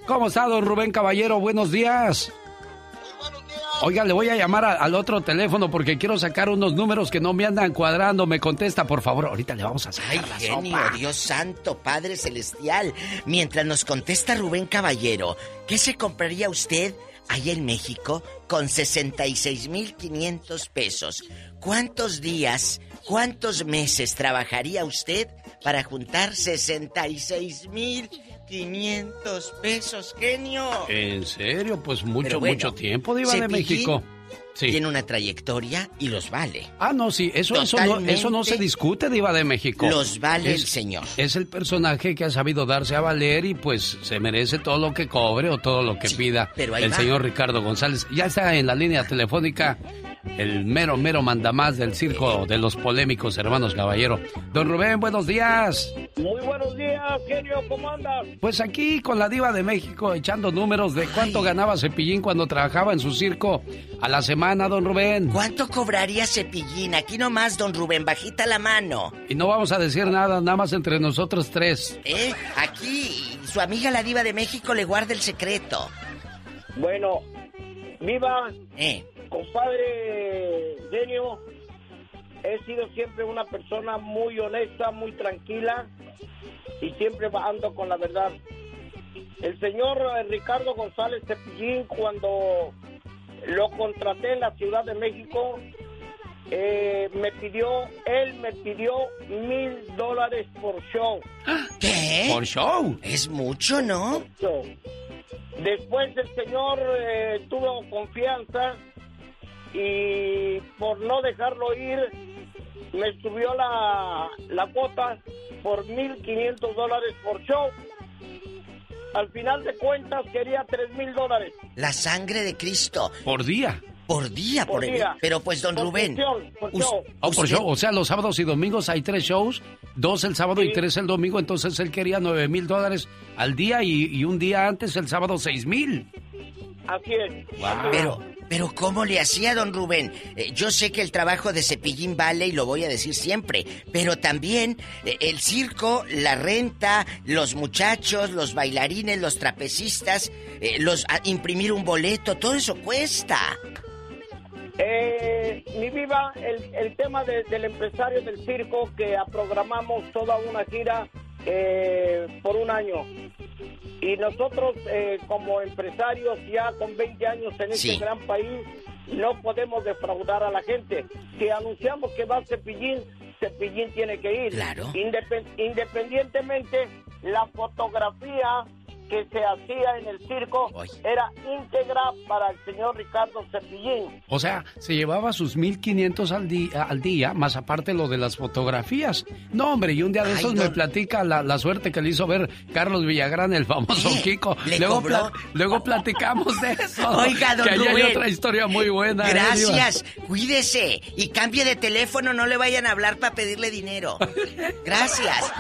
¿Cómo está, don Rubén Caballero? Buenos días. Oiga, le voy a llamar al otro teléfono porque quiero sacar unos números que no me andan cuadrando. Me contesta, por favor. Ahorita le vamos a sacar Ay, la genio, Dios santo, Padre Celestial. Mientras nos contesta Rubén Caballero, ¿qué se compraría usted Allá en México con 66.500 pesos. ¿Cuántos días, cuántos meses trabajaría usted para juntar 66.500 pesos, genio? ¿En serio? Pues mucho, mucho tiempo, Diva de México. Tiene una trayectoria y los vale. Ah, no, sí, eso, eso, no, eso no se discute, Diva de México. Los vale el señor. Es el personaje que ha sabido darse a valer y pues se merece todo lo que cobre o todo lo que pida el señor Ricardo González. Ya está en la línea telefónica el mero, mero mandamás del circo de los polémicos hermanos Caballero. Don Rubén, buenos días. Muy buenos días, genio, ¿cómo andas? Pues aquí con la diva de México echando números de cuánto ganaba Cepillín cuando trabajaba en su circo a la semana, don Rubén. ¿Cuánto cobraría Cepillín? Aquí nomás, don Rubén, bajita la mano. Y no vamos a decir nada, nada más entre nosotros tres. ¿Eh? Aquí, su amiga la diva de México le guarda el secreto. Bueno, viva. Eh compadre genio, he sido siempre una persona muy honesta, muy tranquila y siempre ando con la verdad. El señor Ricardo González Cepillín, cuando lo contraté en la Ciudad de México, eh, me pidió, él me pidió mil dólares por show. ¿Qué? ¿Por show? Es mucho, ¿no? Después el señor eh, tuvo confianza y por no dejarlo ir me subió la, la cuota por 1.500 dólares por show. Al final de cuentas quería 3.000 dólares. La sangre de Cristo. Por día. Por día, por, día. Pero pues, don Rubén. por show. Oh, por show. O sea, los sábados y domingos hay tres shows, dos el sábado y tres el domingo. Entonces él quería nueve mil dólares al día y, un día antes, el sábado, seis mil. Así es. Pero, pero ¿cómo le hacía don Rubén? Eh, yo sé que el trabajo de Cepillín vale y lo voy a decir siempre, pero también eh, el circo, la renta, los muchachos, los bailarines, los trapecistas, eh, los imprimir un boleto, todo eso cuesta. mi viva, el, el tema del empresario del circo que programamos toda una gira por un año. Y nosotros, eh, como empresarios ya con 20 años en este gran país, no podemos defraudar a la gente. Si anunciamos que va Cepillín, Cepillín tiene que ir. Claro. independientemente, la fotografía que se hacía en el circo era íntegra para el señor Ricardo Cepillín. O sea, se llevaba sus 1500 al día, al día, más aparte lo de las fotografías. No, hombre, y un día de esos me platica la, suerte que le hizo ver Carlos Villagrán, el famoso Kiko. Luego, luego platicamos de eso. Oiga, don Que ahí hay otra historia muy buena. ¿eh, Gracias, cuídese. Y cambie de teléfono, no le vayan a hablar para pedirle dinero. Gracias.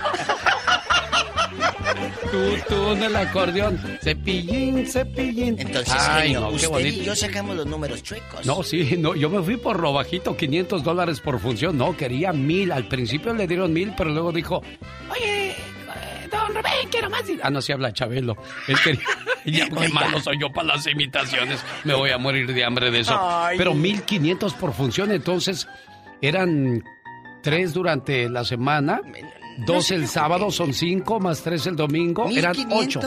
tú, tú, en el acordeón. Cepillín, cepillín. Entonces, Ay, no, usted y yo sacamos los números chuecos. No, sí, no, yo me fui por lo bajito, 500 dólares por función. No, quería mil. Al principio le dieron mil, pero luego dijo, oye, eh, don Rubén, quiero más. Ah, no, se habla Chabelo. Él quería... ya, qué malo soy yo para las imitaciones. Me voy a morir de hambre de eso. Pero 1500 por función, entonces eran tres durante la semana. Dos el sábado, son cinco, más tres el domingo. Eran ocho.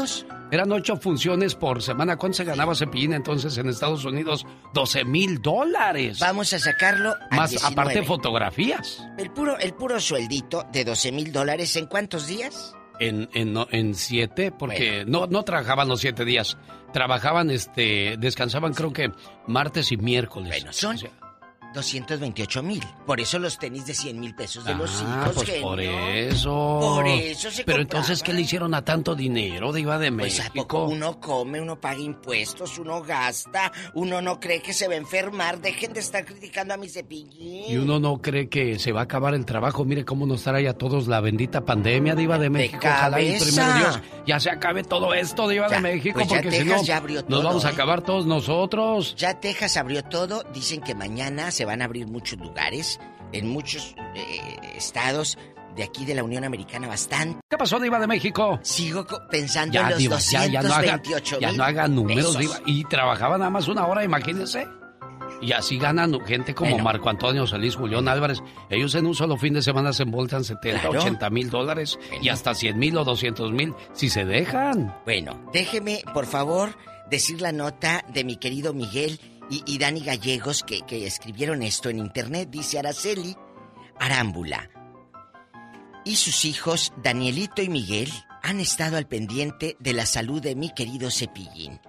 Eran ocho funciones por semana. ¿Cuánto se ganaba Cepillín entonces en Estados Unidos? 12 mil dólares. Vamos a sacarlo a Más aparte fotografías. El puro, el puro sueldito de 12 mil dólares, ¿en cuántos días? En, en, en siete, porque no, no trabajaban los siete días. Trabajaban, este, descansaban creo que martes y miércoles. Bueno, son 228 mil. Por eso los tenis de 100 mil pesos de los ah, hijos. Pues por eso. Por eso se Pero entonces, ¿qué le hicieron a tanto dinero de Iba de México? Pues a poco uno come, uno paga impuestos, uno gasta, uno no cree que se va a enfermar. Dejen de estar criticando a mi cepillín. Y uno no cree que se va a acabar el trabajo. Mire cómo nos trae a todos la bendita pandemia de Iba de México. Ojalá primero Dios ya se acabe todo esto de Iba de México. Pues porque si no, nos vamos a ¿eh? acabar todos nosotros. Ya Texas abrió todo. Dicen que mañana se van a abrir muchos lugares, en muchos eh, estados de aquí de la Unión Americana bastante. ¿Qué pasó, Diva de México? Sigo pensando en los 228 ya, no haga, números, Diva. Y trabajaba nada más una hora, imagínense. Y así ganan gente como Marco Antonio Solís, Julián Álvarez. Ellos en un solo fin de semana se envoltan 70, 80 mil dólares y hasta 100 mil o 200 mil si se dejan. Bueno, déjeme, por favor, decir la nota de mi querido Miguel y, Dani Gallegos que, que, escribieron esto en internet, dice Araceli Arámbula. Y sus hijos, Danielito y Miguel, han estado al pendiente de la salud de mi querido Cepillín.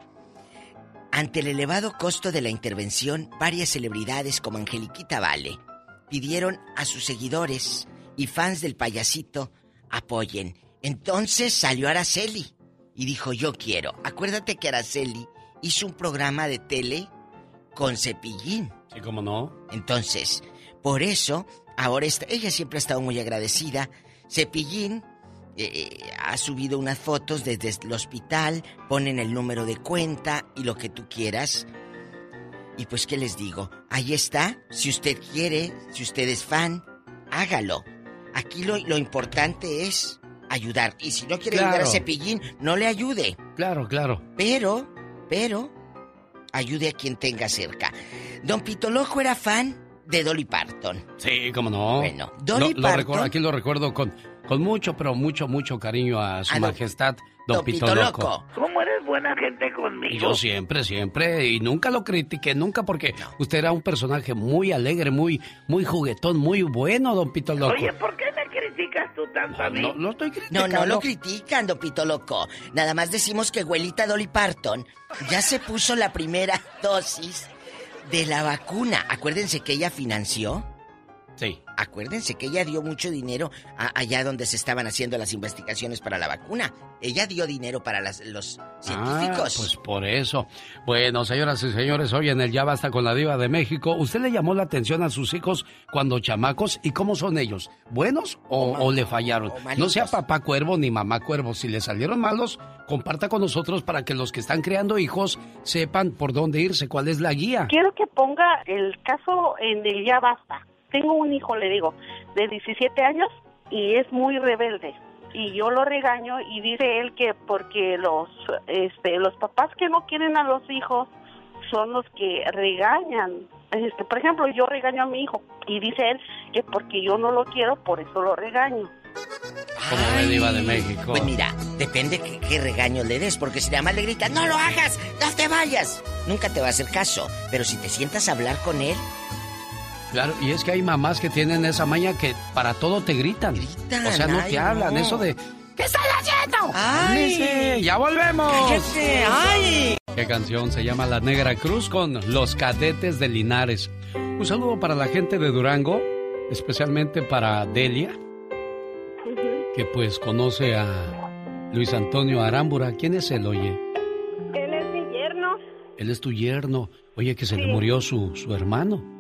Ante el elevado costo de la intervención, varias celebridades como Angeliquita Vale pidieron a sus seguidores y fans del payasito apoyen. Entonces salió Araceli y dijo, yo quiero. Acuérdate que Araceli hizo un programa de tele con Cepillín. Sí, cómo no. Entonces, por eso, ahora está, ella siempre ha estado muy agradecida. Cepillín eh, eh, ha subido unas fotos desde el hospital, ponen el número de cuenta y lo que tú quieras. Y pues, ¿qué les digo? Ahí está. Si usted quiere, si usted es fan, hágalo. Aquí lo, lo importante es ayudar. Y si no quiere ayudar a Cepillín, no le ayude. Claro, claro. Pero, pero, ayude a quien tenga cerca. Don Pitolojo era fan de Dolly Parton. Sí, cómo no. Bueno, Dolly Parton. aquí lo recuerdo con, con mucho, pero mucho, mucho cariño a su majestad, Don, Don Pitoloco. ¿Cómo eres buena gente conmigo? Yo siempre, siempre, y nunca lo critiqué, nunca, porque usted era un personaje muy alegre, muy, muy juguetón, muy bueno, Don Pitoloco. Oye, ¿por qué me criticas tú tanto a mí? No, no estoy criticando. No, no lo critican, Don Pitoloco. Nada más decimos que abuelita Dolly Parton ya se puso la primera dosis de la vacuna. Acuérdense que ella financió. Sí. Acuérdense que ella dio mucho dinero allá donde se estaban haciendo las investigaciones para la vacuna. Ella dio dinero para las, los científicos. Ah, pues por eso. Bueno, señoras y señores, hoy en el Ya Basta con la Diva de México, ¿usted le llamó la atención a sus hijos cuando chamacos? ¿Y cómo son ellos? ¿Buenos o, o le fallaron? no sea papá cuervo ni mamá cuervo. Si le salieron malos, comparta con nosotros para que los que están creando hijos sepan por dónde irse, cuál es la guía. Quiero que ponga el caso en el Ya Basta tengo un hijo, le digo, de 17 años y es muy rebelde. Y yo lo regaño y dice él que porque los, este, los papás que no quieren a los hijos son los que regañan. Este, por ejemplo, yo regaño a mi hijo y dice él que porque yo no lo quiero, por eso lo regaño. Como me diva de México. Pues mira, depende qué, qué regaño le des, porque si nada más le grita, no lo hagas, no te vayas, nunca te va a hacer caso. Pero si te sientas a hablar con él, Claro, y es que hay mamás que tienen esa maña que para todo te gritan. o sea, no te hablan, eso de ¿Qué estás haciendo? ¡Ay! ¡Ya volvemos! ¡Cállate! ¡Ay! ¿Qué canción se llama La Negra Cruz con Los Cadetes de Linares? Un saludo para la gente de Durango, especialmente para Delia, que pues conoce a Luis Antonio Arámbura. ¿Quién es él, oye? Él es mi yerno. Él es tu yerno. Oye, que se le murió su, su hermano.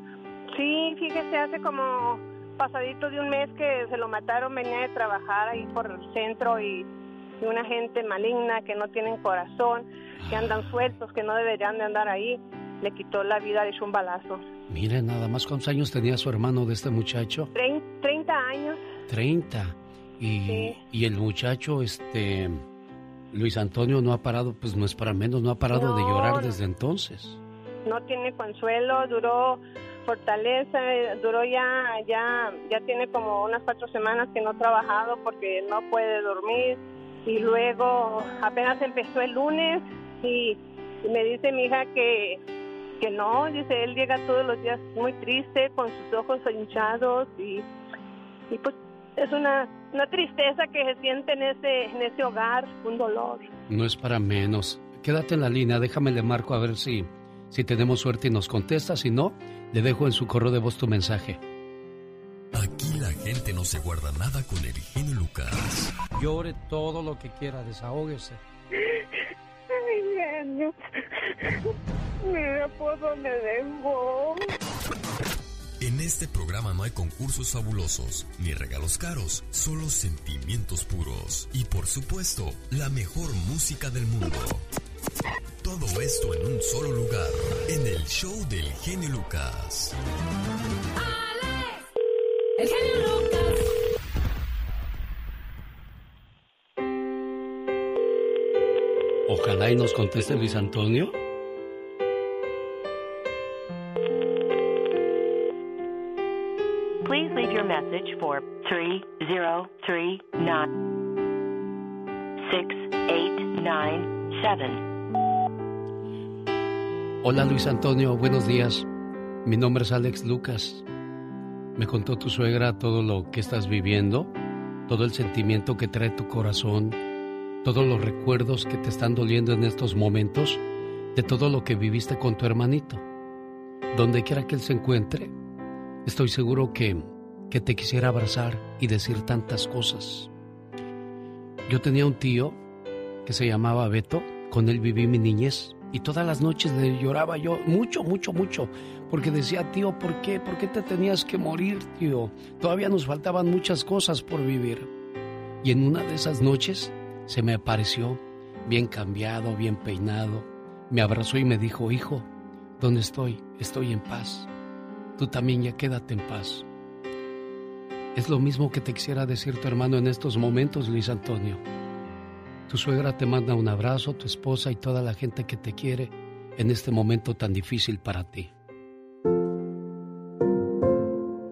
Fíjese, hace como pasadito de un mes que se lo mataron, venía de trabajar ahí por el centro y, y una gente maligna que no tienen corazón, que andan sueltos, que no deberían de andar ahí, le quitó la vida, le hizo un balazo. Mire, nada más, ¿cuántos años tenía su hermano de este muchacho? Trein- 30 años. 30. Y, y el muchacho, este, Luis Antonio no ha parado, pues no es para menos, no ha parado de llorar desde entonces. no tiene consuelo, duró fortaleza, duró ya, ya, ya tiene como unas cuatro semanas que no ha trabajado porque no puede dormir y luego apenas empezó el lunes y, y me dice mi hija que, que no, dice él llega todos los días muy triste con sus ojos hinchados y, y pues es una, una tristeza que se siente en ese, en ese hogar, un dolor. No es para menos. Quédate en la línea, déjame le marco a ver si, si tenemos suerte y nos contesta. Si no, le dejo en su correo de voz tu mensaje. Aquí la gente no se guarda nada con el genio Lucas. Llore todo lo que quiera, desahógese. Ay, genio. Mira por dónde dejó. En este programa no hay concursos fabulosos ni regalos caros, solo sentimientos puros y por supuesto la mejor música del mundo. Todo esto en un solo lugar, en el show del genio Lucas. El genio Lucas. Ojalá y nos conteste Luis Antonio. Your message for 3039-6897. Hola Luis Antonio, buenos días. Mi nombre es Alex Lucas. Me contó tu suegra todo lo que estás viviendo, todo el sentimiento que trae tu corazón, todos los recuerdos que te están doliendo en estos momentos. de todo lo que viviste con tu hermanito. Donde quiera que él se encuentre, estoy seguro que, que te quisiera abrazar y decir tantas cosas. Yo tenía un tío que se llamaba Beto, con él viví mi niñez y todas las noches le lloraba yo mucho, mucho, mucho, porque decía, tío, ¿por qué? ¿Por qué te tenías que morir, tío? Todavía nos faltaban muchas cosas por vivir. Y en una de esas noches se me apareció, bien cambiado, bien peinado, me abrazó y me dijo, hijo, ¿dónde estoy? Estoy en paz. Tú también ya quédate en paz. Es lo mismo que te quisiera decir tu hermano en estos momentos, Luis Antonio. Tu suegra te manda un abrazo, tu esposa y toda la gente que te quiere en este momento tan difícil para ti.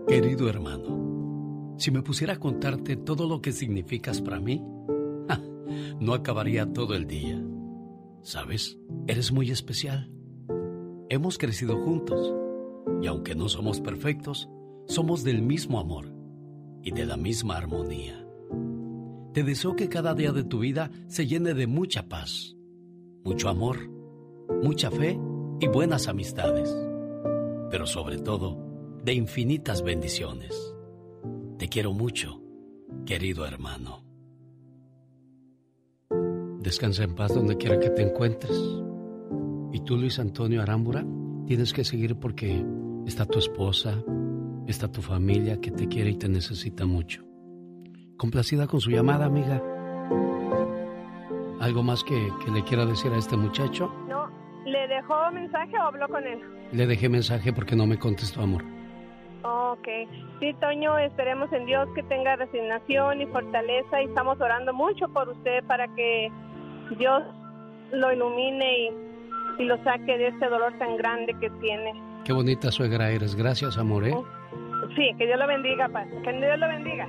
Querido hermano, si me pusiera a contarte todo lo que significas para mí, no acabaría todo el día. ¿Sabes? Eres muy especial. Hemos crecido juntos y aunque no somos perfectos, somos del mismo amor y de la misma armonía. Te deseo que cada día de tu vida se llene de mucha paz, mucho amor, mucha fe y buenas amistades, pero sobre todo de infinitas bendiciones. Te quiero mucho, querido hermano. Descansa en paz donde quiera que te encuentres. Y tú, Luis Antonio Arámbura, tienes que seguir porque está tu esposa, está tu familia que te quiere y te necesita mucho. Complacida con su llamada, amiga. ¿Algo más que, le quiera decir a este muchacho? No, ¿le dejó mensaje o habló con él? Le dejé mensaje porque no me contestó, amor. Ok. Sí, Toño, esperemos en Dios que tenga resignación y fortaleza y estamos orando mucho por usted para que Dios lo ilumine y, y lo saque de este dolor tan grande que tiene. Qué bonita suegra eres. Gracias, amor, ¿eh? Sí, que Dios lo bendiga, Paz. Que Dios lo bendiga.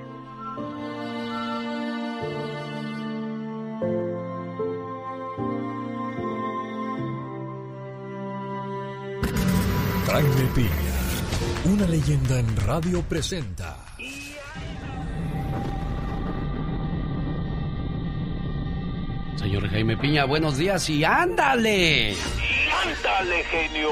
Jaime Piña, una leyenda en radio presenta. Señor Jaime Piña, buenos días y ándale. ándale, genio.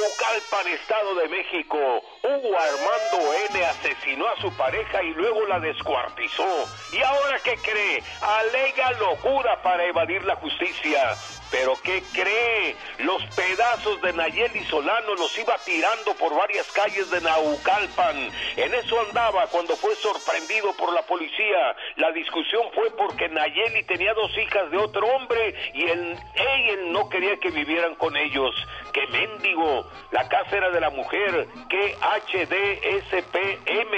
Naucalpan, Estado de México, Hugo Armando N. asesinó a su pareja y luego la descuartizó. ¿Y ahora qué cree? Alega locura para evadir la justicia. Pero ¿qué cree? Los pedazos de Nayeli Solano los iba tirando por varias calles de Naucalpan. En eso andaba cuando fue sorprendido por la policía. La discusión fue porque Nayeli tenía dos hijas de otro hombre y él, él no quería que vivieran con ellos. ¡Qué mendigo! La casa era de la mujer. ¡Qué HDSPM!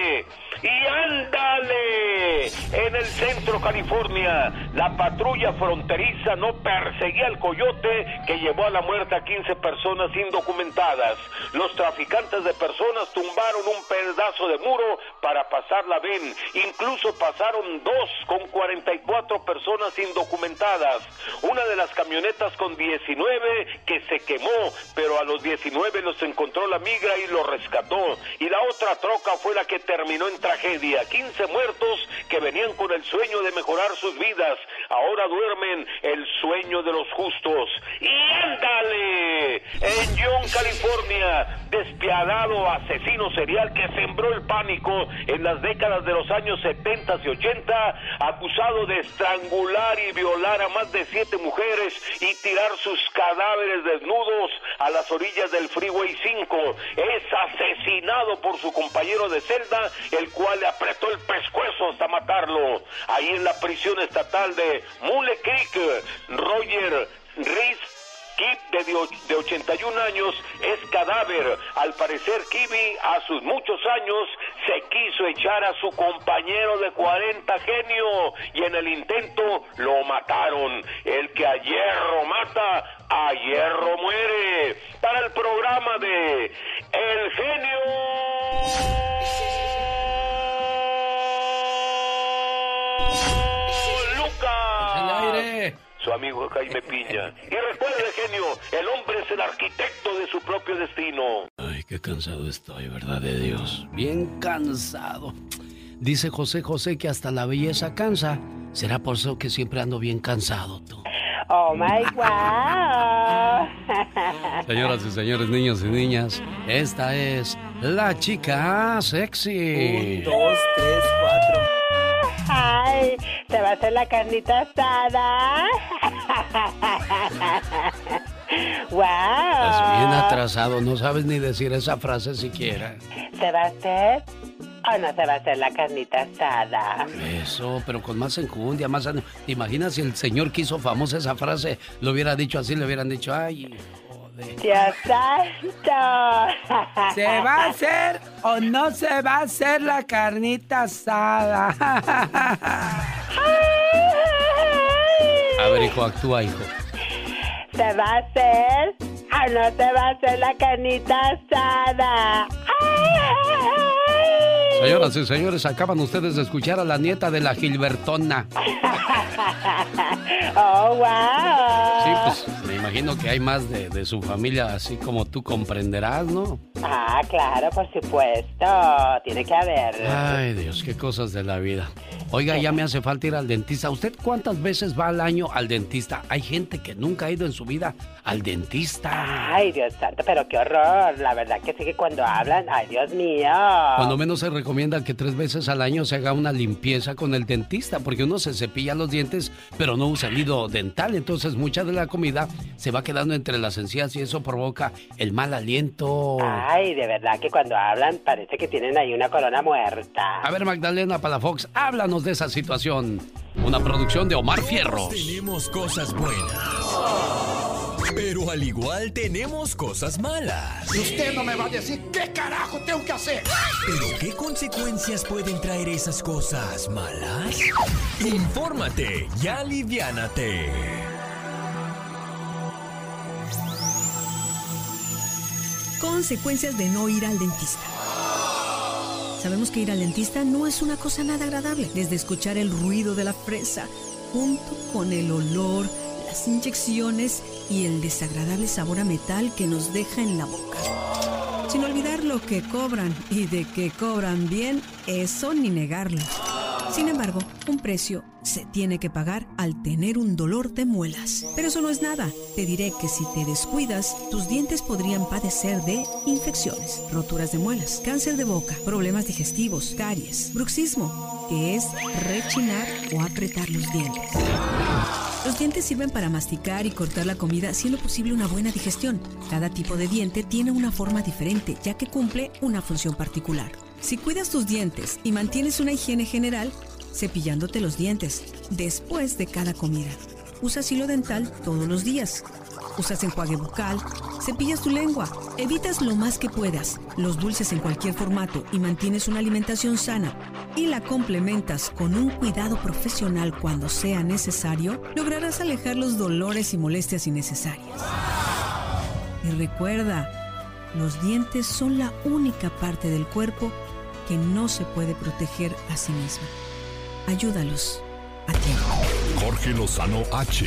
¡Y ándale! En el centro California, la patrulla fronteriza no perseguía al coyote que llevó a la muerte a 15 personas indocumentadas. Los traficantes de personas tumbaron un pedazo de muro para pasar la ven. Incluso pasaron dos con 44 personas indocumentadas. Una de las camionetas con 19 que se quemó, pero a los 19 los encontró la migra y los rescató. Y la otra troca fue la que terminó en tragedia. 15 muertos que venían con el sueño de mejorar sus vidas. Ahora duermen el sueño de los justos. Y ándale, en John, California, despiadado asesino serial que sembró el pánico en las décadas de los años 70 y 80, acusado de estrangular y violar a más de siete mujeres y tirar sus cadáveres desnudos a las orillas del Freeway 5. Es asesinado por su compañero de celda, el cual le apretó el pescuezo hasta matarlo. Ahí en la prisión estatal de Mule Creek, Roger Reese Kip, de, 81 años, es cadáver. Al parecer, Kibi, a sus muchos años, se quiso echar a su compañero de 40 genio y en el intento lo mataron. El que a hierro mata, a hierro muere. Para el programa de El Genio. Su amigo Jaime Piña. Y recuerde, genio, el hombre es el arquitecto de su propio destino. Ay, qué cansado estoy, verdad de Dios. Bien cansado. Dice José José que hasta la belleza cansa. ¿Será por eso que siempre ando bien cansado tú? Oh my wow. Señoras y señores, niños y niñas, esta es la chica sexy. Un, dos, tres, cuatro. Ay, te va a hacer la carnita asada. wow. Estás bien atrasado, no sabes ni decir esa frase siquiera. ¿Se va a hacer o no se va a hacer la carnita asada? Eso, pero con más enjundia, más... ánimo. ¿Te imaginas si el señor que hizo famosa esa frase lo hubiera dicho así, le hubieran dicho, ay, Dios santo. ¿Se va a hacer o no se va a hacer la carnita asada? A ver, hijo, actúa, hijo. ¿Se va a hacer o no se va a hacer la carnita asada? Señoras y señores, acaban ustedes de escuchar a la nieta de la Gilbertona. oh, wow. Sí, pues me imagino que hay más de, de, su familia, así como tú comprenderás, ¿no? Ah, claro, por supuesto. Tiene que haber. Ay, Dios, qué cosas de la vida. Oiga, ya me hace falta ir al dentista. ¿Usted cuántas veces va al año al dentista? Hay gente que nunca ha ido en su vida al dentista. Ay, Dios santo, pero qué horror. La verdad que sí que cuando hablan, ay, Dios mío. Cuando menos se recomienda que tres veces al año se haga una limpieza con el dentista, porque uno se cepilla los dientes, pero no usa el hilo dental. Entonces, mucha de la comida se va quedando entre las encías y eso provoca el mal aliento. Ay, de verdad que cuando hablan parece que tienen ahí una corona muerta. A ver, Magdalena Palafox, háblanos de esa situación. Una producción de Omar Fierros. Tenemos cosas buenas. Pero al igual tenemos cosas malas. Y usted no me va a decir qué carajo tengo que hacer. Pero ¿qué consecuencias pueden traer esas cosas malas? Infórmate y aliviánate. Consecuencias de no ir al dentista. Sabemos que ir al dentista no es una cosa nada agradable, desde escuchar el ruido de la fresa, junto con el olor, las inyecciones y el desagradable sabor a metal que nos deja en la boca. Sin olvidar lo que cobran y de que cobran bien, eso ni negarlo. Sin embargo, un precio se tiene que pagar al tener un dolor de muelas. Pero eso no es nada. Te diré que si te descuidas, tus dientes podrían padecer de infecciones, roturas de muelas, cáncer de boca, problemas digestivos, caries, bruxismo, que es rechinar o apretar los dientes. Los dientes sirven para masticar y cortar la comida, siendo posible una buena digestión. Cada tipo de diente tiene una forma diferente, ya que cumple una función particular. Si cuidas tus dientes y mantienes una higiene general, cepillándote los dientes después de cada comida. Usas hilo dental todos los días. Usas enjuague bucal, cepillas tu lengua, evitas lo más que puedas los dulces en cualquier formato y mantienes una alimentación sana y la complementas con un cuidado profesional cuando sea necesario, lograrás alejar los dolores y molestias innecesarias. Y recuerda, los dientes son la única parte del cuerpo que no se puede proteger a sí misma. Ayúdalos a tiempo. Jorge Lozano H.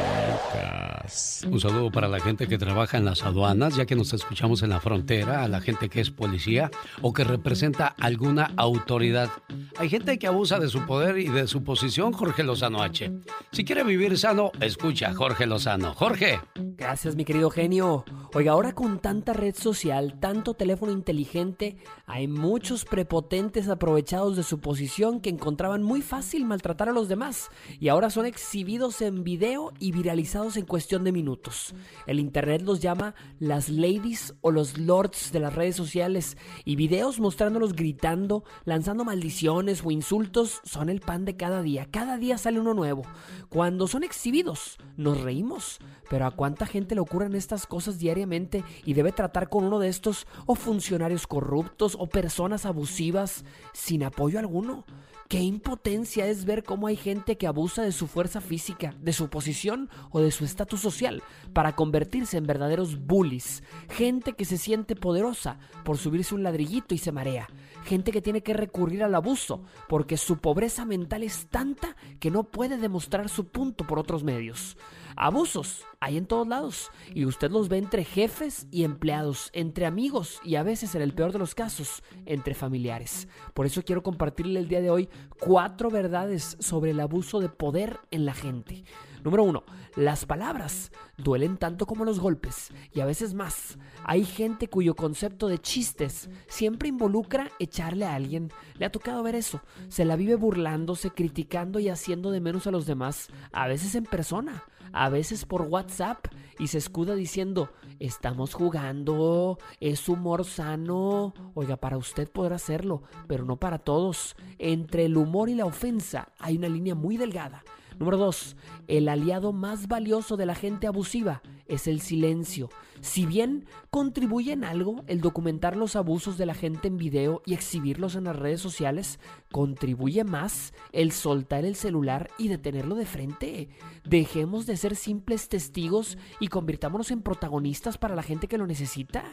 Un saludo para la gente que trabaja en las aduanas, ya que nos escuchamos en la frontera, a la gente que es policía o que representa alguna autoridad. Hay gente que abusa de su poder y de su posición, Jorge Lozano H. Si quiere vivir sano, escucha a Jorge Lozano. Jorge. Gracias, mi querido genio. Oiga, ahora con tanta red social, tanto teléfono inteligente, hay muchos prepotentes aprovechados de su posición que encontraban muy fácil maltratar a los demás y ahora son exhibidos en video y viralizados en cuestión de minutos. El internet los llama las ladies o los lords de las redes sociales y videos mostrándolos gritando, lanzando maldiciones o insultos son el pan de cada día. Cada día sale uno nuevo. Cuando son exhibidos, nos reímos, pero ¿a cuánta gente le ocurren estas cosas diariamente y debe tratar con uno de estos o funcionarios corruptos o personas abusivas sin apoyo alguno? Qué impotencia es ver cómo hay gente que abusa de su fuerza física, de su posición o de su estatus social para convertirse en verdaderos bullies. Gente que se siente poderosa por subirse un ladrillito y se marea. Gente que tiene que recurrir al abuso porque su pobreza mental es tanta que no puede demostrar su punto por otros medios. Abusos hay en todos lados y usted los ve entre jefes y empleados, entre amigos y a veces en el peor de los casos, entre familiares. Por eso quiero compartirle el día de hoy cuatro verdades sobre el abuso de poder en la gente. Número uno, las palabras duelen tanto como los golpes y a veces más. Hay gente cuyo concepto de chistes siempre involucra echarle a alguien. Le ha tocado ver eso. Se la vive burlándose, criticando y haciendo de menos a los demás, a veces en persona, a veces por WhatsApp y se escuda diciendo, estamos jugando, es humor sano. Oiga, para usted podrá hacerlo, pero no para todos. Entre el humor y la ofensa hay una línea muy delgada. Número 2. El aliado más valioso de la gente abusiva es el silencio. Si bien contribuye en algo el documentar los abusos de la gente en video y exhibirlos en las redes sociales, contribuye más el soltar el celular y detenerlo de frente. Dejemos de ser simples testigos y convirtámonos en protagonistas para la gente que lo necesita.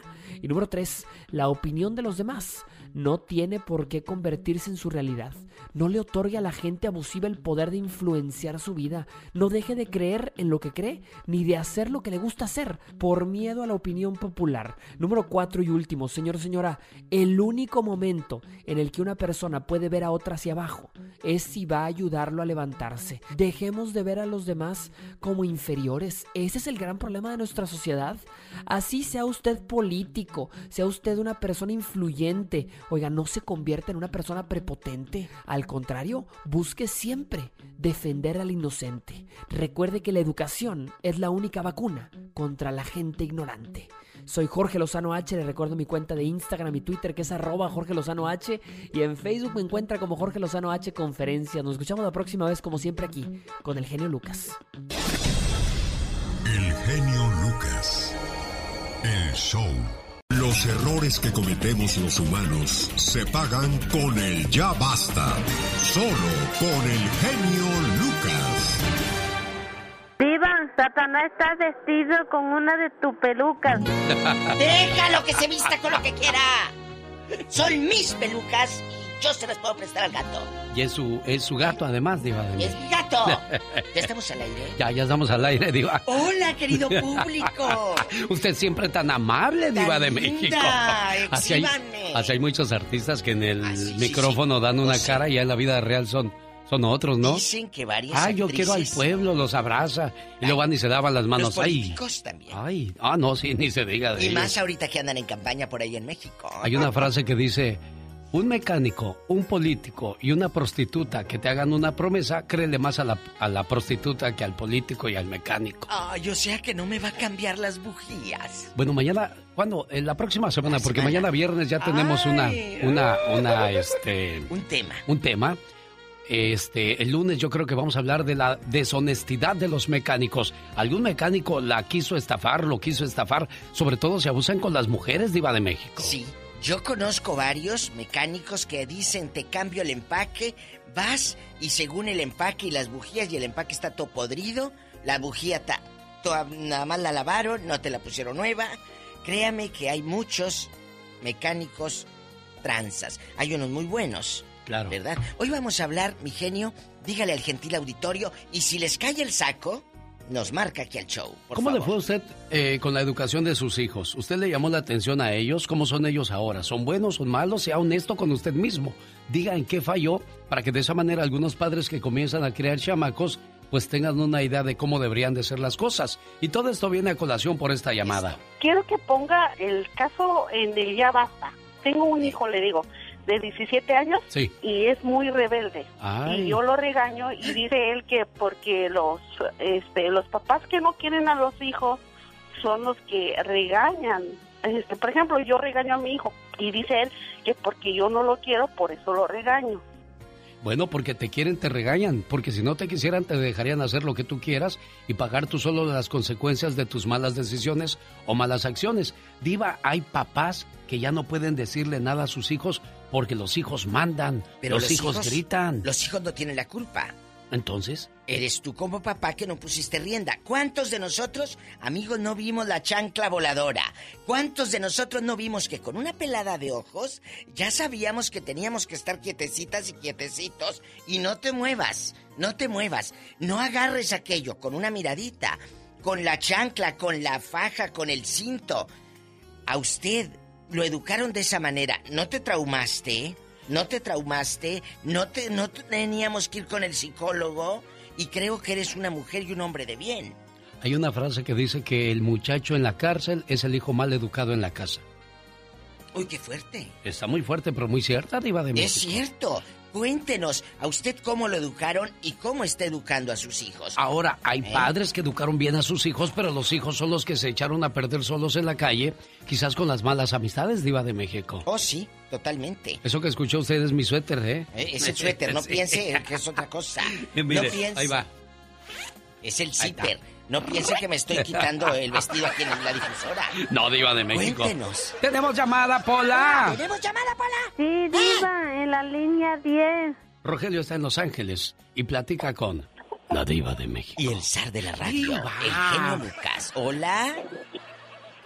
Y número 3. La opinión de los demás no tiene por qué convertirse en su realidad. No le otorgue a la gente abusiva el poder de influenciar su vida. No deje de creer en lo que cree ni de hacer lo que le gusta hacer por miedo a la opinión popular. Número cuatro y último, señor, señora, el único momento en el que una persona puede ver a otra hacia abajo es si va a ayudarlo a levantarse. Dejemos de ver a los demás como inferiores. Ese es el gran problema de nuestra sociedad. Así sea usted político, sea usted una persona influyente, oiga, no se convierta en una persona prepotente. Al contrario, busque siempre defender al inocente. Recuerde que la educación es la única vacuna contra la gente ignorante. Soy Jorge Lozano H, le recuerdo mi cuenta de Instagram y Twitter que es arroba Jorge Lozano H y en Facebook me encuentra como Jorge Lozano H Conferencia. Nos escuchamos la próxima vez como siempre aquí con el genio Lucas. El genio Lucas. El show. Los errores que cometemos los humanos se pagan con el ya basta. Solo con el genio Lucas. Satanás está vestido con una de tus pelucas. Déjalo que se vista con lo que quiera. Son mis pelucas y yo se las puedo prestar al gato. Y es su, es su gato además, Diva de Es mi gato. ¿Ya estamos al aire? Ya, ya estamos al aire, Diva. Hola, querido público. Usted siempre tan amable, Diva de linda, México. Así hay, así hay muchos artistas que en el micrófono dan una cara y ya en la vida real son, son otros, ¿no? Dicen que varias Ah, yo quiero al pueblo, los abraza. Y luego van y se daban las manos. Los Ay, políticos también. ay, ah, no, sí, ni se diga de Y ellos. más ahorita que andan en campaña por ahí en México. Hay una frase que dice, un mecánico, un político y una prostituta que te hagan una promesa, créele más a la, a la prostituta que al político y al mecánico. Ay, o sea que no me va a cambiar las bujías. Bueno, mañana, ¿cuándo? En la próxima semana, La porque semana. mañana viernes ya tenemos una, Ay. una, una, este... Un tema. Un tema. Este, el lunes yo creo que vamos a hablar de la deshonestidad de los mecánicos. Algún mecánico la quiso estafar, lo quiso estafar, sobre todo se abusan con las mujeres, diva de México. Sí, yo conozco varios mecánicos que dicen te cambio el empaque, vas y según el empaque y las bujías y el empaque está todo podrido, la bujía está nada más la lavaron, no te la pusieron nueva. Créame que hay muchos mecánicos tranzas. Hay unos muy buenos. Claro. ¿Verdad? Hoy vamos a hablar, mi genio, dígale al gentil auditorio y si les cae el saco, nos marca aquí al show. por ¿Cómo le fue a usted eh, con la educación de sus hijos? ¿Usted le llamó la atención a ellos? ¿Cómo son ellos ahora? ¿Son buenos, son malos? Sea honesto con usted mismo. Diga en qué falló para que de esa manera algunos padres que comienzan a criar chamacos pues tengan una idea de cómo deberían de ser las cosas. Y todo esto viene a colación por esta llamada. Quiero que ponga el caso en el ya basta. Tengo un hijo, le digo, de 17 años Sí. y es muy rebelde. Ay. Y yo lo regaño y dice él que porque los este los papás que no quieren a los hijos son los que regañan. Este, por ejemplo, yo regaño a mi hijo y dice él que porque yo no lo quiero, por eso lo regaño. Bueno, porque te quieren, te regañan, porque si no te quisieran, te dejarían hacer lo que tú quieras y pagar tú solo las consecuencias de tus malas decisiones o malas acciones. Diva, hay papás que ya no pueden decirle nada a sus hijos porque los hijos mandan, Pero los, hijos, gritan. Los hijos no tienen la culpa. Entonces, Eres tú como papá que no pusiste rienda. ¿Cuántos de nosotros, amigos, no vimos la chancla voladora? ¿Cuántos de nosotros no vimos que con una pelada de ojos ya sabíamos que teníamos que estar quietecitas y quietecitos y no te muevas, no te muevas, no agarres aquello con una miradita, con la chancla, con la faja, con el cinto? A usted lo educaron de esa manera, ¿no te traumaste? no te traumaste, no te no teníamos que ir con el psicólogo y creo que eres una mujer y un hombre de bien. Hay una frase que dice que el muchacho en la cárcel es el hijo mal educado en la casa. Uy, qué fuerte. Está muy fuerte, pero muy cierta, Diva de México. Es cierto. Cuéntenos, ¿a usted cómo lo educaron y cómo está educando a sus hijos? Ahora, hay ¿Eh? padres que educaron bien a sus hijos, pero los hijos son los que se echaron a perder solos en la calle, quizás con las malas amistades, Diva de México. Oh, sí, totalmente. Eso que escuchó usted es mi suéter, ¿eh? Eh, Ese suéter, no piense que es otra cosa. Mire, no piense. ahí va. Es el zipper. No piense que me estoy quitando el vestido aquí en la difusora. No, Diva de México. Cuéntenos. Tenemos llamada, Pola. ¿Tenemos llamada, Pola? Sí, Diva, en la línea 10. Rogelio está en Los Ángeles y platica con la Diva de México. Y el zar de la radio, el genio Lucas. Hola.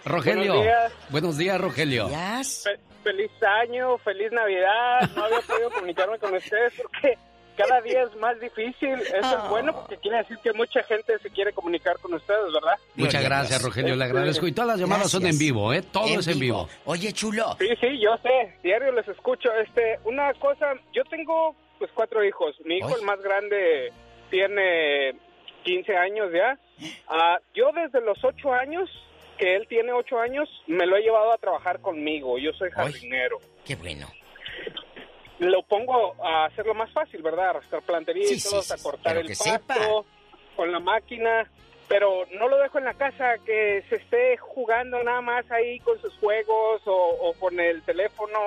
Rogelio. Buenos días. Buenos días, Rogelio. Fe- feliz año, feliz Navidad. No había podido comunicarme con ustedes porque cada día es más difícil. Eso es bueno porque quiere decir que mucha gente se quiere comunicar con ustedes, ¿verdad? Muchas gracias, Rogelio. Le Este, agradezco. Y todas las llamadas son en vivo, ¿eh? Todo En es en vivo. Oye, chulo. Sí, sí, yo sé. Diario les escucho. Este, una cosa, yo tengo pues cuatro hijos. Mi hijo, el más grande, tiene 15 años ya. Ah, yo desde los ocho años, que él tiene ocho años, me lo he llevado a trabajar conmigo. Yo soy jardinero. Qué bueno. Lo pongo a hacerlo más fácil, ¿verdad? A arrastrar plantería Sí, sí, a cortar el pasto con la máquina. Pero no lo dejo en la casa que se esté jugando nada más ahí con sus juegos o, o con el teléfono,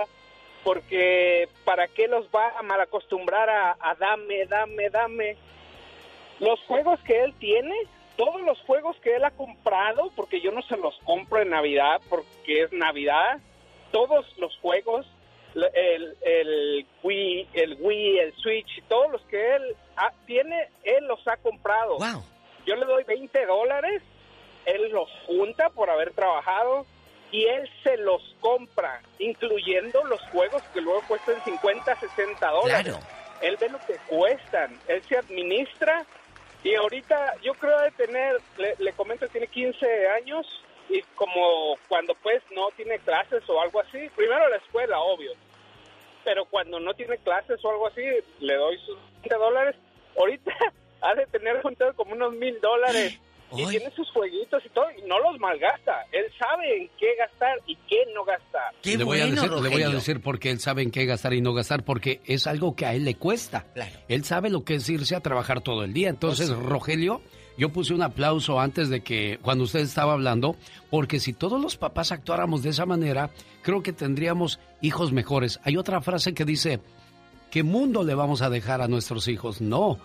porque ¿para qué los va a malacostumbrar a, a dame, dame, dame? Los juegos que él tiene, todos los juegos que él ha comprado, porque yo no se los compro en Navidad, porque es Navidad, todos los juegos, el, el Wii, el Wii, el Switch, todos los que él ha- tiene, él los ha comprado. Yo le doy 20 dólares, él los junta por haber trabajado y él se los compra, incluyendo los juegos que luego cuestan 50, 60 dólares. Claro. Él ve lo que cuestan, él se administra y ahorita yo creo de tener, le, le comento, tiene 15 años y como cuando pues no tiene clases o algo así, primero la escuela, obvio, pero cuando no tiene clases o algo así, le doy sus 20 dólares. Ahorita ha de tener juntado como unos mil dólares. Y tiene sus jueguitos y todo, y no los malgasta. Él sabe en qué gastar y qué no gastar. le, voy a decir, le voy a decir porque él sabe en qué gastar y no gastar, porque es algo que a él le cuesta. Él sabe lo que es irse a trabajar todo el día. Entonces, Rogelio, yo puse un aplauso antes de que, cuando usted estaba hablando, porque si todos los papás actuáramos de esa manera, creo que tendríamos hijos mejores. Hay otra frase que dice, ¿qué mundo le vamos a dejar a nuestros hijos? No.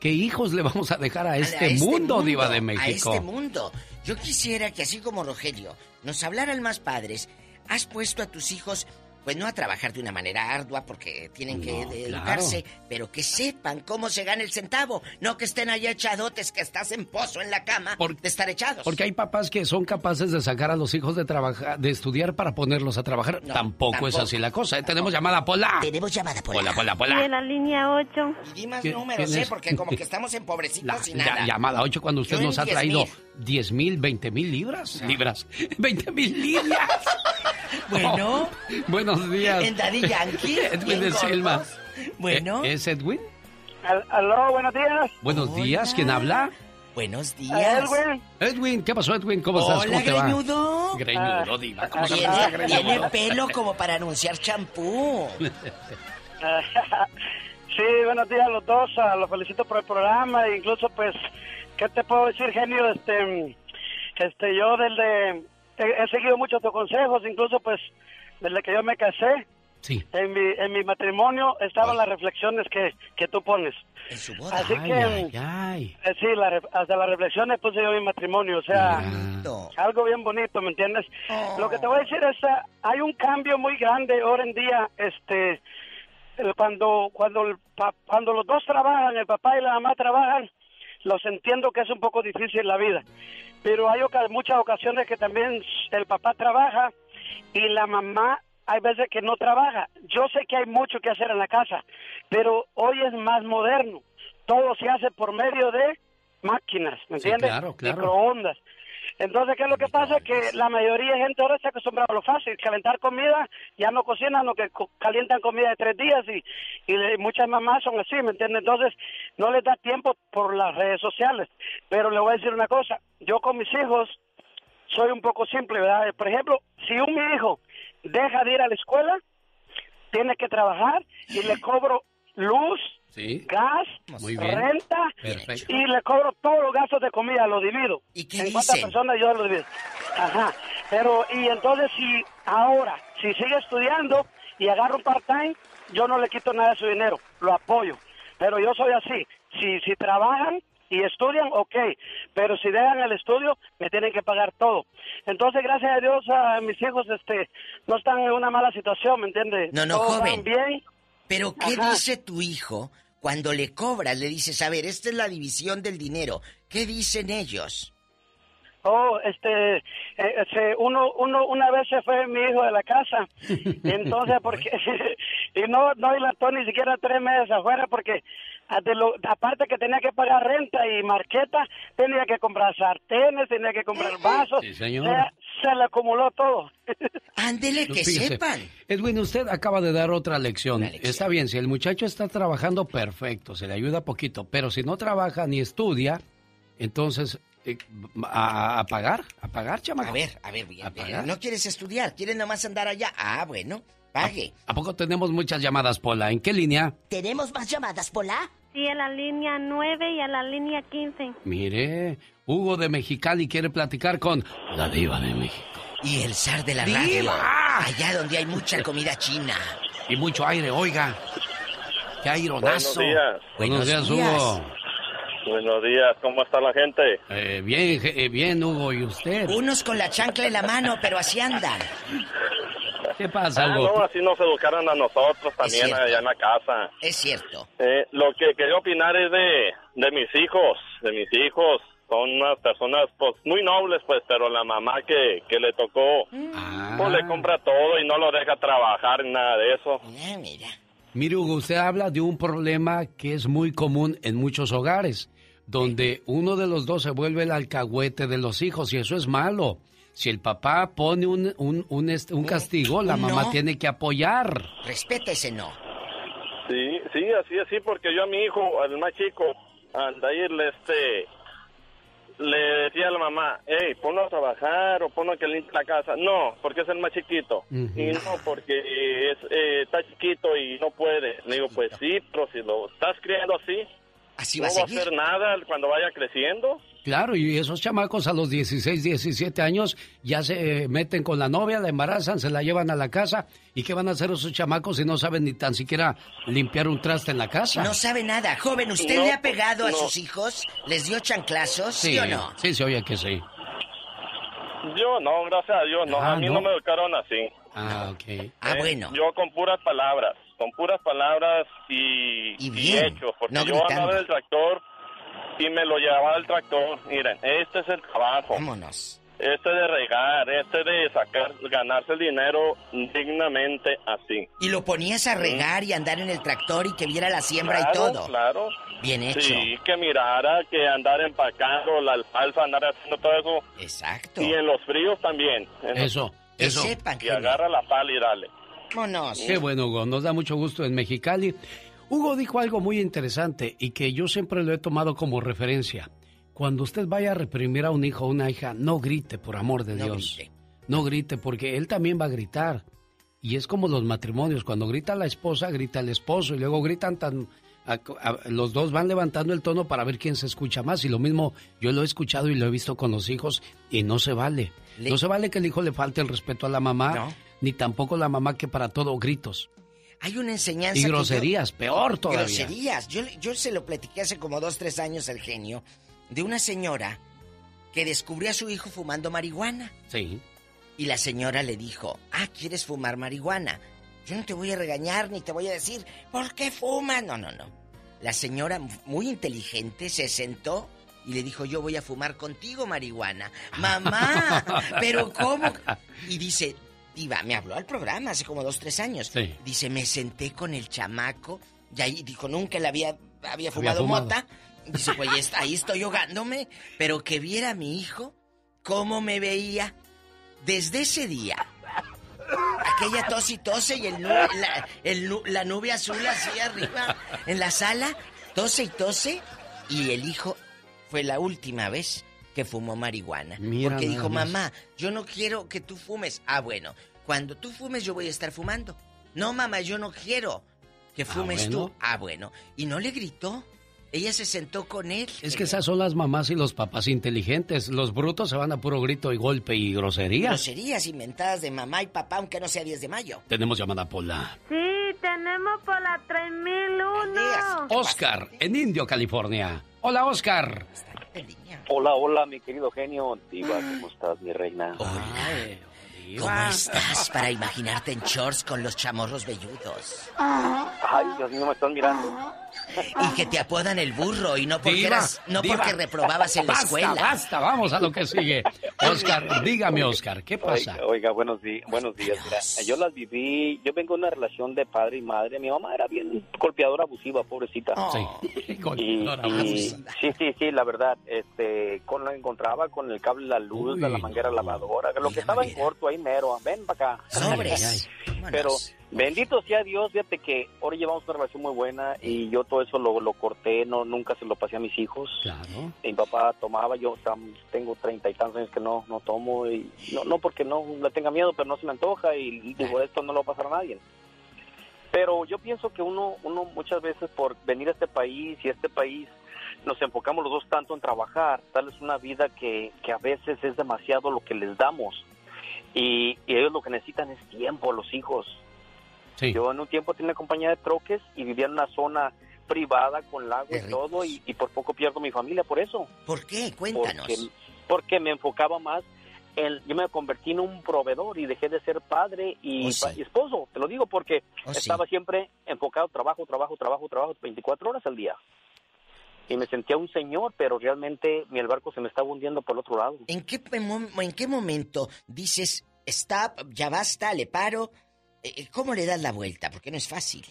¿Qué hijos le vamos a dejar a este, A este mundo, Diva de A México? este mundo. Yo quisiera que así como Rogelio nos hablaran más padres, has puesto a tus hijos, pues no a trabajar de una manera ardua porque tienen que No, de- claro. educarse, pero que sepan cómo se gana el centavo, no que estén allá echadotes, que estás en pozo en la cama de estar echados. Porque hay papás que son capaces de sacar a los hijos de trabajar, de estudiar para ponerlos a trabajar. tampoco, es así la cosa. ¿eh? Tenemos llamada Pola. Tenemos llamada Pola. Pola, Pola, Y Pola. en la línea 8. Y di más ¿Quién- números, ¿eh? Porque como que estamos empobrecidos y La nada. llamada 8 cuando usted Yo nos ha 10,000. traído 10 mil, 20 mil libras. Libras. 20 mil libras. Bueno. Buenos días. En Daddy Yankee, Edwin de. Bueno. ¿E- ¿Es Edwin? Aló, buenos días. Buenos días. ¿Quién habla? Buenos Edwin. Edwin, ¿qué pasó, Edwin? ¿Cómo estás? ¿Cómo te va? greñudo. Greñudo, diva. ¿Cómo se Tiene, llama, greñudo? tiene pelo como para anunciar champú. Sí, buenos días a los dos, ah, los felicito por el programa, e incluso pues, ¿qué te puedo decir, genio? Este, este yo desde, he, he seguido muchos tus consejos, incluso pues, desde que yo me casé, Sí. en mi, en mi matrimonio estaban las reflexiones que, que tú pones. Así Ay, que, ay, ay. eh, sí, la hasta las reflexiones puse yo en mi matrimonio, o sea, algo bien bonito, ¿me entiendes? Lo que te voy a decir es, ah, hay un cambio muy grande ahora en día, este, cuando, cuando, el pa- cuando los dos trabajan, el papá y la mamá trabajan, los entiendo que es un poco difícil la vida, pero hay oca- muchas ocasiones que también el papá trabaja y la mamá hay veces que no trabaja. Yo sé que hay mucho que hacer en la casa, pero hoy es más moderno. Todo se hace por medio de máquinas, ¿me Sí, entiendes? claro, claro. Microondas. Entonces, ¿qué es lo que pasa? Que la mayoría de gente ahora se ha a lo fácil, calentar comida, ya no cocinan, lo que calientan comida de tres días y, y muchas mamás son así, ¿me entiendes? Entonces, no les da tiempo por las redes sociales. Pero le voy a decir una cosa, yo con mis hijos soy un poco simple, ¿verdad? Por ejemplo, si un hijo deja de ir a la escuela, tiene que trabajar y le cobro luz, Sí. gas, Muy bien. renta Perfecto. y le cobro todos los gastos de comida, lo divido. ¿Y qué en cuántas personas yo lo divido. Ajá. Pero, y entonces si ahora, si sigue estudiando y agarra un part-time, yo no le quito nada de su dinero, lo apoyo. Pero yo soy así. Si, si trabajan y estudian, ok. Pero si dejan el estudio, me tienen que pagar todo. Entonces, gracias a Dios, a mis hijos este, no están en una mala situación, ¿me entiendes? No, no, Todos joven. bien. Pero ¿qué Ajá. dice tu hijo cuando le cobras? Le dices, a ver, esta es la división del dinero. ¿Qué dicen ellos? Oh, este, eh, este, uno, uno, una vez se fue mi hijo de la casa, entonces, porque, y no, no dilató ni siquiera tres meses afuera, porque de lo- aparte que tenía que pagar renta y marqueta, tenía que comprar sartenes, tenía que comprar vasos, Sí, señor. se, se le acumuló todo. Ándele, No, fíjese, Edwin, usted acaba de dar otra lección. Está bien, si el muchacho está trabajando, perfecto, se le ayuda poquito. Pero si no trabaja ni estudia, entonces, eh, a, a pagar, a pagar, chamaco. A ver, a ver, bien, ¿A pagar? ¿No quieres estudiar? ¿Quieres nomás andar allá? Ah, bueno, pague. ¿A poco tenemos muchas llamadas, Pola? ¿En qué línea? ¿Tenemos más llamadas, Pola? Sí, a la línea 9 y a la línea 15. Mire, Hugo de Mexicali quiere platicar con la diva de México. Y el zar de la ¡Diva! radio. Allá donde hay mucha comida china. Y mucho aire, oiga. ¡Qué aironazo! Buenos días. Buenos días, Hugo. Buenos días, ¿cómo está la gente? Eh, bien, je- eh, bien, Hugo, ¿y usted? Unos con la chancla en la mano, pero así andan. ¿Qué pasa, Ah, no, así nos educaron a nosotros también allá en la casa. Es cierto. Eh, lo que quería opinar es de, de mis hijos, de mis hijos. Son unas personas pues muy nobles, pues, pero la mamá que, que le tocó, Ah. pues le compra todo y no lo deja trabajar ni nada de eso. mira. Mire, Hugo, usted habla de un problema que es muy común en muchos hogares, donde uno de los dos se vuelve el alcahuete de los hijos, y eso es malo. Si el papá pone un, un, un, este, un castigo, la mamá no. tiene que apoyar. Respeta ese no. Sí, sí, así, así, porque yo a mi hijo, al más chico, al de ir, le, este, le decía a la mamá, hey, ponlo a trabajar o ponlo a que limpie la casa. No, porque es el más chiquito. Y no, porque es, eh, está chiquito y no puede. Le digo, pues sí, pero si lo estás criando así, así no va a va a hacer nada cuando vaya creciendo. Claro, y esos chamacos a los 16, 17 años ya se eh, meten con la novia, la embarazan, se la llevan a la casa. ¿Y qué van a hacer esos chamacos si no saben ni tan siquiera limpiar un traste en la casa? No sabe nada. Joven, ¿usted No, le ha pegado a sus hijos? ¿Les dio chanclazos? ¿Sí, o no? Sí, se oye que sí. Yo no, gracias a Dios, no, Ah, a mí ¿no? no. me educaron así. Ah, ok. Ah, Eh, bueno. Yo con puras palabras, con puras palabras y, Y bien, hechos, porque no yo gritando. andaba en el tractor y me lo llevaba al tractor. Miren, este es el trabajo. Vámonos. Este de regar, este de sacar, ganarse el dinero dignamente así. Y lo ponías a regar y andar en el tractor y que viera la siembra Claro, y todo. Claro. Bien hecho. Sí, que mirara, que andar empacando la alfalfa, andar haciendo todo eso. Exacto. Y en los fríos también. Los- Eso, Que eso. sepan, Y agarra la pala y dale. Vámonos. Qué bueno, Hugo. Nos da mucho gusto en Mexicali. Hugo dijo algo muy interesante y que yo siempre lo he tomado como referencia. Cuando usted vaya a reprimir a un hijo o una hija, no grite, por amor de No Dios. grite. No grite, porque él también va a gritar. Y es como los matrimonios. Cuando grita la esposa, grita el esposo. Y luego gritan tan... a- a- los dos van levantando el tono para ver quién se escucha más. Y lo mismo yo lo he escuchado y lo he visto con los hijos y no se vale. Le- No se vale que el hijo le falte el respeto a la mamá, No. ni tampoco la mamá que para todo gritos. Hay una enseñanza. Y yo- groserías, peor todavía. Groserías. Yo, yo se lo platiqué hace como dos, tres años al genio de una señora que descubrió a su hijo fumando marihuana. Sí. Y la señora le dijo, ah, ¿quieres fumar marihuana? Yo no te voy a regañar ni te voy a decir, ¿por qué fumas? No, no, no. La señora, muy inteligente, se sentó y le dijo, yo voy a fumar contigo marihuana. Mamá, pero ¿cómo? Y dice, Me habló al programa hace como dos, tres años. Sí. Dice, me senté con el chamaco y ahí dijo, nunca le había, había fumado fumado. mota. Dice, pues ahí est- ahí estoy ahogándome, pero que viera a mi hijo cómo me veía? Desde ese día, aquella tos y tose y el, la, el la nube azul así arriba en la sala, tose y tose, y el hijo fue la última vez que fumó marihuana. porque dijo, mamá, yo no quiero que tú fumes. Ah, bueno, cuando tú fumes yo voy a estar fumando. No, mamá, yo no quiero que ah, fumes tú. Ah, bueno. Y no le gritó. Ella se sentó con él. Es que esas son las mamás y los papás inteligentes. Los brutos se van a puro grito y golpe y groserías. Groserías inventadas de mamá y papá, aunque no sea 10 de mayo. Tenemos llamada Pola. Sí, tenemos Pola 3001. Oscar, en Indio, California. Hola, Oscar. Hola, hola, mi querido genio. Diva, ¿cómo estás, mi reina? Hola. ¿Cómo estás para imaginarte en shorts con los chamorros velludos? Ay, Dios mío, me están mirando. Y que te apodan el burro y no porque no porque reprobabas en la escuela. Basta, vamos a lo que sigue. Oscar, dígame, Oscar, ¿qué pasa? Oiga, buenos días, buenos días. yo las viví, yo vengo de una relación de padre y madre. Mi mamá era bien golpeadora abusiva, pobrecita. sí, sí, sí, sí, la verdad, este, con la encontraba con el cable, la luz, de la manguera lavadora, lo que estaba en corto ahí mero, ven para acá. Pero Bendito sea Dios, fíjate que ahora llevamos una relación muy buena y yo todo eso lo, lo corté, no nunca se lo pasé a mis hijos. Claro. Mi papá tomaba, yo tengo treinta y tantos años que no no tomo y no no porque no le tenga miedo, pero no se me antoja y digo esto no lo va a pasar a nadie. Pero yo pienso que uno uno muchas veces por venir a este país y este país nos enfocamos los dos tanto en trabajar, darles una vida que, que a veces es demasiado lo que les damos. Y, y ellos lo que necesitan es tiempo, los hijos yo en un tiempo tenía compañía de troques y vivía en una zona privada con lago y todo y, por poco pierdo mi familia por eso. ¿Por qué? Cuéntanos. Porque, me enfocaba más en, yo me convertí en un proveedor y dejé de ser padre y, oh, esposo, te lo digo porque oh, estaba siempre enfocado trabajo, trabajo, trabajo, trabajo 24 horas al día. Y me sentía un señor, pero realmente mi el barco se me estaba hundiendo por el otro lado. ¿En qué, en qué momento dices, stop, ya basta, le paro, eh, eh, ¿Cómo le das la vuelta? Porque no es fácil.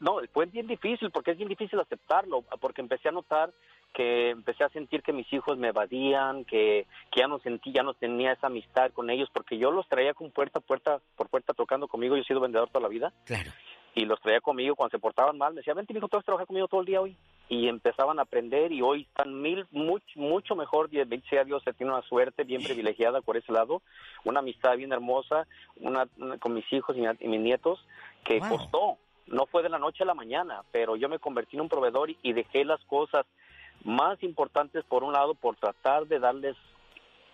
no, fue bien difícil, porque es bien difícil aceptarlo, porque empecé a notar que empecé a sentir que mis hijos me evadían, que, que ya no sentí, ya no tenía esa amistad con ellos, porque yo los traía con puerta, puerta, por puerta tocando conmigo, yo he sido vendedor toda la vida. Claro y los traía conmigo cuando se portaban mal. Me decía, vente, vas a trabajar conmigo todo el día hoy. Y empezaban a aprender y hoy están mil, mucho, mucho mejor. Sea Dios, se tiene una suerte bien privilegiada por ese lado. Una amistad bien hermosa una, con mis hijos y, mis nietos que costó. No fue de la noche a la mañana, pero yo me convertí en un proveedor y, dejé las cosas más importantes por un lado por tratar de darles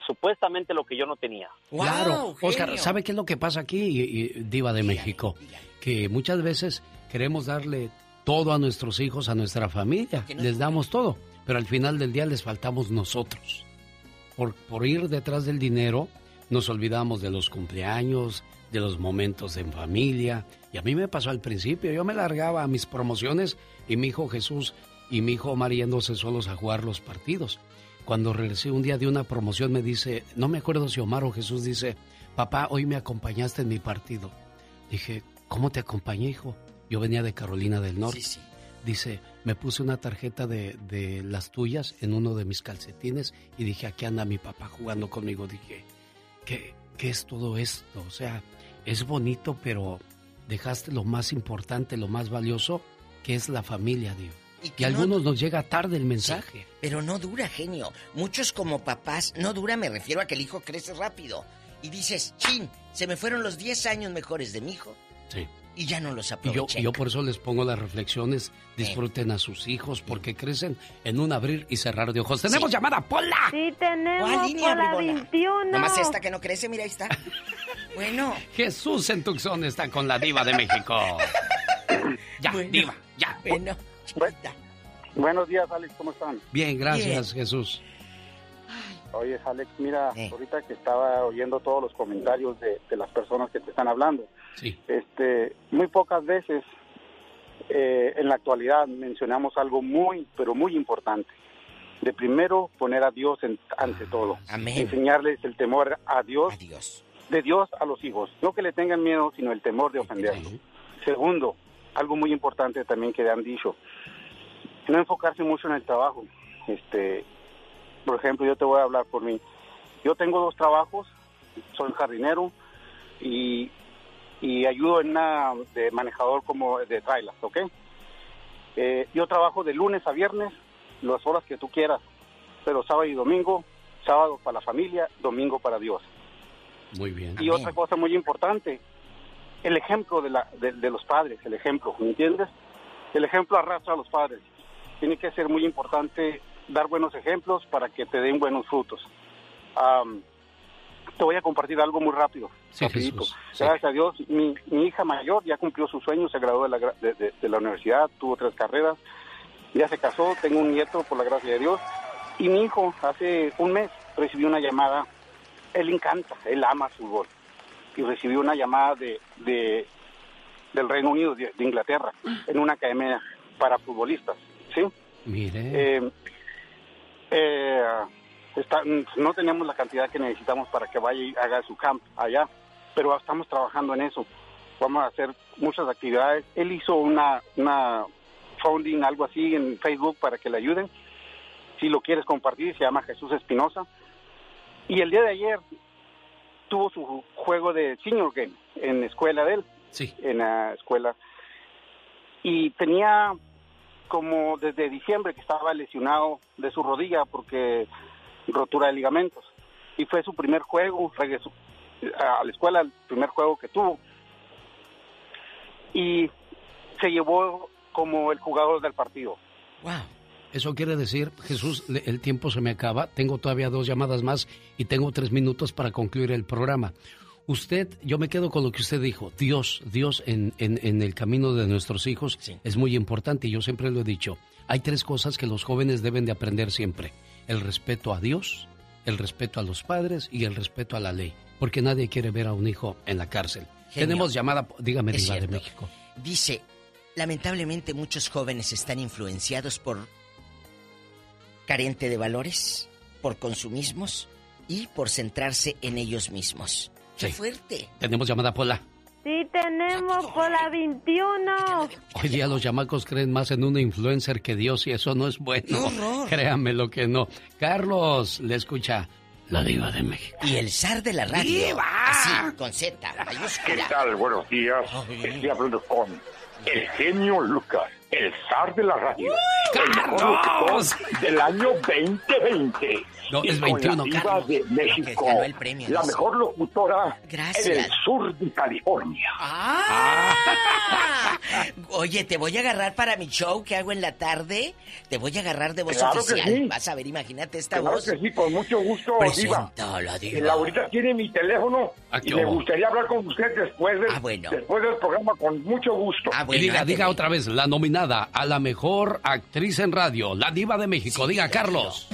supuestamente lo que yo no tenía. claro, Oscar, ¿sabe qué es lo que pasa aquí, Diva de México? Que muchas veces queremos darle todo a nuestros hijos, a nuestra familia, les damos todo, pero al final del día les faltamos nosotros. Por, por ir detrás del dinero, nos olvidamos de los cumpleaños, de los momentos en familia. Y a mí me pasó al principio, yo me largaba a mis promociones y mi hijo Jesús y mi hijo Omar yéndose solos a jugar los partidos cuando regresé un día de una promoción me dice, no me acuerdo si Omar o Jesús dice, papá, hoy me acompañaste en mi partido. Dije, ¿cómo te acompañé, hijo? Yo venía de Carolina del Norte. Dice, me puse una tarjeta de, de, las tuyas en uno de mis calcetines y dije, aquí anda mi papá jugando conmigo. Dije, ¿qué, qué es todo esto? O sea, es bonito, pero dejaste lo más importante, lo más valioso, que es la familia, Dios. Y, a algunos nos llega tarde el mensaje. pero no dura, genio. Muchos como papás, no dura, me refiero a que el hijo crece rápido. Y dices, chin, se me fueron los 10 años mejores de mi hijo. Sí. Y ya no los aproveché. Y yo, por eso les pongo las reflexiones, disfruten a sus hijos, porque crecen en un abrir y cerrar de ojos. ¡Tenemos llamada, Pola! Sí, tenemos Pola 21. Nomás esta que no crece, mira, ahí está. bueno. Jesús en Tucson está con la diva de México. ya, diva, ya. Bueno. Buenos días, Alex, ¿cómo están? Bien, gracias, Jesús. Oye, Alex, mira, ahorita que estaba oyendo todos los comentarios de, las personas que te están hablando, este, muy pocas veces eh, en la actualidad mencionamos algo muy, pero muy importante. De primero poner a Dios ante todo. Enseñarles el temor a Dios, de Dios a los hijos. No que le tengan miedo, sino el temor de ofenderlo. Segundo, algo muy importante también que han dicho, no enfocarse mucho en el trabajo. Este, Por ejemplo, yo te voy a hablar por mí. Yo tengo dos trabajos, soy jardinero y, y ayudo en una de manejador como de trailers, ¿ok? Eh, yo trabajo de lunes a viernes, las horas que tú quieras, pero sábado y domingo, sábado para la familia, domingo para Dios. Muy bien. Y otra cosa muy importante, el ejemplo de, la, de, los padres, el ejemplo, ¿me entiendes? El ejemplo arrastra a los padres. Tiene que ser muy importante dar buenos ejemplos para que te den buenos frutos. te voy a compartir algo muy rápido. Sí, Gracias a Dios, mi, mi, hija mayor ya cumplió su sueño, se graduó de la, de, de la universidad, tuvo tres carreras, ya se casó, tengo un nieto por la gracia de Dios. Y mi hijo hace un mes recibió una llamada, él encanta, él ama fútbol. Y recibió una llamada de, de del Reino Unido, de, Inglaterra, en una academia para futbolistas. ¿sí? Mire. Eh, eh, no tenemos la cantidad que necesitamos para que vaya y haga su camp allá, pero estamos trabajando en eso. Vamos a hacer muchas actividades. Él hizo una, una founding, algo así, en Facebook para que le ayuden. Si lo quieres compartir, se llama Jesús Espinosa. Y el día de ayer tuvo su juego de senior game en la escuela de él. Sí. En la escuela. Y tenía como desde diciembre que estaba lesionado de su rodilla porque rotura de ligamentos. Y fue su primer juego, regresó a la escuela, el primer juego que tuvo. Y se llevó como el jugador del partido. Wow. Eso quiere decir, Jesús, el tiempo se me acaba. Tengo todavía dos llamadas más y tengo tres minutos para concluir el programa. Usted, yo me quedo con lo que usted dijo. Dios, Dios en, en, el camino de nuestros hijos es muy importante y yo siempre lo he dicho. Hay tres cosas que los jóvenes deben de aprender siempre. El respeto a Dios, el respeto a los padres y el respeto a la ley. Porque nadie quiere ver a un hijo en la cárcel. Tenemos llamada, dígame, Diva de México. Dice, Lamentablemente muchos jóvenes están influenciados por carente de valores, por consumismos y por centrarse en ellos mismos. ¡Qué fuerte! Tenemos llamada Pola. Sí, tenemos Pola 21. Hoy día los chamacos creen más en una influencer que Dios y eso no es bueno. Créanme lo que no. Carlos, le escucha la diva de México. Y el zar de la radio. ¡Diva! Así, con Z, ¿Qué tal? Buenos días. Estoy hablando con el genio Lucas, el zar de la radio, el mejor del año 2020. No, es 21, la diva de México, la mejor locutora en el sur de California. Ah. Oye, te voy a agarrar para mi show que hago en la tarde. Te voy a agarrar de voz oficial. Vas a ver, imagínate esta claro voz. que sí, con mucho gusto, diva. La diva. Laurita tiene mi teléfono ah, y me gustaría hablar con usted después del, ah, después del programa con mucho gusto. y diga, diga otra vez, la nominada a la mejor actriz en radio, la diva de México. diga, Carlos.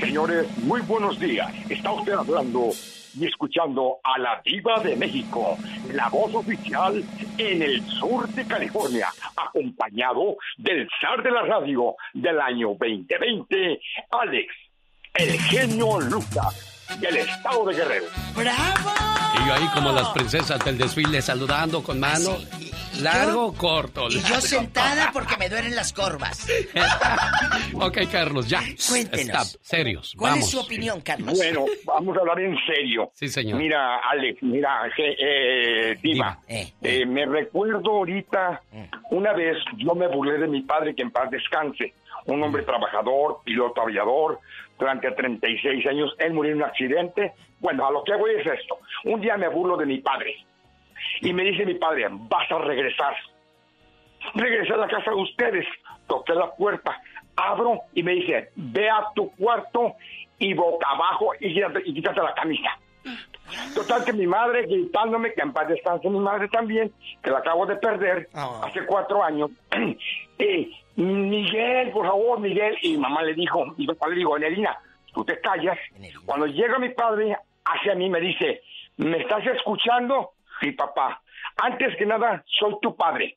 Señores, muy buenos días. Está usted hablando y escuchando a la diva de México, la voz oficial en el sur de California, acompañado del zar de la radio del año 2020, Alex, el genio Lucas del estado de Guerrero. ¡Bravo! Y yo ahí como las princesas del desfile saludando con mano. Largo o corto. Y yo sentada porque me duelen las corvas. ok, Carlos, ya. Cuéntenos. serios. ¿Cuál es su opinión, Carlos? Bueno, vamos a hablar en serio. Sí, señor. Mira, Alex, mira, eh, Diva. Eh, eh. me recuerdo ahorita, una vez yo me burlé de mi padre, que en paz descanse. Un hombre trabajador, piloto aviador, durante 36 años. Él murió en un accidente. Bueno, a lo que voy es esto. Un día me burlo de mi padre y me dice mi padre, vas a regresar. Regresé a la casa de ustedes, toqué la puerta, abro y me dice, ve a tu cuarto y boca abajo y quítate, la camisa. Total que mi madre gritándome que en paz descanse mi madre también, que la acabo de perder ah. hace cuatro años. y Miguel, por favor, Miguel. Y mi mamá le dijo, y mi papá le dijo, Enelina, tú te callas. Cuando llega mi padre hacia mí me dice, ¿me estás escuchando? Sí, papá. Antes que nada, soy tu padre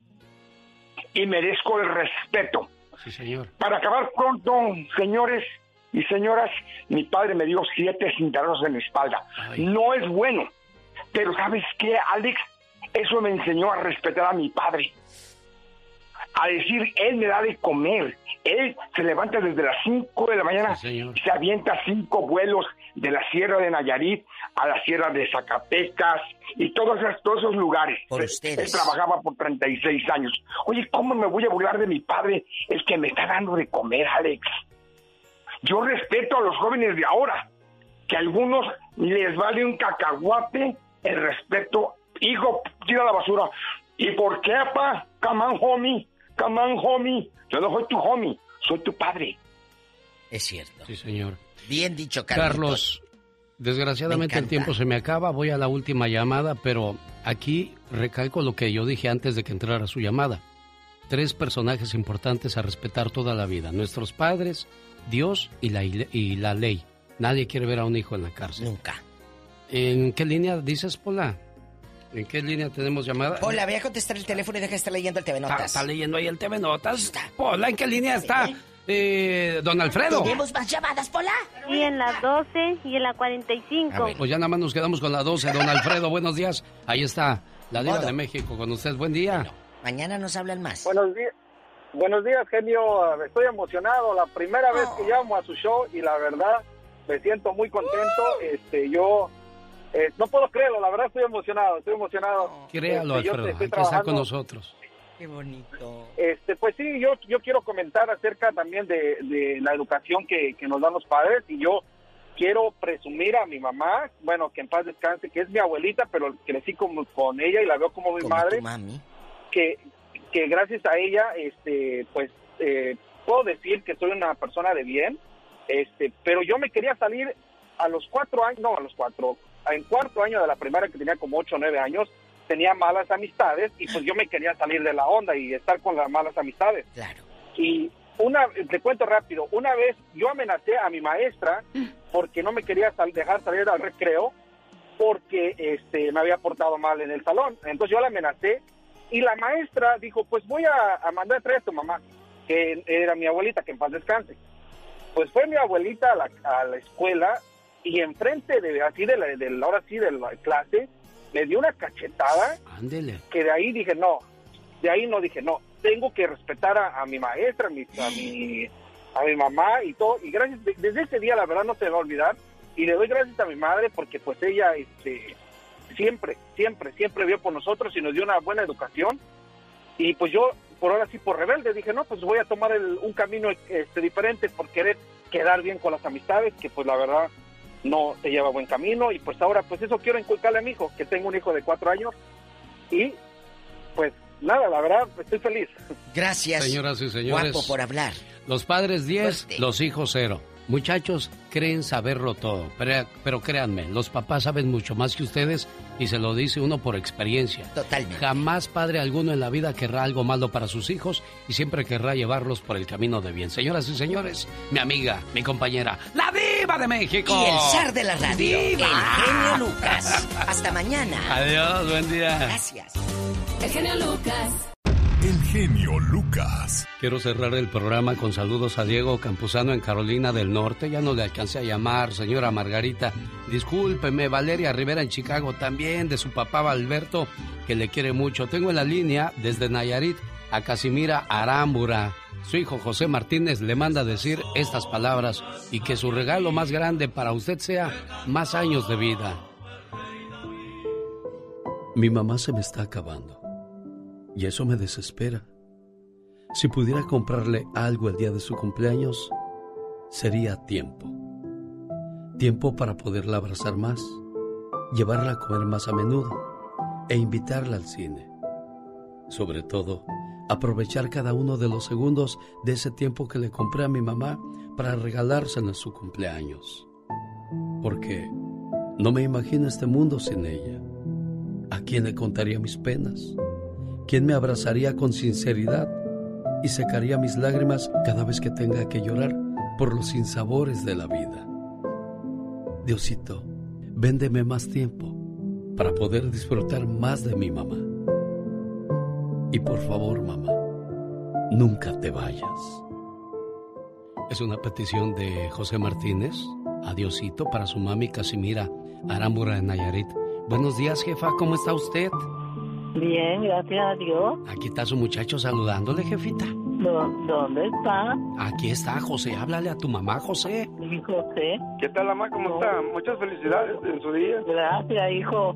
y merezco el respeto. Sí, señor. Para acabar pronto, señores y señoras, mi padre me dio siete cintarazos en la espalda. No es bueno, pero ¿sabes qué, Alex? Eso me enseñó a respetar a mi padre. A decir, él me da de comer. Él se levanta desde las 5 de la mañana y se avienta cinco vuelos de la Sierra de Nayarit a la Sierra de Zacatecas y todos esos, todos esos lugares. Por él, ustedes. él trabajaba por 36 años. Oye, ¿cómo me voy a burlar de mi padre, el que me está dando de comer, Alex? Yo respeto a los jóvenes de ahora, que a algunos les vale un cacahuate el respeto. Hijo, tira la basura. ¿Y por qué, pa? Come on, homie. Come on, homie. Yo no soy tu homie, soy tu padre. Es cierto. Sí, señor. Bien dicho, Carlos. Carlos, desgraciadamente el tiempo se me acaba. Voy a la última llamada, pero aquí recalco lo que yo dije antes de que entrara su llamada. Tres personajes importantes a respetar toda la vida. Nuestros padres, Dios y la, y la ley. Nadie quiere ver a un hijo en la cárcel. Nunca. ¿En qué línea dices, Pola? ¿En qué línea tenemos llamada? Hola, voy a contestar el teléfono y deja de estar leyendo el TV Notas. ¿Está, está leyendo ahí el TV Notas? Pola, ¿en qué línea está? Eh, don Alfredo. ¿Tenemos más llamadas, Pola? Sí, en la 12 y en la 45. Pues ya nada más nos quedamos con la 12. Don Alfredo, buenos días. Ahí está, la Diva de México con usted. Buen día. Mañana nos hablan más. Buenos días. Buenos días, genio. Estoy emocionado. La primera vez que llamo a su show y la verdad me siento muy contento. Este, yo eh, no puedo creerlo. La verdad estoy emocionado. Estoy emocionado. Créalo, Este, Alfredo. estoy Aquí está con nosotros. Qué bonito. Este, pues sí, yo, yo quiero comentar acerca también de, de la educación que, que nos dan los padres y yo quiero presumir a mi mamá, bueno, que en paz descanse, que es mi abuelita, pero crecí como con ella y la veo como mi Como madre, tu mami. que, que gracias a ella, este, pues eh, puedo decir que soy una persona de bien, este, pero yo me quería salir a los cuatro años, no, a los cuatro, en cuarto año de la primaria que tenía como ocho o nueve años, tenía malas amistades y pues yo me quería salir de la onda y estar con las malas amistades. Claro. Y una, te cuento rápido, una vez yo amenacé a mi maestra porque no me quería sal- dejar salir al recreo porque este me había portado mal en el salón. Entonces yo la amenacé y la maestra dijo, pues voy a, a mandar a traer a tu mamá, que era mi abuelita, que en paz descanse. Pues fue mi abuelita a la, a la escuela y enfrente de así de la, de la- ahora sí de la clase me dio una cachetada Ándele. que de ahí dije no, de ahí no dije no, tengo que respetar a, a mi maestra, a mi, a mi a mi mamá y todo y gracias de- desde ese día la verdad no se me va a olvidar y le doy gracias a mi madre porque pues ella este siempre siempre siempre vio por nosotros y nos dio una buena educación y pues yo por ahora sí por rebelde dije no pues voy a tomar el- un camino este diferente por querer quedar bien con las amistades que pues la verdad no te lleva a buen camino y pues ahora pues eso quiero inculcarle a mi hijo que tengo un hijo de cuatro años y pues nada la verdad estoy feliz Gracias. Señoras y señores. Guapo por hablar. Los padres 10, Fuerte. los hijos 0. Muchachos, creen saberlo todo, pero, pero créanme, los papás saben mucho más que ustedes y se lo dice uno por experiencia. Totalmente. Jamás padre alguno en la vida querrá algo malo para sus hijos y siempre querrá llevarlos por el camino de bien. Señoras y señores, mi amiga, mi compañera, la diva de México. Y el zar de la radio, ¡Diva! el genio Lucas. Hasta mañana. Adiós, buen día. Gracias. El genio Lucas. Genio Lucas. Quiero cerrar el programa con saludos a Diego Campuzano en Carolina del Norte. Ya no le alcancé a llamar, señora Margarita. Discúlpeme, Valeria Rivera en Chicago también, de su papá Alberto, que le quiere mucho. Tengo en la línea desde Nayarit a Casimira Arámbura. Su hijo José Martínez le manda decir estas palabras y que su regalo más grande para usted sea más años de vida. Mi mamá se me está acabando y eso me desespera. Si pudiera comprarle algo el día de su cumpleaños, sería tiempo. Tiempo para poderla abrazar más, llevarla a comer más a menudo e invitarla al cine. Sobre todo, aprovechar cada uno de los segundos de ese tiempo que le compré a mi mamá para regalárselo en su cumpleaños. Porque no me imagino este mundo sin ella. ¿A quién le contaría mis penas? ¿Quién me abrazaría con sinceridad y secaría mis lágrimas cada vez que tenga que llorar por los sinsabores de la vida? Diosito, véndeme más tiempo para poder disfrutar más de mi mamá. Y por favor, mamá, nunca te vayas. Es una petición de José Martínez a Diosito para su mami Casimira Arámbura en Nayarit. Buenos días, jefa, ¿cómo está usted? Bien, gracias a Dios. Aquí está su muchacho saludándole, jefita. ¿Dónde está? Aquí está, José. Háblale a tu mamá, José. Mi José. ¿Qué tal, mamá? ¿Cómo está? Muchas felicidades en su día. Gracias, hijo.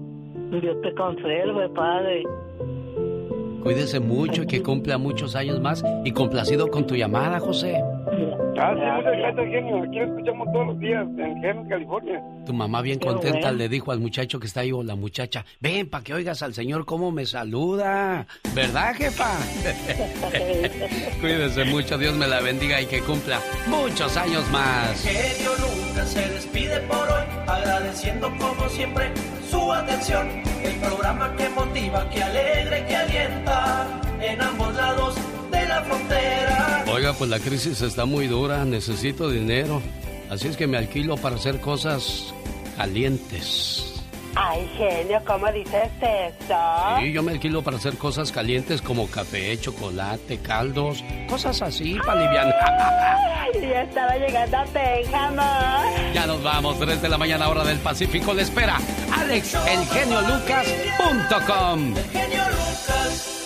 Dios te conserve, padre. Cuídese mucho y que cumpla muchos años más y complacido con tu llamada, José. Ah, sí, muchas gracias, genio. Aquí lo escuchamos todos los días en Gen, California. Tu mamá bien contenta le dijo al muchacho que está ahí o la muchacha, ven para que oigas al señor cómo me saluda. ¿Verdad, jefa? Cuídese mucho, Dios me la bendiga y que cumpla muchos años más. Genio se despide por hoy, agradeciendo como siempre su atención. El programa que motiva, que alegre, que alienta en ambos lados de la frontera. Oiga, pues la crisis está muy dura, necesito dinero. Así es que me alquilo para hacer cosas calientes. Ay, genio, ¿cómo dices eso? Sí, yo me alquilo para hacer cosas calientes como café, chocolate, caldos, cosas así para aliviar. ya estaba llegando a Pénjamo. Ya nos vamos, 3 de la mañana, hora del Pacífico. Le espera Alex, elgeniolucas.com. El genio Lucas.